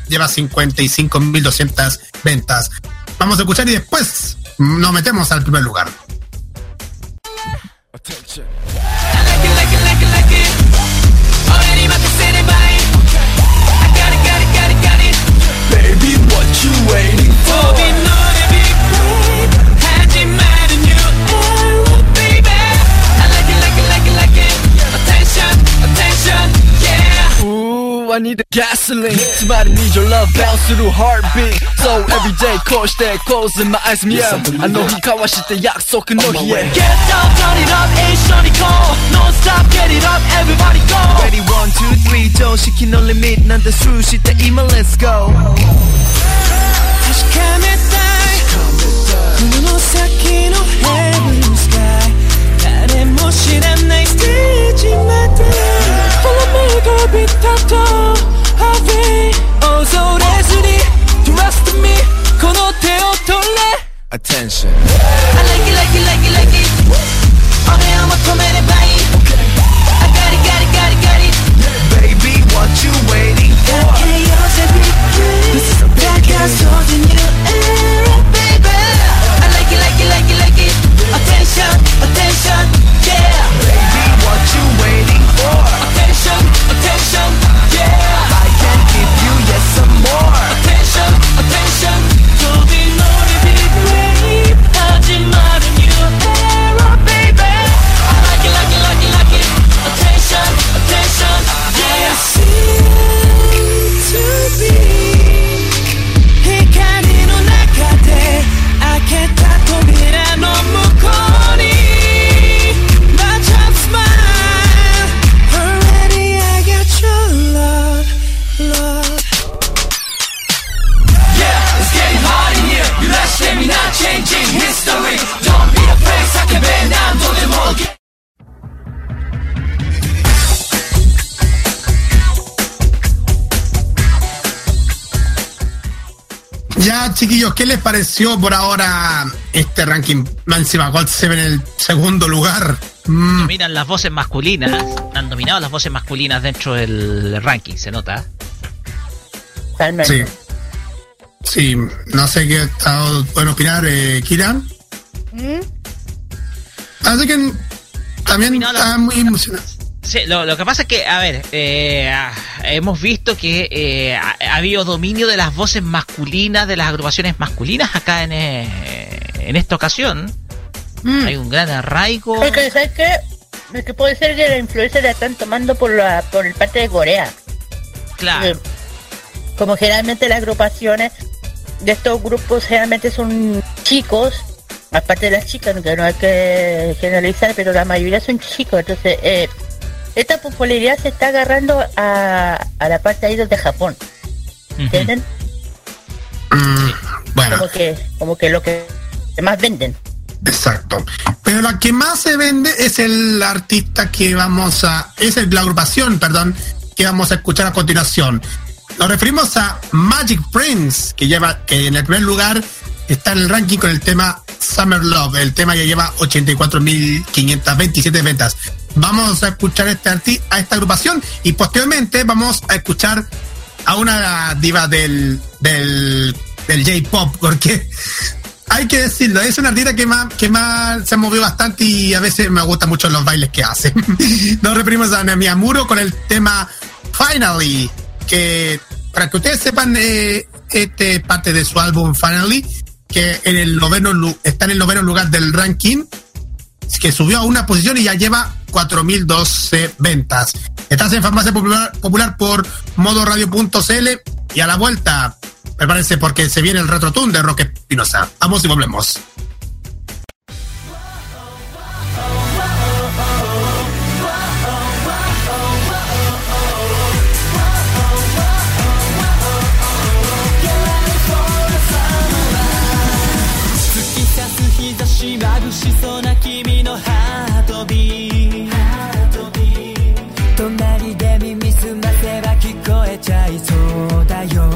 lleva 55.200 ventas. Vamos a escuchar y después nos metemos al primer lugar. Baby, what you I need the gasoline somebody need your love bounce through heartbeat. So everyday coach that closing my eyes me up I know he got what shit the yak so can no yeah. Get up turn it up ain't shiny call No stop get it up everybody go. Ready one two three don't she can only meet none the true. Shit the email let's go. 다시 감했다 그눈 사키노 heaven sky. 나를 모시란 날 Attention. I like it like it like it like it. I got it got it got it got it. Baby what you waiting for? Chiquillos, ¿qué les pareció por ahora este ranking? Encima, God Seven en el segundo lugar. Mm, Dominan las voces masculinas. Han dominado las voces masculinas dentro del ranking, se nota. Sí. Sí, no sé qué estado pueden opinar, eh, Kira. ¿Mm? Así que también está muy emocionado. Sí, lo, lo que pasa es que, a ver, eh, ah, hemos visto que eh, ha, ha habido dominio de las voces masculinas, de las agrupaciones masculinas acá en, eh, en esta ocasión. Mm. Hay un gran arraigo. Es que, ¿sabes qué? Es que puede ser que la influencia la están tomando por la por el parte de Corea. Claro. Eh, Como generalmente las agrupaciones de estos grupos generalmente son chicos, aparte de las chicas, que no hay que generalizar, pero la mayoría son chicos, entonces eh, esta popularidad se está agarrando a, a la parte de idols de Japón. ¿entienden? Mm, bueno, Como que, como que lo que más venden. exacto. Pero la que más se vende es el artista que vamos a. Es el- la agrupación, perdón, que vamos a escuchar a continuación. Nos referimos a Magic Prince, que lleva, que en el primer lugar está en el ranking con el tema Summer Love. El tema ya lleva 84.527 ventas. Vamos a escuchar este a esta agrupación y posteriormente vamos a escuchar a una diva del, del, del J-pop, porque hay que decirlo, es una artista que más, que más se ha movido bastante y a veces me gustan mucho los bailes que hace. Nos referimos a Nami Amuro con el tema Finally, que para que ustedes sepan, eh, este parte de su álbum Finally, que en el noveno está en el noveno lugar del ranking, que subió a una posición y ya lleva 4.012 ventas. Estás en Farmacia Popular, popular por modoradio.cl y a la vuelta, prepárense porque se viene el retrotune de Roque Pinoza. Vamos y volvemos. し眩しそうな君のハートビー。ト隣で耳すませば聞こえちゃいそうだよ。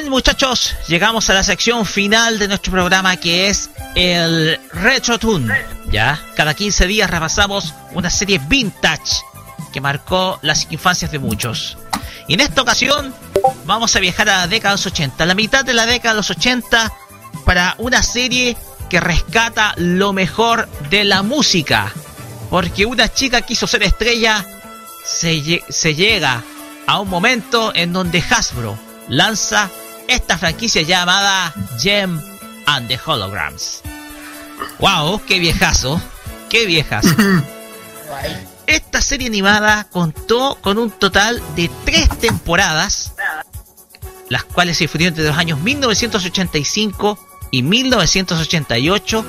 Bien, muchachos, llegamos a la sección final de nuestro programa que es el Retro Tune. Ya, cada 15 días repasamos una serie vintage que marcó las infancias de muchos. Y en esta ocasión vamos a viajar a la década de los 80, la mitad de la década de los 80, para una serie que rescata lo mejor de la música. Porque una chica quiso ser estrella, se, lle- se llega a un momento en donde Hasbro lanza esta franquicia llamada Gem and the Holograms. ¡Wow! ¡Qué viejazo! ¡Qué viejazo! Esta serie animada contó con un total de tres temporadas, las cuales se difundieron entre los años 1985 y 1988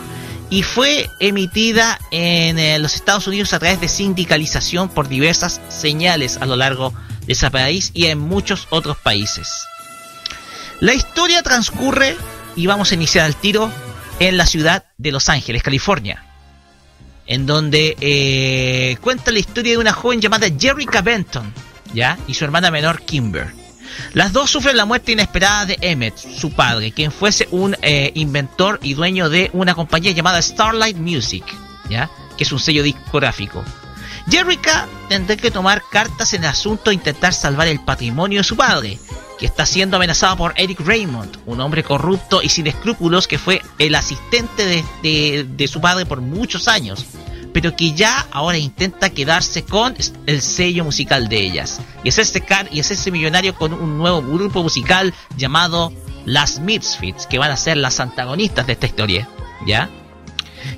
y fue emitida en eh, los Estados Unidos a través de sindicalización por diversas señales a lo largo de ese país y en muchos otros países. La historia transcurre, y vamos a iniciar al tiro, en la ciudad de Los Ángeles, California en donde eh, cuenta la historia de una joven llamada Jerrica Benton, ¿ya? Y su hermana menor Kimber. Las dos sufren la muerte inesperada de Emmett, su padre, quien fuese un eh, inventor y dueño de una compañía llamada Starlight Music, ¿ya? Que es un sello discográfico. Jerrica tendrá que tomar cartas en el asunto e intentar salvar el patrimonio de su padre, que está siendo amenazado por Eric Raymond, un hombre corrupto y sin escrúpulos que fue el asistente de, de- su padre por muchos años, pero que ya ahora intenta quedarse con el sello musical de ellas y hacerse, car y hacerse millonario con un nuevo grupo musical llamado Las Misfits, que van a ser las antagonistas de esta historia, ¿ya?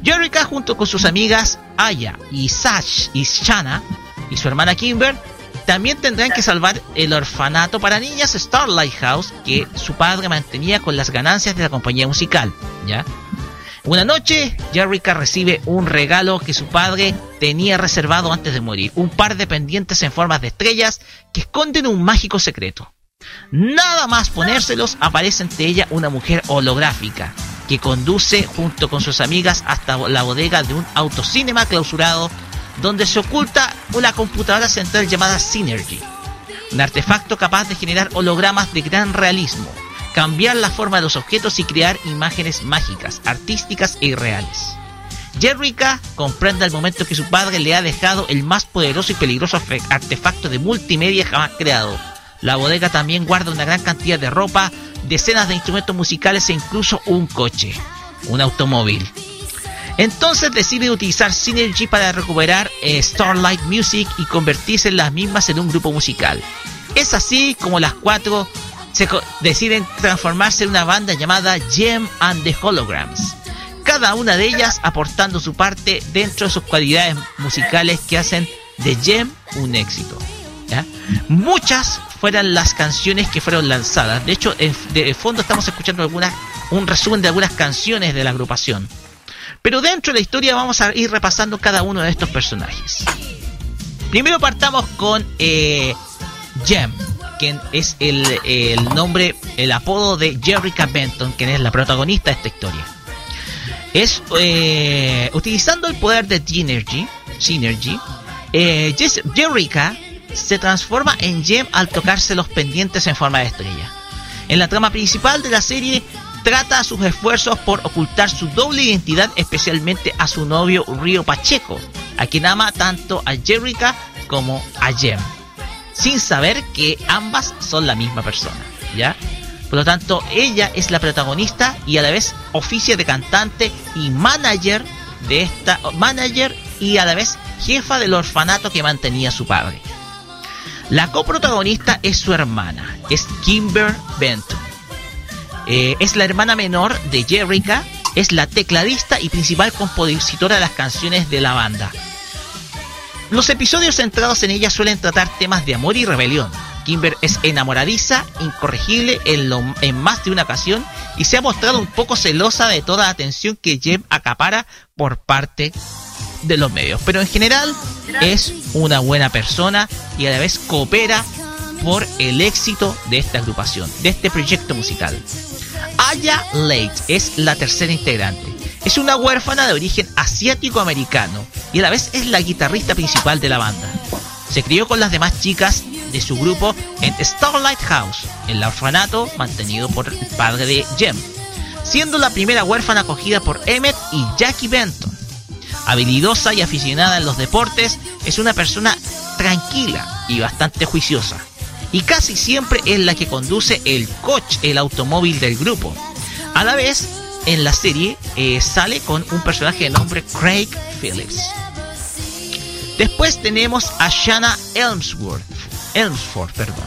Yorika junto con sus amigas Aya y Sash y Shana y su hermana Kimber también tendrán que salvar el orfanato para niñas Starlight House que su padre mantenía con las ganancias de la compañía musical, ¿ya? Una noche, Jerrica recibe un regalo que su padre tenía reservado antes de morir, un par de pendientes en formas de estrellas que esconden un mágico secreto. Nada más ponérselos, aparece ante ella una mujer holográfica que conduce junto con sus amigas hasta la bodega de un autocinema clausurado donde se oculta una computadora central llamada Synergy, un artefacto capaz de generar hologramas de gran realismo, cambiar la forma de los objetos y crear imágenes mágicas, artísticas e irreales. Jerrica comprende al momento que su padre le ha dejado el más poderoso y peligroso artefacto de multimedia jamás creado. La bodega también guarda una gran cantidad de ropa, decenas de instrumentos musicales e incluso un coche, un automóvil. Entonces decide utilizar Synergy para recuperar eh, Starlight Music y convertirse en las mismas en un grupo musical. Es así como las cuatro se deciden transformarse en una banda llamada Gem and the Holograms. Cada una de ellas aportando su parte dentro de sus cualidades musicales que hacen de Gem un éxito. Muchas fueron las canciones que fueron lanzadas. De hecho, de fondo estamos escuchando algunas, un resumen de algunas canciones de la agrupación. Pero dentro de la historia vamos a ir repasando cada uno de estos personajes. Primero partamos con eh, Jem, quien es el, el nombre, el apodo de Jerrica Benton, quien es la protagonista de esta historia. Es eh, utilizando el poder de Synergy, Synergy eh, Jerrica se transforma en Gem al tocarse los pendientes en forma de estrella. En la trama principal de la serie trata sus esfuerzos por ocultar su doble identidad, especialmente a su novio Río Pacheco, a quien ama tanto a Jerrica como a Gem, sin saber que ambas son la misma persona, ¿ya? Por lo tanto, ella es la protagonista y a la vez oficia de cantante y manager de esta manager y a la vez jefa del orfanato que mantenía su padre. La coprotagonista es su hermana, es Kimber Benton. Eh, es la hermana menor de Jerrica, es la tecladista y principal compositora de las canciones de la banda. Los episodios centrados en ella suelen tratar temas de amor y rebelión. Kimber es enamoradiza, incorregible en, en más de una ocasión y se ha mostrado un poco celosa de toda la atención que Jem acapara por parte de los medios. Pero en general es una buena persona y a la vez coopera por el éxito de esta agrupación, de este proyecto musical. Aya Late es la tercera integrante. Es una huérfana de origen asiático-americano y a la vez es la guitarrista principal de la banda. Se crió con las demás chicas de su grupo en Starlight House, el orfanato mantenido por el padre de Jem, siendo la primera huérfana acogida por Emmett y Jackie Benton. Habilidosa y aficionada en los deportes, es una persona tranquila y bastante juiciosa. Y casi siempre es la que conduce el coche, el automóvil del grupo. A la vez, en la serie eh, sale con un personaje de nombre Craig Phillips. Después tenemos a Shanna Elmsworth, perdón.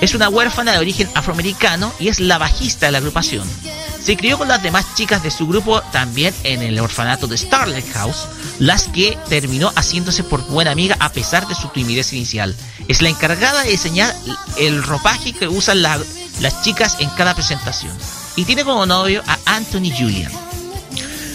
Es una huérfana de origen afroamericano y es la bajista de la agrupación. Se crió con las demás chicas de su grupo también en el orfanato de Starlight House, las que terminó haciéndose por buena amiga a pesar de su timidez inicial. Es la encargada de diseñar el ropaje que usan las chicas en cada presentación. Y tiene como novio a Anthony Julian.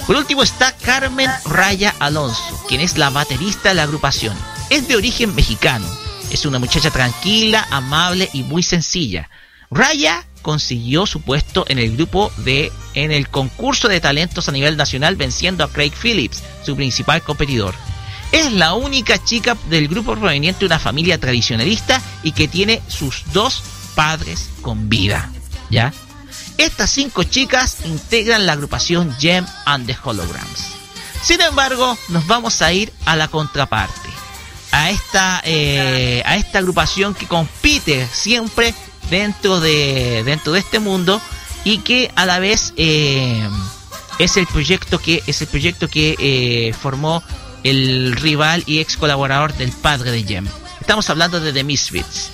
Por último está Carmen Raya Alonso, quien es la baterista de la agrupación. Es de origen mexicano. Es una muchacha tranquila, amable y muy sencilla. Raya consiguió su puesto en el grupo de en el concurso de talentos a nivel nacional venciendo a Craig Phillips, su principal competidor. Es la única chica del grupo proveniente de una familia tradicionalista y que tiene sus dos padres con vida. ¿Ya? Estas cinco chicas integran la agrupación Gem and the Holograms. Sin embargo, nos vamos a ir a la contraparte. A esta, eh, a esta agrupación que compite siempre dentro de, dentro de este mundo y que a la vez eh, es el proyecto que, es el proyecto que eh, formó el rival y ex colaborador del padre de Jem. Estamos hablando de The Misfits.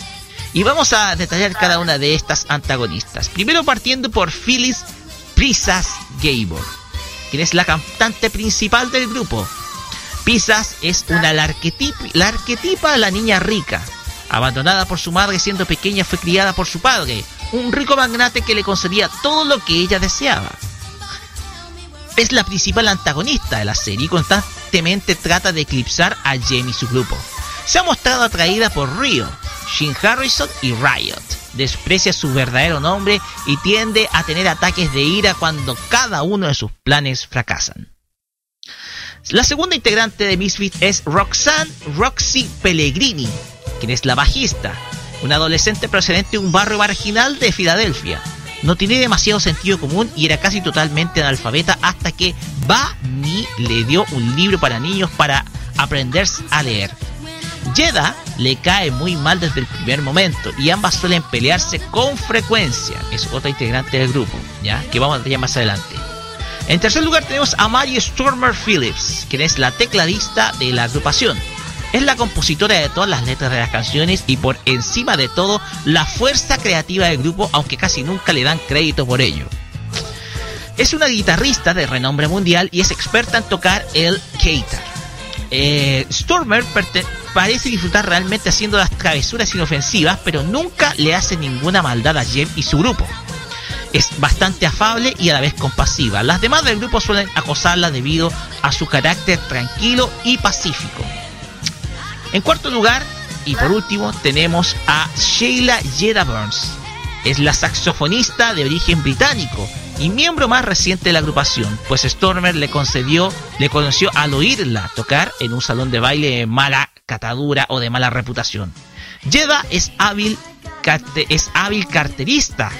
Y vamos a detallar cada una de estas antagonistas. Primero partiendo por Phyllis Prisas Gabor, quien es la cantante principal del grupo. Pisas es una la arquetipa, la arquetipa de la niña rica, Abandonada por su madre siendo pequeña, fue criada por su padre, un rico magnate que le concedía todo lo que ella deseaba. Es la principal antagonista de la serie y constantemente trata de eclipsar a Jamie y su grupo. Se ha mostrado atraída por Rio, Shin Harrison y Riot. Desprecia su verdadero nombre y tiende a tener ataques de ira cuando cada uno de sus planes fracasan. La segunda integrante de Misfit es Roxanne Roxy Pellegrini, quien es la bajista, una adolescente procedente de un barrio marginal de Filadelfia. No tiene demasiado sentido común y era casi totalmente analfabeta hasta que Ni le dio un libro para niños para aprender a leer. Yeda le cae muy mal desde el primer momento y ambas suelen pelearse con frecuencia. Es otra integrante del grupo, ya que vamos a ver más adelante. En tercer lugar tenemos a Mary Stormer Phillips, quien es la tecladista de la agrupación. Es la compositora de todas las letras de las canciones y por encima de todo la fuerza creativa del grupo, aunque casi nunca le dan crédito por ello. Es una guitarrista de renombre mundial y es experta en tocar el keitar. Eh, Stormer parece disfrutar realmente haciendo las travesuras inofensivas, pero nunca le hace ninguna maldad a Jem y su grupo. Es bastante afable y a la vez compasiva. Las demás del grupo suelen acosarla debido a su carácter tranquilo y pacífico. En cuarto lugar, y por último, tenemos a Sheila Jeda Burns. Es la saxofonista de origen británico y miembro más reciente de la agrupación, pues Stormer le concedió, le conoció al oírla tocar en un salón de baile de mala catadura o de mala reputación. Jeda es hábil, es hábil carterista.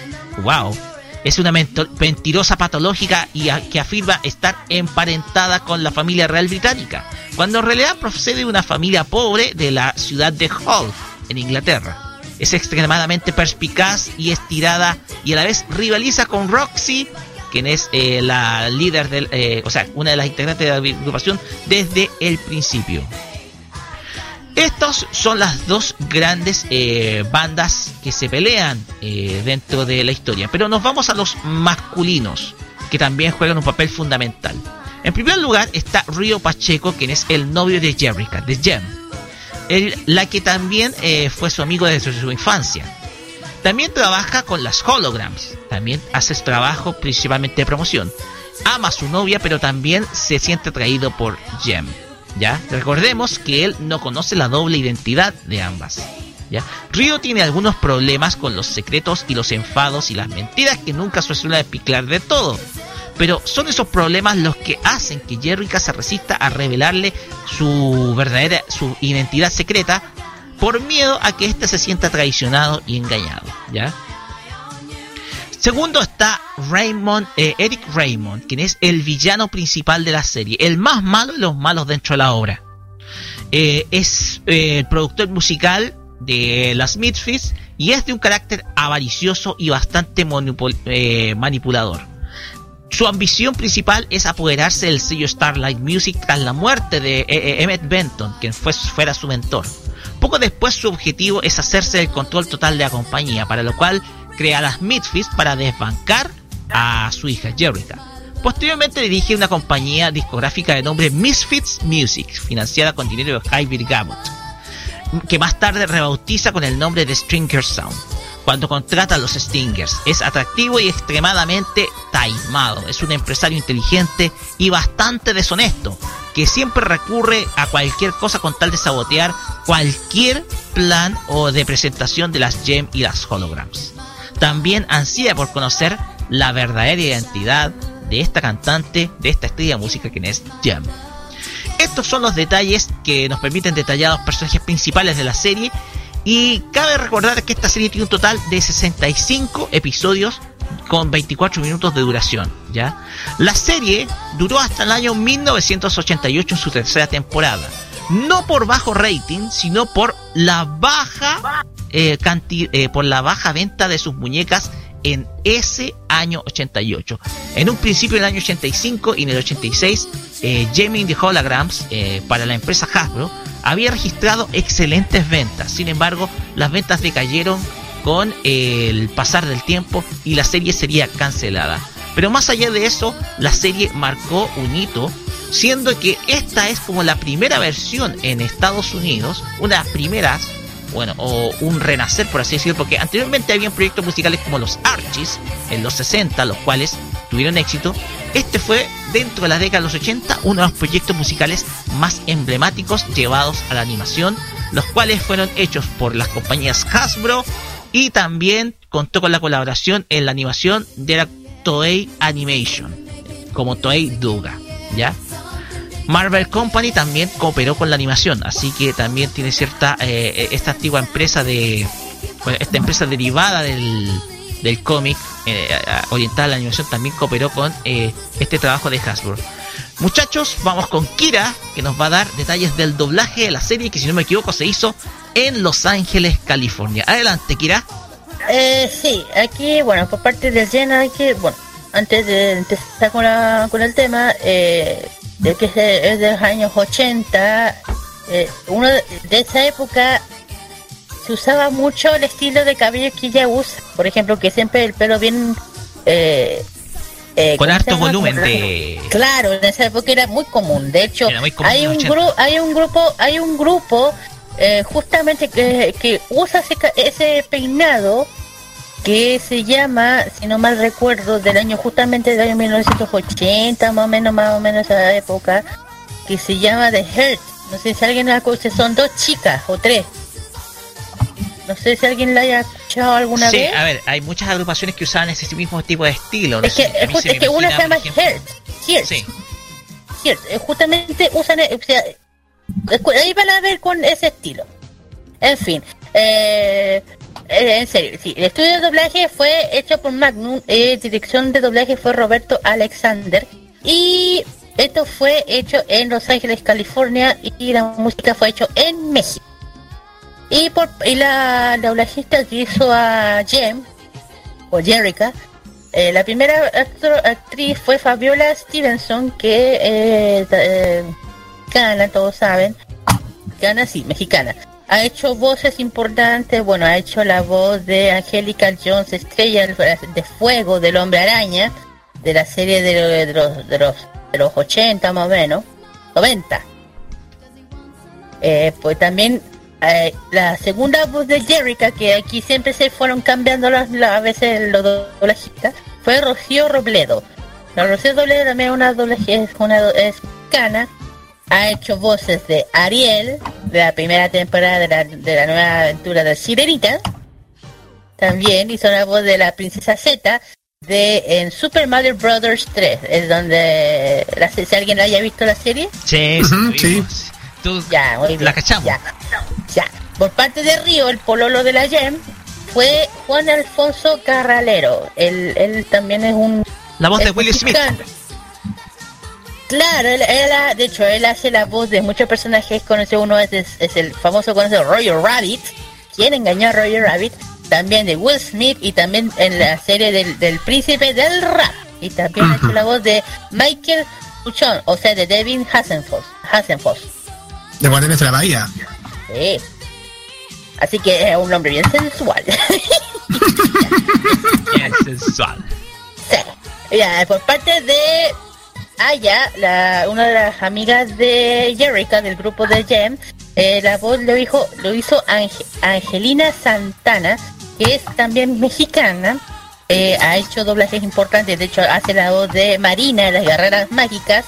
Wow, es una mentirosa patológica y que afirma estar emparentada con la familia real británica, cuando en realidad procede de una familia pobre de la ciudad de Hull, en Inglaterra. Es extremadamente perspicaz y estirada y a la vez rivaliza con Roxy, quien es eh, la líder del, eh, o sea, una de las integrantes de la agrupación desde el principio. Estas son las dos grandes eh, bandas que se pelean eh, dentro de la historia. Pero nos vamos a los masculinos, que también juegan un papel fundamental. En primer lugar está Río Pacheco, quien es el novio de Jerrica, de Jem. la que también eh, fue su amigo desde su infancia. También trabaja con las holograms. También hace trabajo principalmente de promoción. Ama a su novia, pero también se siente atraído por Jem. ¿Ya? Recordemos que él no conoce la doble identidad de ambas. ¿Ya? Río tiene algunos problemas con los secretos y los enfados y las mentiras que nunca se suele de todo. Pero son esos problemas los que hacen que Jerrica se resista a revelarle su verdadera, su identidad secreta por miedo a que éste se sienta traicionado y engañado, ¿ya? Segundo está Raymond, eh, Eric Raymond, quien es el villano principal de la serie, el más malo de los malos dentro de la obra. Eh, es eh, el productor musical de las Misfits y es de un carácter avaricioso y bastante manipulador. Su ambición principal es apoderarse del sello Starlight Music tras la muerte de Emmett Benton, quien fue, fuera su mentor. Poco después su objetivo es hacerse del control total de la compañía, para lo cual crea las Misfits para desbancar a su hija Jerrica. Posteriormente dirige una compañía discográfica de nombre Misfits Music, financiada con dinero de Javier Gabot, que más tarde rebautiza con el nombre de Stringer Sound cuando contrata a los Stingers. Es atractivo y extremadamente taimado. Es un empresario inteligente y bastante deshonesto, que siempre recurre a cualquier cosa con tal de sabotear cualquier plan o de presentación de las Gem y las Holograms. También ansía por conocer la verdadera identidad de esta cantante, de esta estrella de música que es Gem. Estos son los detalles que nos permiten detallar los personajes principales de la serie y cabe recordar que esta serie tiene un total de 65 episodios con 24 minutos de duración, ¿ya? La serie duró hasta el año 1988 en su tercera temporada. No por bajo rating, sino por la baja eh, eh, por la baja venta de sus muñecas en ese año 88. En un principio en el año 85 y en el 86, eh, Jamie the Holograms eh, para la empresa Hasbro había registrado excelentes ventas. Sin embargo, las ventas decayeron con el pasar del tiempo y la serie sería cancelada. Pero más allá de eso, la serie marcó un hito, siendo que esta es como la primera versión en Estados Unidos, una de las primeras, bueno, o un renacer por así decirlo, porque anteriormente habían proyectos musicales como los Archies en los 60, los cuales tuvieron éxito. Este fue, dentro de la década de los 80, uno de los proyectos musicales más emblemáticos llevados a la animación, los cuales fueron hechos por las compañías Hasbro y también contó con la colaboración en la animación de la Toei Animation, como Toei Duga, ¿ya? Marvel Company también cooperó con la animación, así que también tiene cierta eh, esta antigua empresa de esta empresa derivada del, del cómic eh, orientada a la animación también cooperó con eh, este trabajo de Hasbro. Muchachos, vamos con Kira, que nos va a dar detalles del doblaje de la serie que si no me equivoco se hizo en Los Ángeles, California. Adelante, Kira. Eh, sí, aquí, bueno, por parte de Jenna, que, bueno, antes de empezar con, con el tema, eh, de que es de los años 80, eh, uno de, esa época se usaba mucho el estilo de cabello que ella usa, por ejemplo, que siempre el pelo bien... Eh, eh, con harto volumen de claro en esa época era muy común de hecho hay un grupo hay un grupo hay un grupo eh, justamente que, que usa ese, ese peinado que se llama, si no mal recuerdo, del año justamente del año 1980, más o menos, más o menos esa época, que se llama The Hurt. No sé si alguien la conoce, son dos chicas o tres. No sé si alguien la haya escuchado alguna vez. Sí, a ver, hay muchas agrupaciones que usaban ese mismo tipo de estilo. es, que, es, que una se llama Hurt. Sí. Eh, justamente usan, eh, o sea, ahí van a ver con ese estilo. En fin, eh, eh, en serio, sí. El estudio de doblaje fue hecho por Magnum, eh, dirección de doblaje fue Roberto Alexander y esto fue hecho en Los Ángeles, California y la música fue hecho en México. Y por y la, doblajista que hizo a Jem o Jerica, eh, la primera actriz fue Fabiola Stevenson que eh, todos saben mexicana, sí, mexicana. Ha hecho voces importantes, bueno, ha hecho la voz de Angélica Jones, estrella de fuego del hombre araña, de la serie de, los, de, los, de los 80 más o menos, 90. Eh, pues también eh, la segunda voz de Jerica, que aquí siempre se fueron cambiando las, las- a veces los doblajistas, fue Rocío Robledo. La Rocío Robledo también es una doblajista, es una es mexicana, ha hecho voces de Ariel, de la primera temporada de la, de la nueva aventura de Sirenita. También hizo la voz de la princesa Z de en Super Mario Brothers 3, es donde la, si alguien haya visto la serie. Sí, sí. vimos. Tú Ya, muy bien. la cachamos. Ya, ya. Por parte de Río, el pololo de la Gem, fue Juan Alfonso Carralero. Él, él también es un... La voz de es Will Smith. mexicano. Claro, él, él ha- de hecho, él hace la voz de muchos personajes conocidos. Uno es, es, es el famoso conocido Roger Rabbit. ¿Quién engañó a Roger Rabbit? También de Will Smith y también en la serie del, del príncipe del rap. Y también ha hecho la voz de Michael Puchón, o sea, de Devin Hassenfoss. Hassenfoss. De Guardianes de la Bahía. Sí. Así que es un hombre bien sensual. Bien sensual. sí. Ya, por parte de Aya, la, una de las amigas de Jerica del grupo de Gem, eh, la voz lo hizo, lo hizo Ange- Angelina Santana, que es también mexicana. Eh, ha hecho doblajes importantes, de hecho hace la voz de Marina de las Guerreras Mágicas.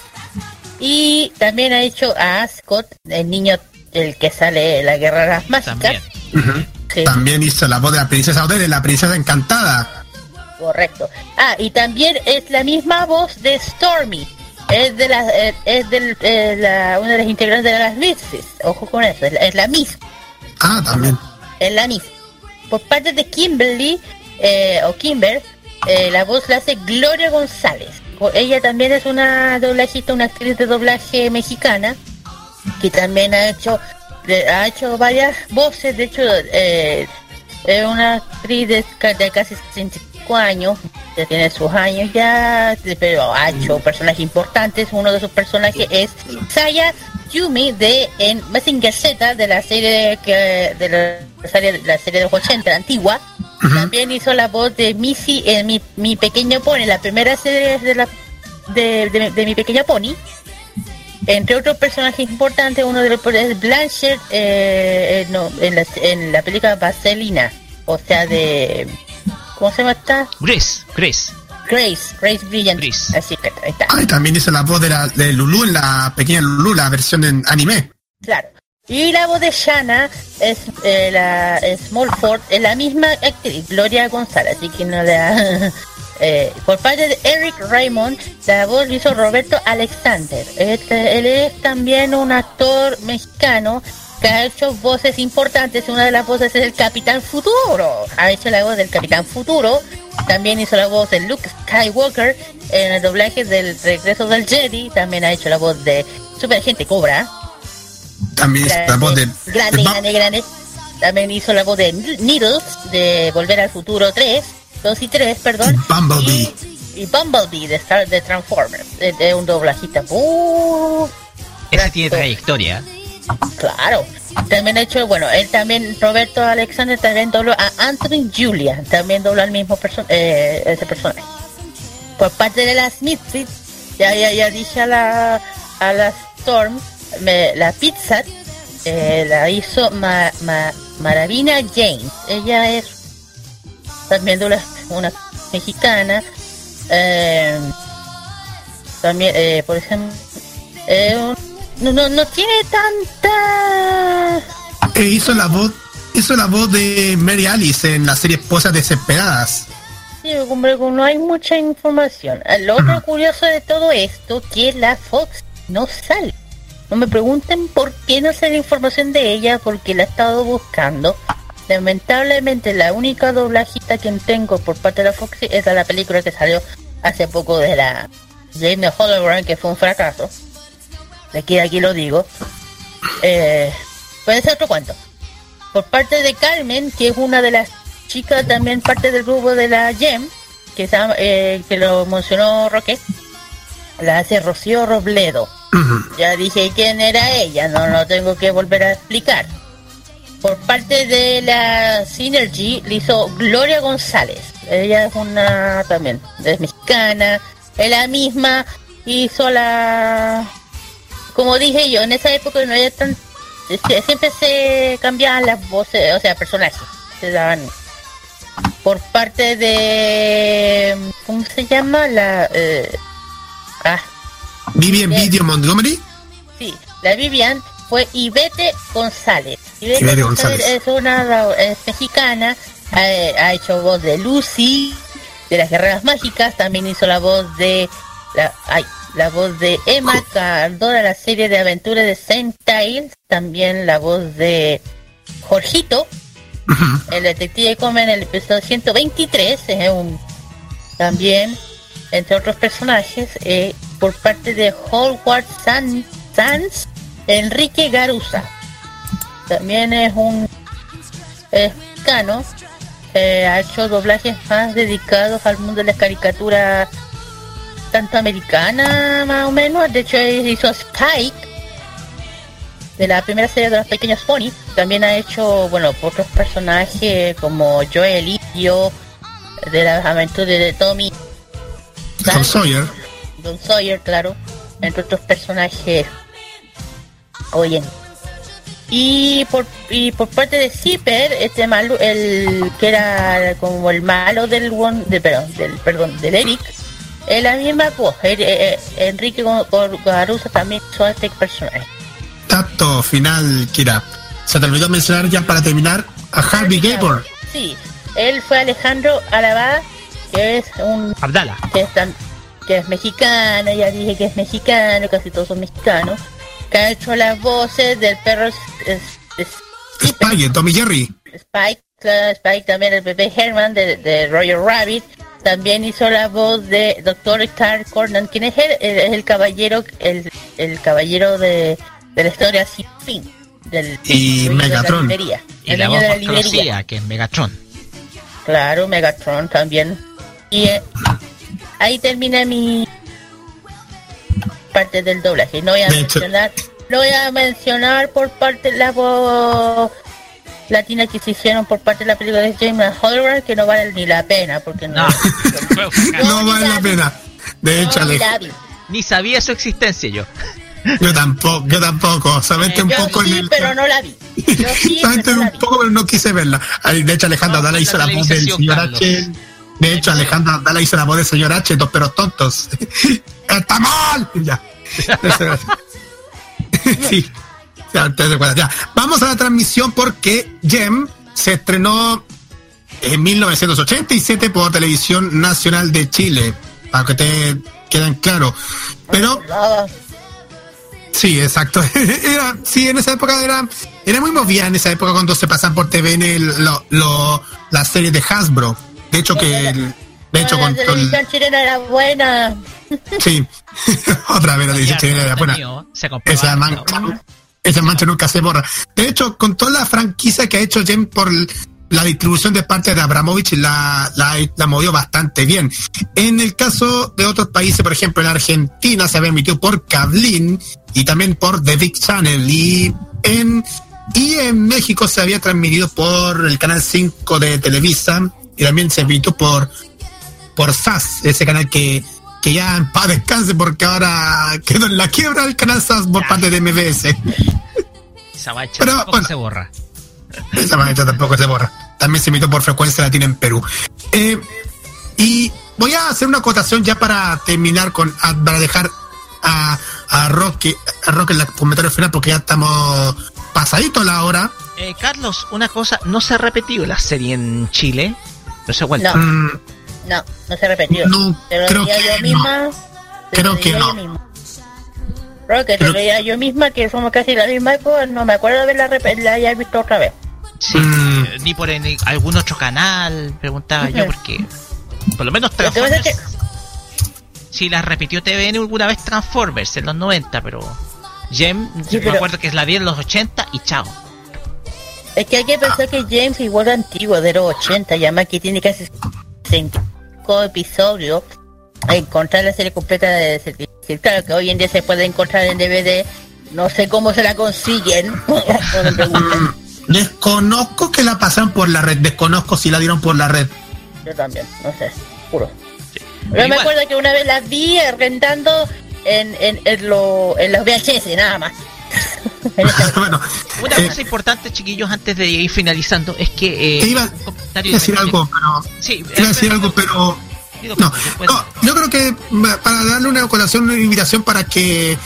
Y también ha hecho a Ascot, el niño el que sale de las Guerreras Mágicas. También. Sí. También hizo la voz de la princesa Odette, la princesa encantada. Correcto. Ah, y también es la misma voz de Stormy. Es de la, eh, es del, eh, la, una de las integrantes de las Misfits. Ojo con eso, es la, es la misma. Ah, también. Es la misma. Por parte de Kimberly, eh, o Kimber, eh, la voz la hace Gloria González. Ella también es una doblajista, una actriz de doblaje mexicana, que también ha hecho, ha hecho varias voces. De hecho, eh, es una actriz de, de casi 65 años, ya tiene sus años ya, pero ha hecho personajes importantes. Uno de sus personajes es Saya Yumi de en Messenger Z de la serie que de la serie, la serie de los 80 la antigua. También hizo la voz de Missy en mi, mi pequeño pony, la primera serie de la de, de- de mi pequeño pony. Entre otros personajes importantes, uno de los es Blanchett eh, eh, no, en, la, en la película Vaselina, o sea de ¿cómo se llama esta? Grace, Grace. Grace, Grace Brilliant. Grace. Así que ahí está. Ah, y también hizo la voz de, la, de Lulu en la pequeña Lulu, la versión en anime. Claro. Y la voz de Shanna es eh, la Smallford, es la misma actriz, Gloria González, así que no le da... Eh, por parte de Eric Raymond, la voz lo hizo Roberto Alexander. Este- él es también un actor mexicano que ha hecho voces importantes. Una de las voces es el Capitán Futuro. Ha hecho la voz del Capitán Futuro. También hizo la voz de Luke Skywalker en el doblaje del Regreso del Jedi. También ha hecho la voz de Super Agente Cobra. También hizo la voz de, grande, de grande, grande. También hizo la voz de Needles de Volver al Futuro 3, 2 y 3, perdón. Bumblebee. Y, y Bumblebee de, Star, de Transformers, de, de un doblajista. Uh, Ese tiene trayectoria. Claro. También ha hecho, bueno, él también, Roberto Alexander también dobló a Anthony Julia, también dobló al mismo person eh, ese personaje. Por parte de las Misfits, ya, ya, ya dije a la, a la Storm, me- la pizza eh, la hizo Ma, Ma- Maravina James. Ella es también de una, mexicana. eh, también, por ejemplo, no, no, no tiene tanta... que hizo la voz hizo la voz de Mary Alice en la serie Esposas Desesperadas. Sí, hombre, no hay mucha información. Ah, Lo otro curioso de todo esto, que la Fox no sale. No me pregunten por qué no sale información de ella, porque la he estado buscando. Lamentablemente la única doblajita que tengo por parte de la Fox es de la película que salió hace poco de la Jane Hologram, que fue un fracaso. De aquí aquí lo digo. Eh, puede ser otro cuento. Por parte de Carmen, que es una de las chicas también parte del grupo de la GEM, que, eh, que lo mencionó Roque. la hace Rocío Robledo. Ya dije quién era ella, no lo tengo que volver a explicar. Por parte de la Synergy le hizo Gloria González. Ella es una también, es mexicana. Es la misma hizo la... Como dije yo, en esa época no había tan... sie- Siempre se cambiaban las voces, o sea, personajes. Se daban... Por parte de... ¿Cómo se llama? La... eh, ah, Vivian. Video Montgomery. Sí, la Vivian fue Ivete González. Ivete, Ivete González, González. es una es mexicana, ha, ha hecho voz de Lucy, de las Guerreras Mágicas, también hizo la voz de la, ay, la voz de Emma Cardona, la serie de aventuras de Saint Tails, también la voz de Jorgito, el detective come en el episodio 123, es un también entre otros personajes eh, por parte de Howard San- Sanz Enrique Garuza. También es un es mexicano eh, ha hecho doblajes más dedicados al mundo de las caricaturas tanto americana más o menos de hecho hizo Spike de la primera serie de los pequeños Pony también ha hecho bueno otros personajes como Joel Ilio de las aventuras de Tommy Tom Sawyer. Don Sawyer, claro, entre otros personajes. Oye. Y por, y por parte de Zipper, este malo, el que era como el malo del one, de, perdón, del perdón, del Eric, es la misma voz. Eh, eh, eh, Enrique Garuza también a este personaje. Dato final, Kira. Se te olvidó mencionar ya para terminar a Harvey Gabor. Sí, él fue Alejandro Alabá, que es un Abdala. que es, tan- que es mexicano, ya dije que es mexicano, casi todos son mexicanos, que ha hecho las voces del perro es- es- es- Spike, Tommy Jerry. Spike, claro, Spike también el bebé Herman de, de Roger Rabbit, también hizo la voz de Dr. Star Cornan, quien es el, el- el caballero, el, el caballero de, de la historia sin fin. Del, Y de la Megatron. librería, Y el la voz de la más conocida, que es Megatron. Claro, Megatron también. Y eh, ahí termina mi parte del doblaje. No voy a De mencionar, no voy a mencionar por parte de la voz latina que se hicieron por parte de la película de James Holder que no vale ni la pena porque no, No, un vale la pena. De hecho, vi. Ni sabía su existencia yo. yo tampoco, yo tampoco. Solamente un Yo poco en el. pero no la vi. Yo sí, un la vi. poco, pero no quise verla. Ay, De hecho, Alejandra No, Dala la hizo la voz del señor Carlos. H. De hecho, Alejandra Dala hizo la voz del señor H, dos pero tontos. ¡Está mal! Ya. sí. Ya, te. Ya. Vamos a la transmisión porque Gem se estrenó en 1987 por Televisión Nacional de Chile. Para que te queden claro. Pero Ah, Sí, exacto. Era, sí, en esa época era, era muy movida en esa época cuando se pasan por TVN lo, lo, las series de Hasbro. De hecho que el- de hecho la con, con- televisión chilena era buena. sí. Otra vez la televisión chilena era buena. Se. Esa mancha, esa mancha nunca se borra. De hecho, con toda la franquicia que ha hecho Jen por la distribución de parte de Abramovich, la, la, la movió bastante bien. En el caso de otros países, por ejemplo, en Argentina se había emitido por Cablin y también por The Big Channel. Y en, y en México se había transmitido por el canal 5 de Televisa y también se emitió por, por SAS, ese canal que, que ya en paz descanse porque ahora quedó en la quiebra el canal SAS por parte de MBS. Esa mancha Pero, tampoco bueno. se borra. Esa mancha tampoco se borra. También se emitió por frecuencia latina en Perú. Eh, y voy a hacer una acotación ya para terminar con, para dejar a, a a Roque en el comentario final porque ya estamos pasadito la hora. Eh, Carlos, una cosa, no se ha repetido la serie en Chile, pero se ha vuelto. No. Mm, No, no se repetió. No, Te lo creo diría que yo no. misma. te Creo que no. misma. Creo que te Creo- lo diría yo misma, que somos casi la misma época, no me acuerdo de haberla rep- la haya visto otra vez. Sí, Mm. ni por en algún otro canal, preguntaba yo, porque por lo menos Lo que Transformers. Sí, la repitió TVN alguna vez Transformers en los 90, pero. Gem, Sí, me acuerdo que es la vi en los 80 y chao. Es que hay que pensar que James igual antiguo, de los 80, y además que tiene casi 5 episodios. encontrar la serie completa de Certificate. Claro que hoy en día se puede encontrar en DVD. No sé cómo se la consiguen. Desconozco que la pasan por la red, desconozco si la dieron por la red. Yo también, no sé, juro. Yo me acuerdo que una vez la vi rentando en, en, en, lo, en los VHS, nada más. bueno, Una eh, cosa importante, chiquillos, antes de ir finalizando, es que... eh, Te iba- a decir de- algo, pero Sí, iba a decir algo, pero no, no, yo creo que para darle una colación, una invitación para que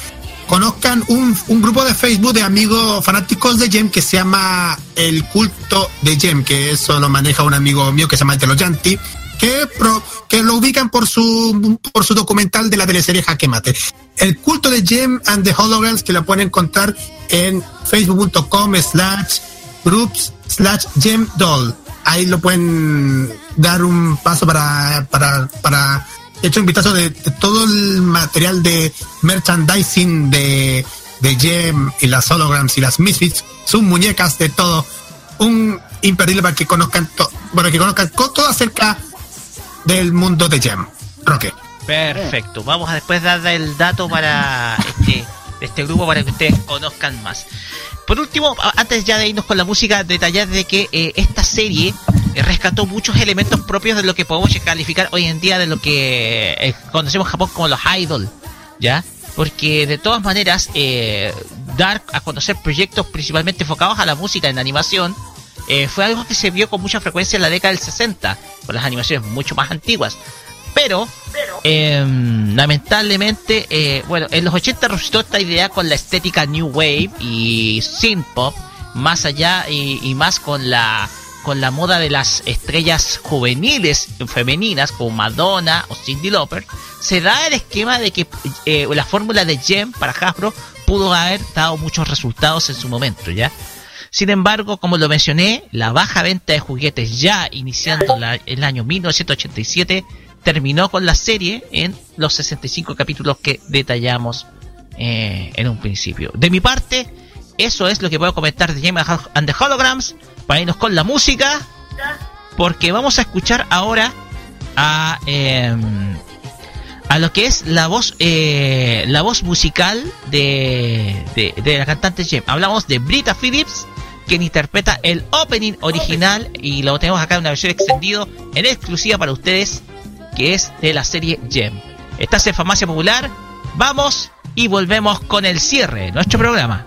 conozcan un, un grupo de Facebook de amigos fanáticos de Gem que se llama El Culto de Gem, que eso lo maneja un amigo mío que se llama Italo Yanti, que, lo ubican por su por su documental de la teleserie Jaque Mate. El Culto de Gem and the Holograms, que lo pueden encontrar en facebook.com slash groups slash Gem Doll. Ahí lo pueden dar un paso para, para, para echar un vistazo de, todo el material de merchandising de, de Gem y las holograms y las Misfits, sus muñecas, de todo. Un imperdible para que conozcan, bueno, que conozcan co- todo acerca del mundo de Gem. Roque. Perfecto. Vamos a después dar el dato para este, este grupo para que ustedes conozcan más. Por último, antes ya de irnos con la música, detallar de que eh, esta serie eh, rescató muchos elementos propios de lo que podemos calificar hoy en día de lo que eh, conocemos en Japón como los idol, ¿ya? Porque de todas maneras, eh, dar a conocer proyectos principalmente enfocados a la música en animación eh, fue algo que se vio con mucha frecuencia en la década del 60, con las animaciones mucho más antiguas. Pero, eh, lamentablemente, eh, bueno, en los 80 resucitó esta idea con la estética New Wave y synth pop, más allá y, y más con la con la moda de las estrellas juveniles femeninas como Madonna o Cindy Lauper, se da el esquema de que eh, la fórmula de Gem para Hasbro pudo haber dado muchos resultados en su momento, ¿ya? Sin embargo, como lo mencioné, la baja venta de juguetes ya iniciando el año 1987 terminó con la serie en los 65 capítulos que detallamos eh, en un principio. De mi parte, eso es lo que puedo comentar de Game and the Holograms para irnos con la música, porque vamos a escuchar ahora a em, a lo que es la voz eh, la voz musical de, de, de la cantante Jem. Hablamos de Brita Phillips, quien interpreta el opening original y lo tenemos acá en una versión extendido en exclusiva para ustedes, que es de la serie Gem. Estás en Farmacia Popular, vamos y volvemos con el cierre de nuestro programa.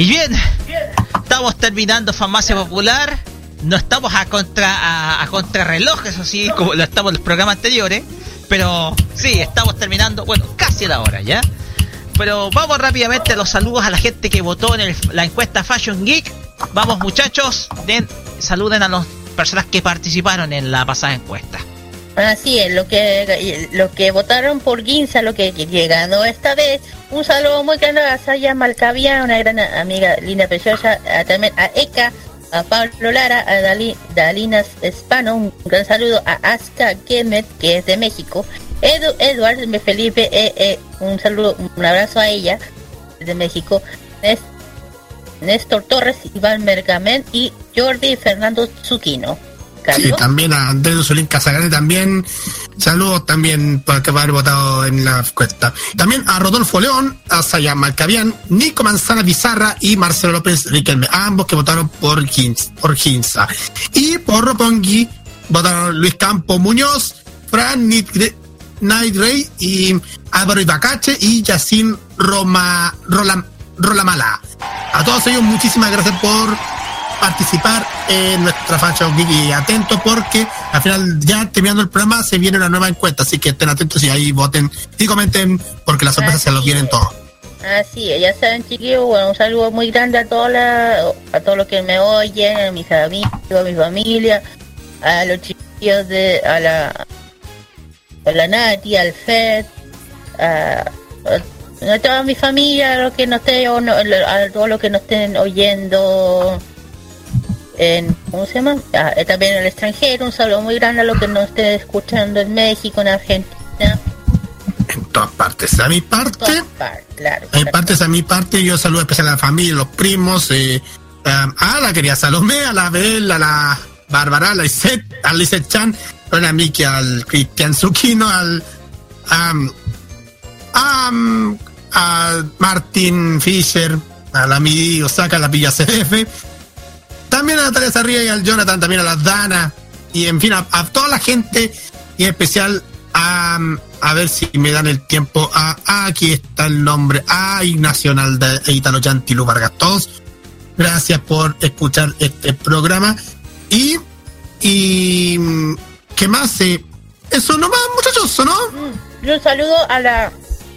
Y bien, estamos terminando Farmacia Popular. No estamos a contra a, a contrarreloj, eso sí, como lo estamos en los programas anteriores. Pero sí, estamos terminando, bueno, casi a la hora ya. Pero vamos rápidamente a los saludos a la gente que votó en la encuesta Fashion Geek. Vamos muchachos, den, saluden a las personas que participaron en la pasada encuesta. Así es, lo que lo que votaron por Ginza, lo que, ganó esta vez. Un saludo muy grande a Saya Malcavia, una gran amiga linda, preciosa. a- también a Eka, a Pablo Lara, a Dali, Dalina Espano. Un gran saludo a Aska Kemet, que es de México. Edu, Edward Felipe, eh, eh, un saludo, un abrazo a ella, de México. Néstor Torres, Iván Mergamen y Jordi Fernando Zuquino. Sí, también a Andrés Solín Casagrande también. Saludos también por que haber votado en la encuesta. También a Rodolfo León, a Sayam Malcavian, Nico Manzana Bizarra y Marcelo López Riquelme. Ambos que votaron por Ginza. Por Ginza. Y por Ropongui votaron Luis Campo Muñoz, Fran Night Rey y Álvaro Ibacache y Yacine Roma, Rolam, Rolamala. A todos ellos muchísimas gracias por participar en nuestra Fashion Geek y atentos porque al final ya terminando el programa se viene una nueva encuesta, así que estén atentos y ahí voten y comenten porque las sorpresas se los vienen todos. Así es, ya saben chiquillos, bueno, un saludo muy grande a todos la, a todos los que me oyen, a mis amigos, a mi familia, a los chiquillos de, a la, a la Nati, al Fed, a, a, a toda mi familia, a los que no estén, o no- a todos los que no estén oyendo en, ¿cómo se llama? Ah, eh, también en el extranjero, un saludo muy grande a los que no estén escuchando en México, en Argentina, En todas partes. A mi parte, todas partes, claro. a mi parte es a mi parte, yo saludo especial a la familia, los primos, eh, um, a la querida Salomé, a la Bel, a la Bárbara, a la Iset, a Iset Chan, a Miki, al Cristian Zucchino, al am, am, a Martin Fisher, a la Midi Osaka, a la Villa CDF, también a Natalia Sarria y al Jonathan, también a la Dana, y en fin, a, toda la gente, y en especial a, a ver si me dan el tiempo, a, aquí está el nombre, a Ignacio Nalda e Italo Chantilu Vargas, todos, gracias por escuchar este programa, y, y, ¿qué más? Eh, eso nomás, muchachos, ¿no? Mm, Y un saludo a la.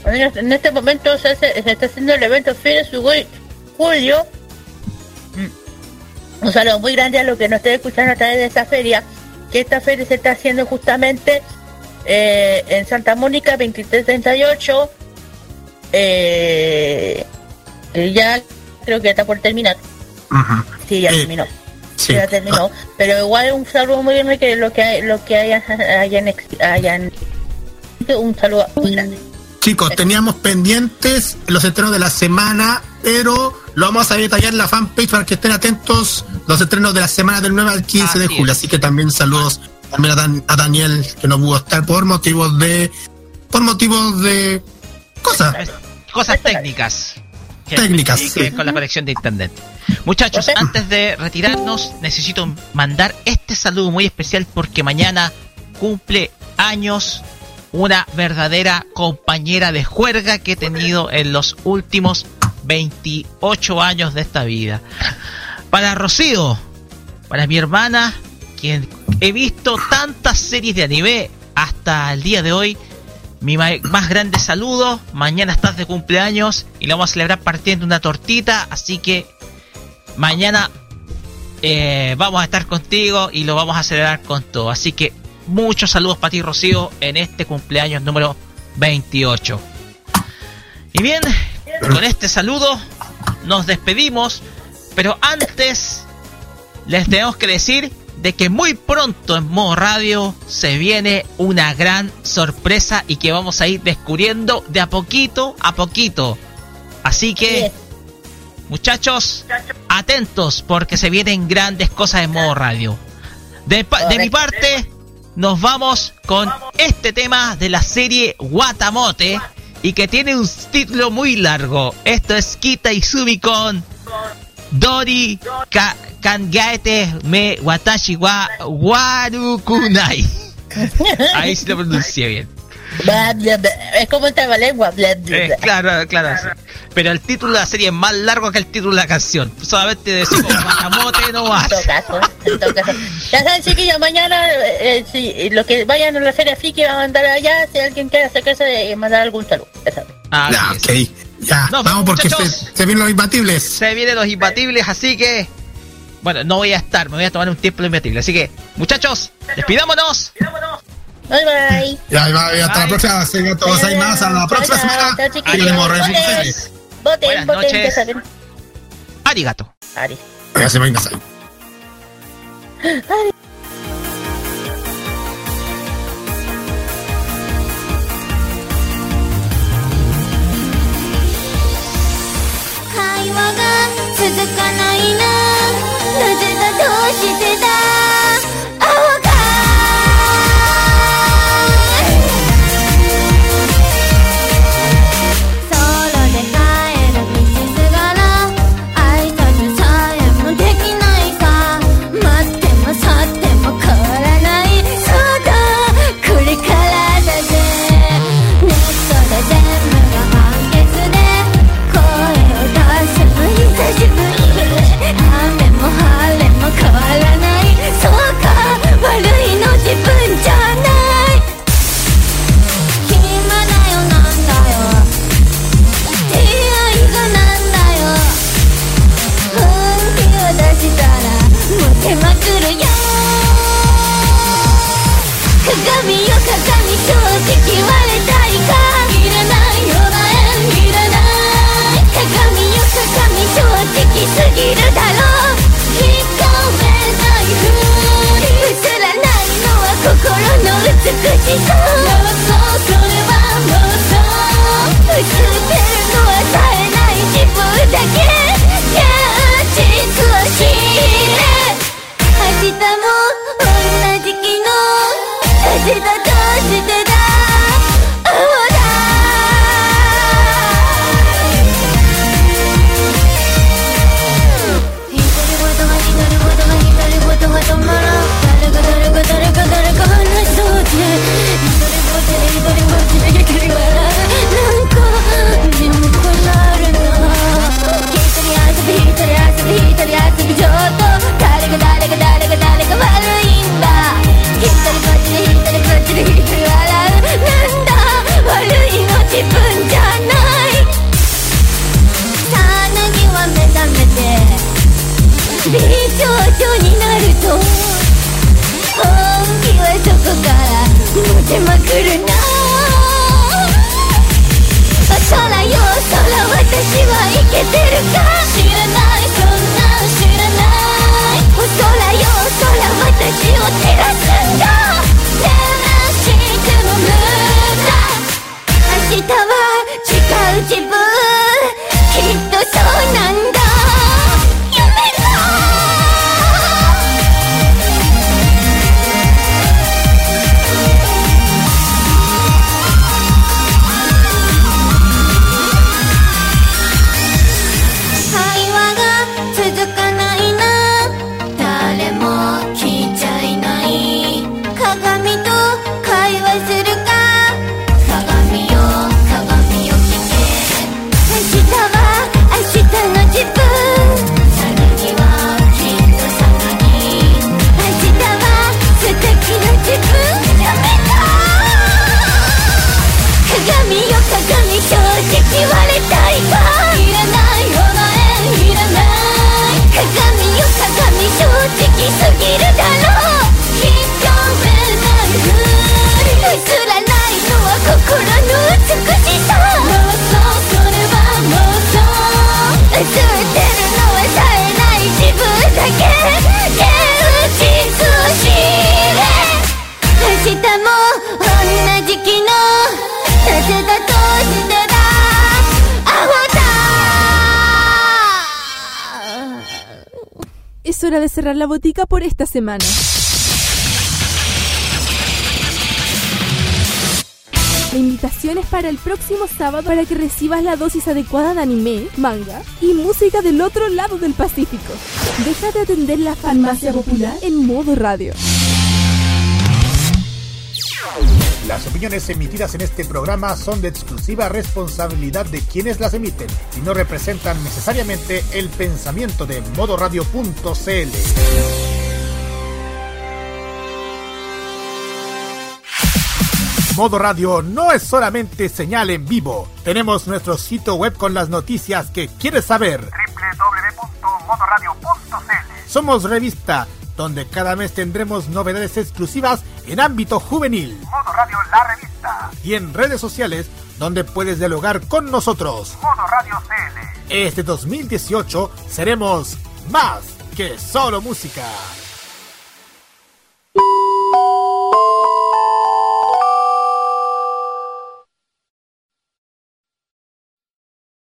En este momento se, hace- se está haciendo el evento Fieres Julio. Un saludo muy grande a los que nos estén escuchando a través de esta feria. Que esta feria se está haciendo justamente eh, en Santa Mónica 2338. Eh, ya creo que está por terminar. Sí, ya Eh, terminó. Sí. Ya terminó. Pero igual un saludo muy grande que lo que hay- lo que hayan hayan un saludo muy grande. Chicos, teníamos pendientes los estrenos de la semana, pero lo vamos a detallar en la fanpage para que estén atentos los estrenos de la semana del 9 al 15 de julio. es. Así que también saludos también a, Dan- a Daniel, que no pudo estar por motivos de. por motivos de. cosas. Es- Cosas técnicas. Que- Técnicas, y que sí. con la conexión de internet. Muchachos, antes de retirarnos, necesito mandar este saludo muy especial porque mañana cumple años una verdadera compañera de juerga que he tenido en los últimos 28 años de esta vida. Para Rocío, para mi hermana, quien he visto tantas series de anime hasta el día de hoy, mi más grande saludo. Mañana estás de cumpleaños y lo vamos a celebrar partiendo una tortita. Así que mañana eh, vamos a estar contigo y lo vamos a celebrar con todo. Así que muchos saludos para ti, Rocío, en este cumpleaños número 28. Y bien, con este saludo nos despedimos. Pero antes les tenemos que decir de que muy pronto en modo radio se viene una gran sorpresa y que vamos a ir descubriendo de a poquito a poquito. Así que, muchachos, atentos porque se vienen grandes cosas en modo radio. De, de mi parte, nos vamos con este tema de la serie Watamote y que tiene un título muy largo. Esto es Kita Izumi con Dori ka, Kangaete me Watashi wa Warukunai. Ahí sí lo pronuncié bien. Es como un trabalenguas. Eh, claro, claro. Pero el título de la serie es más largo que el título de la canción. Solamente decimos Guacamote nomás. En todo caso, en todo caso. Ya saben, chiquillos, mañana, eh, si los que vayan a la feria friki van a mandar allá, si alguien quiere acercarse, de mandar algún saludo. Ya. Ah, ok. Ya, vamos porque se, vienen los imbatibles. Se vienen los imbatibles, así que bueno, no voy a estar, me voy a tomar un tiempo imbatible. Así que, muchachos, despidámonos. despidámonos. Bye bye. Ya. Hasta la próxima. Sigan todos bye. más. Hasta la próxima semana. Voten, voten, voten. Arigato. Ari. Ya se me Ari. la botica por esta semana. La invitación es para el próximo sábado para que recibas la dosis adecuada de anime, manga y música del otro lado del Pacífico. Deja de atender la farmacia popular en modo radio. Las opiniones emitidas en este programa son de exclusiva responsabilidad de quienes las emiten y no representan necesariamente el pensamiento de modoradio.cl. Modo Radio no es solamente señal en vivo. Tenemos nuestro sitio web con las noticias que quieres saber. www.modoradio.cl Somos revista, donde cada mes tendremos novedades exclusivas en ámbito juvenil. Modo Radio La Revista. Y en redes sociales, donde puedes dialogar con nosotros. Modo Radio CL. Este 2018 seremos más que solo música.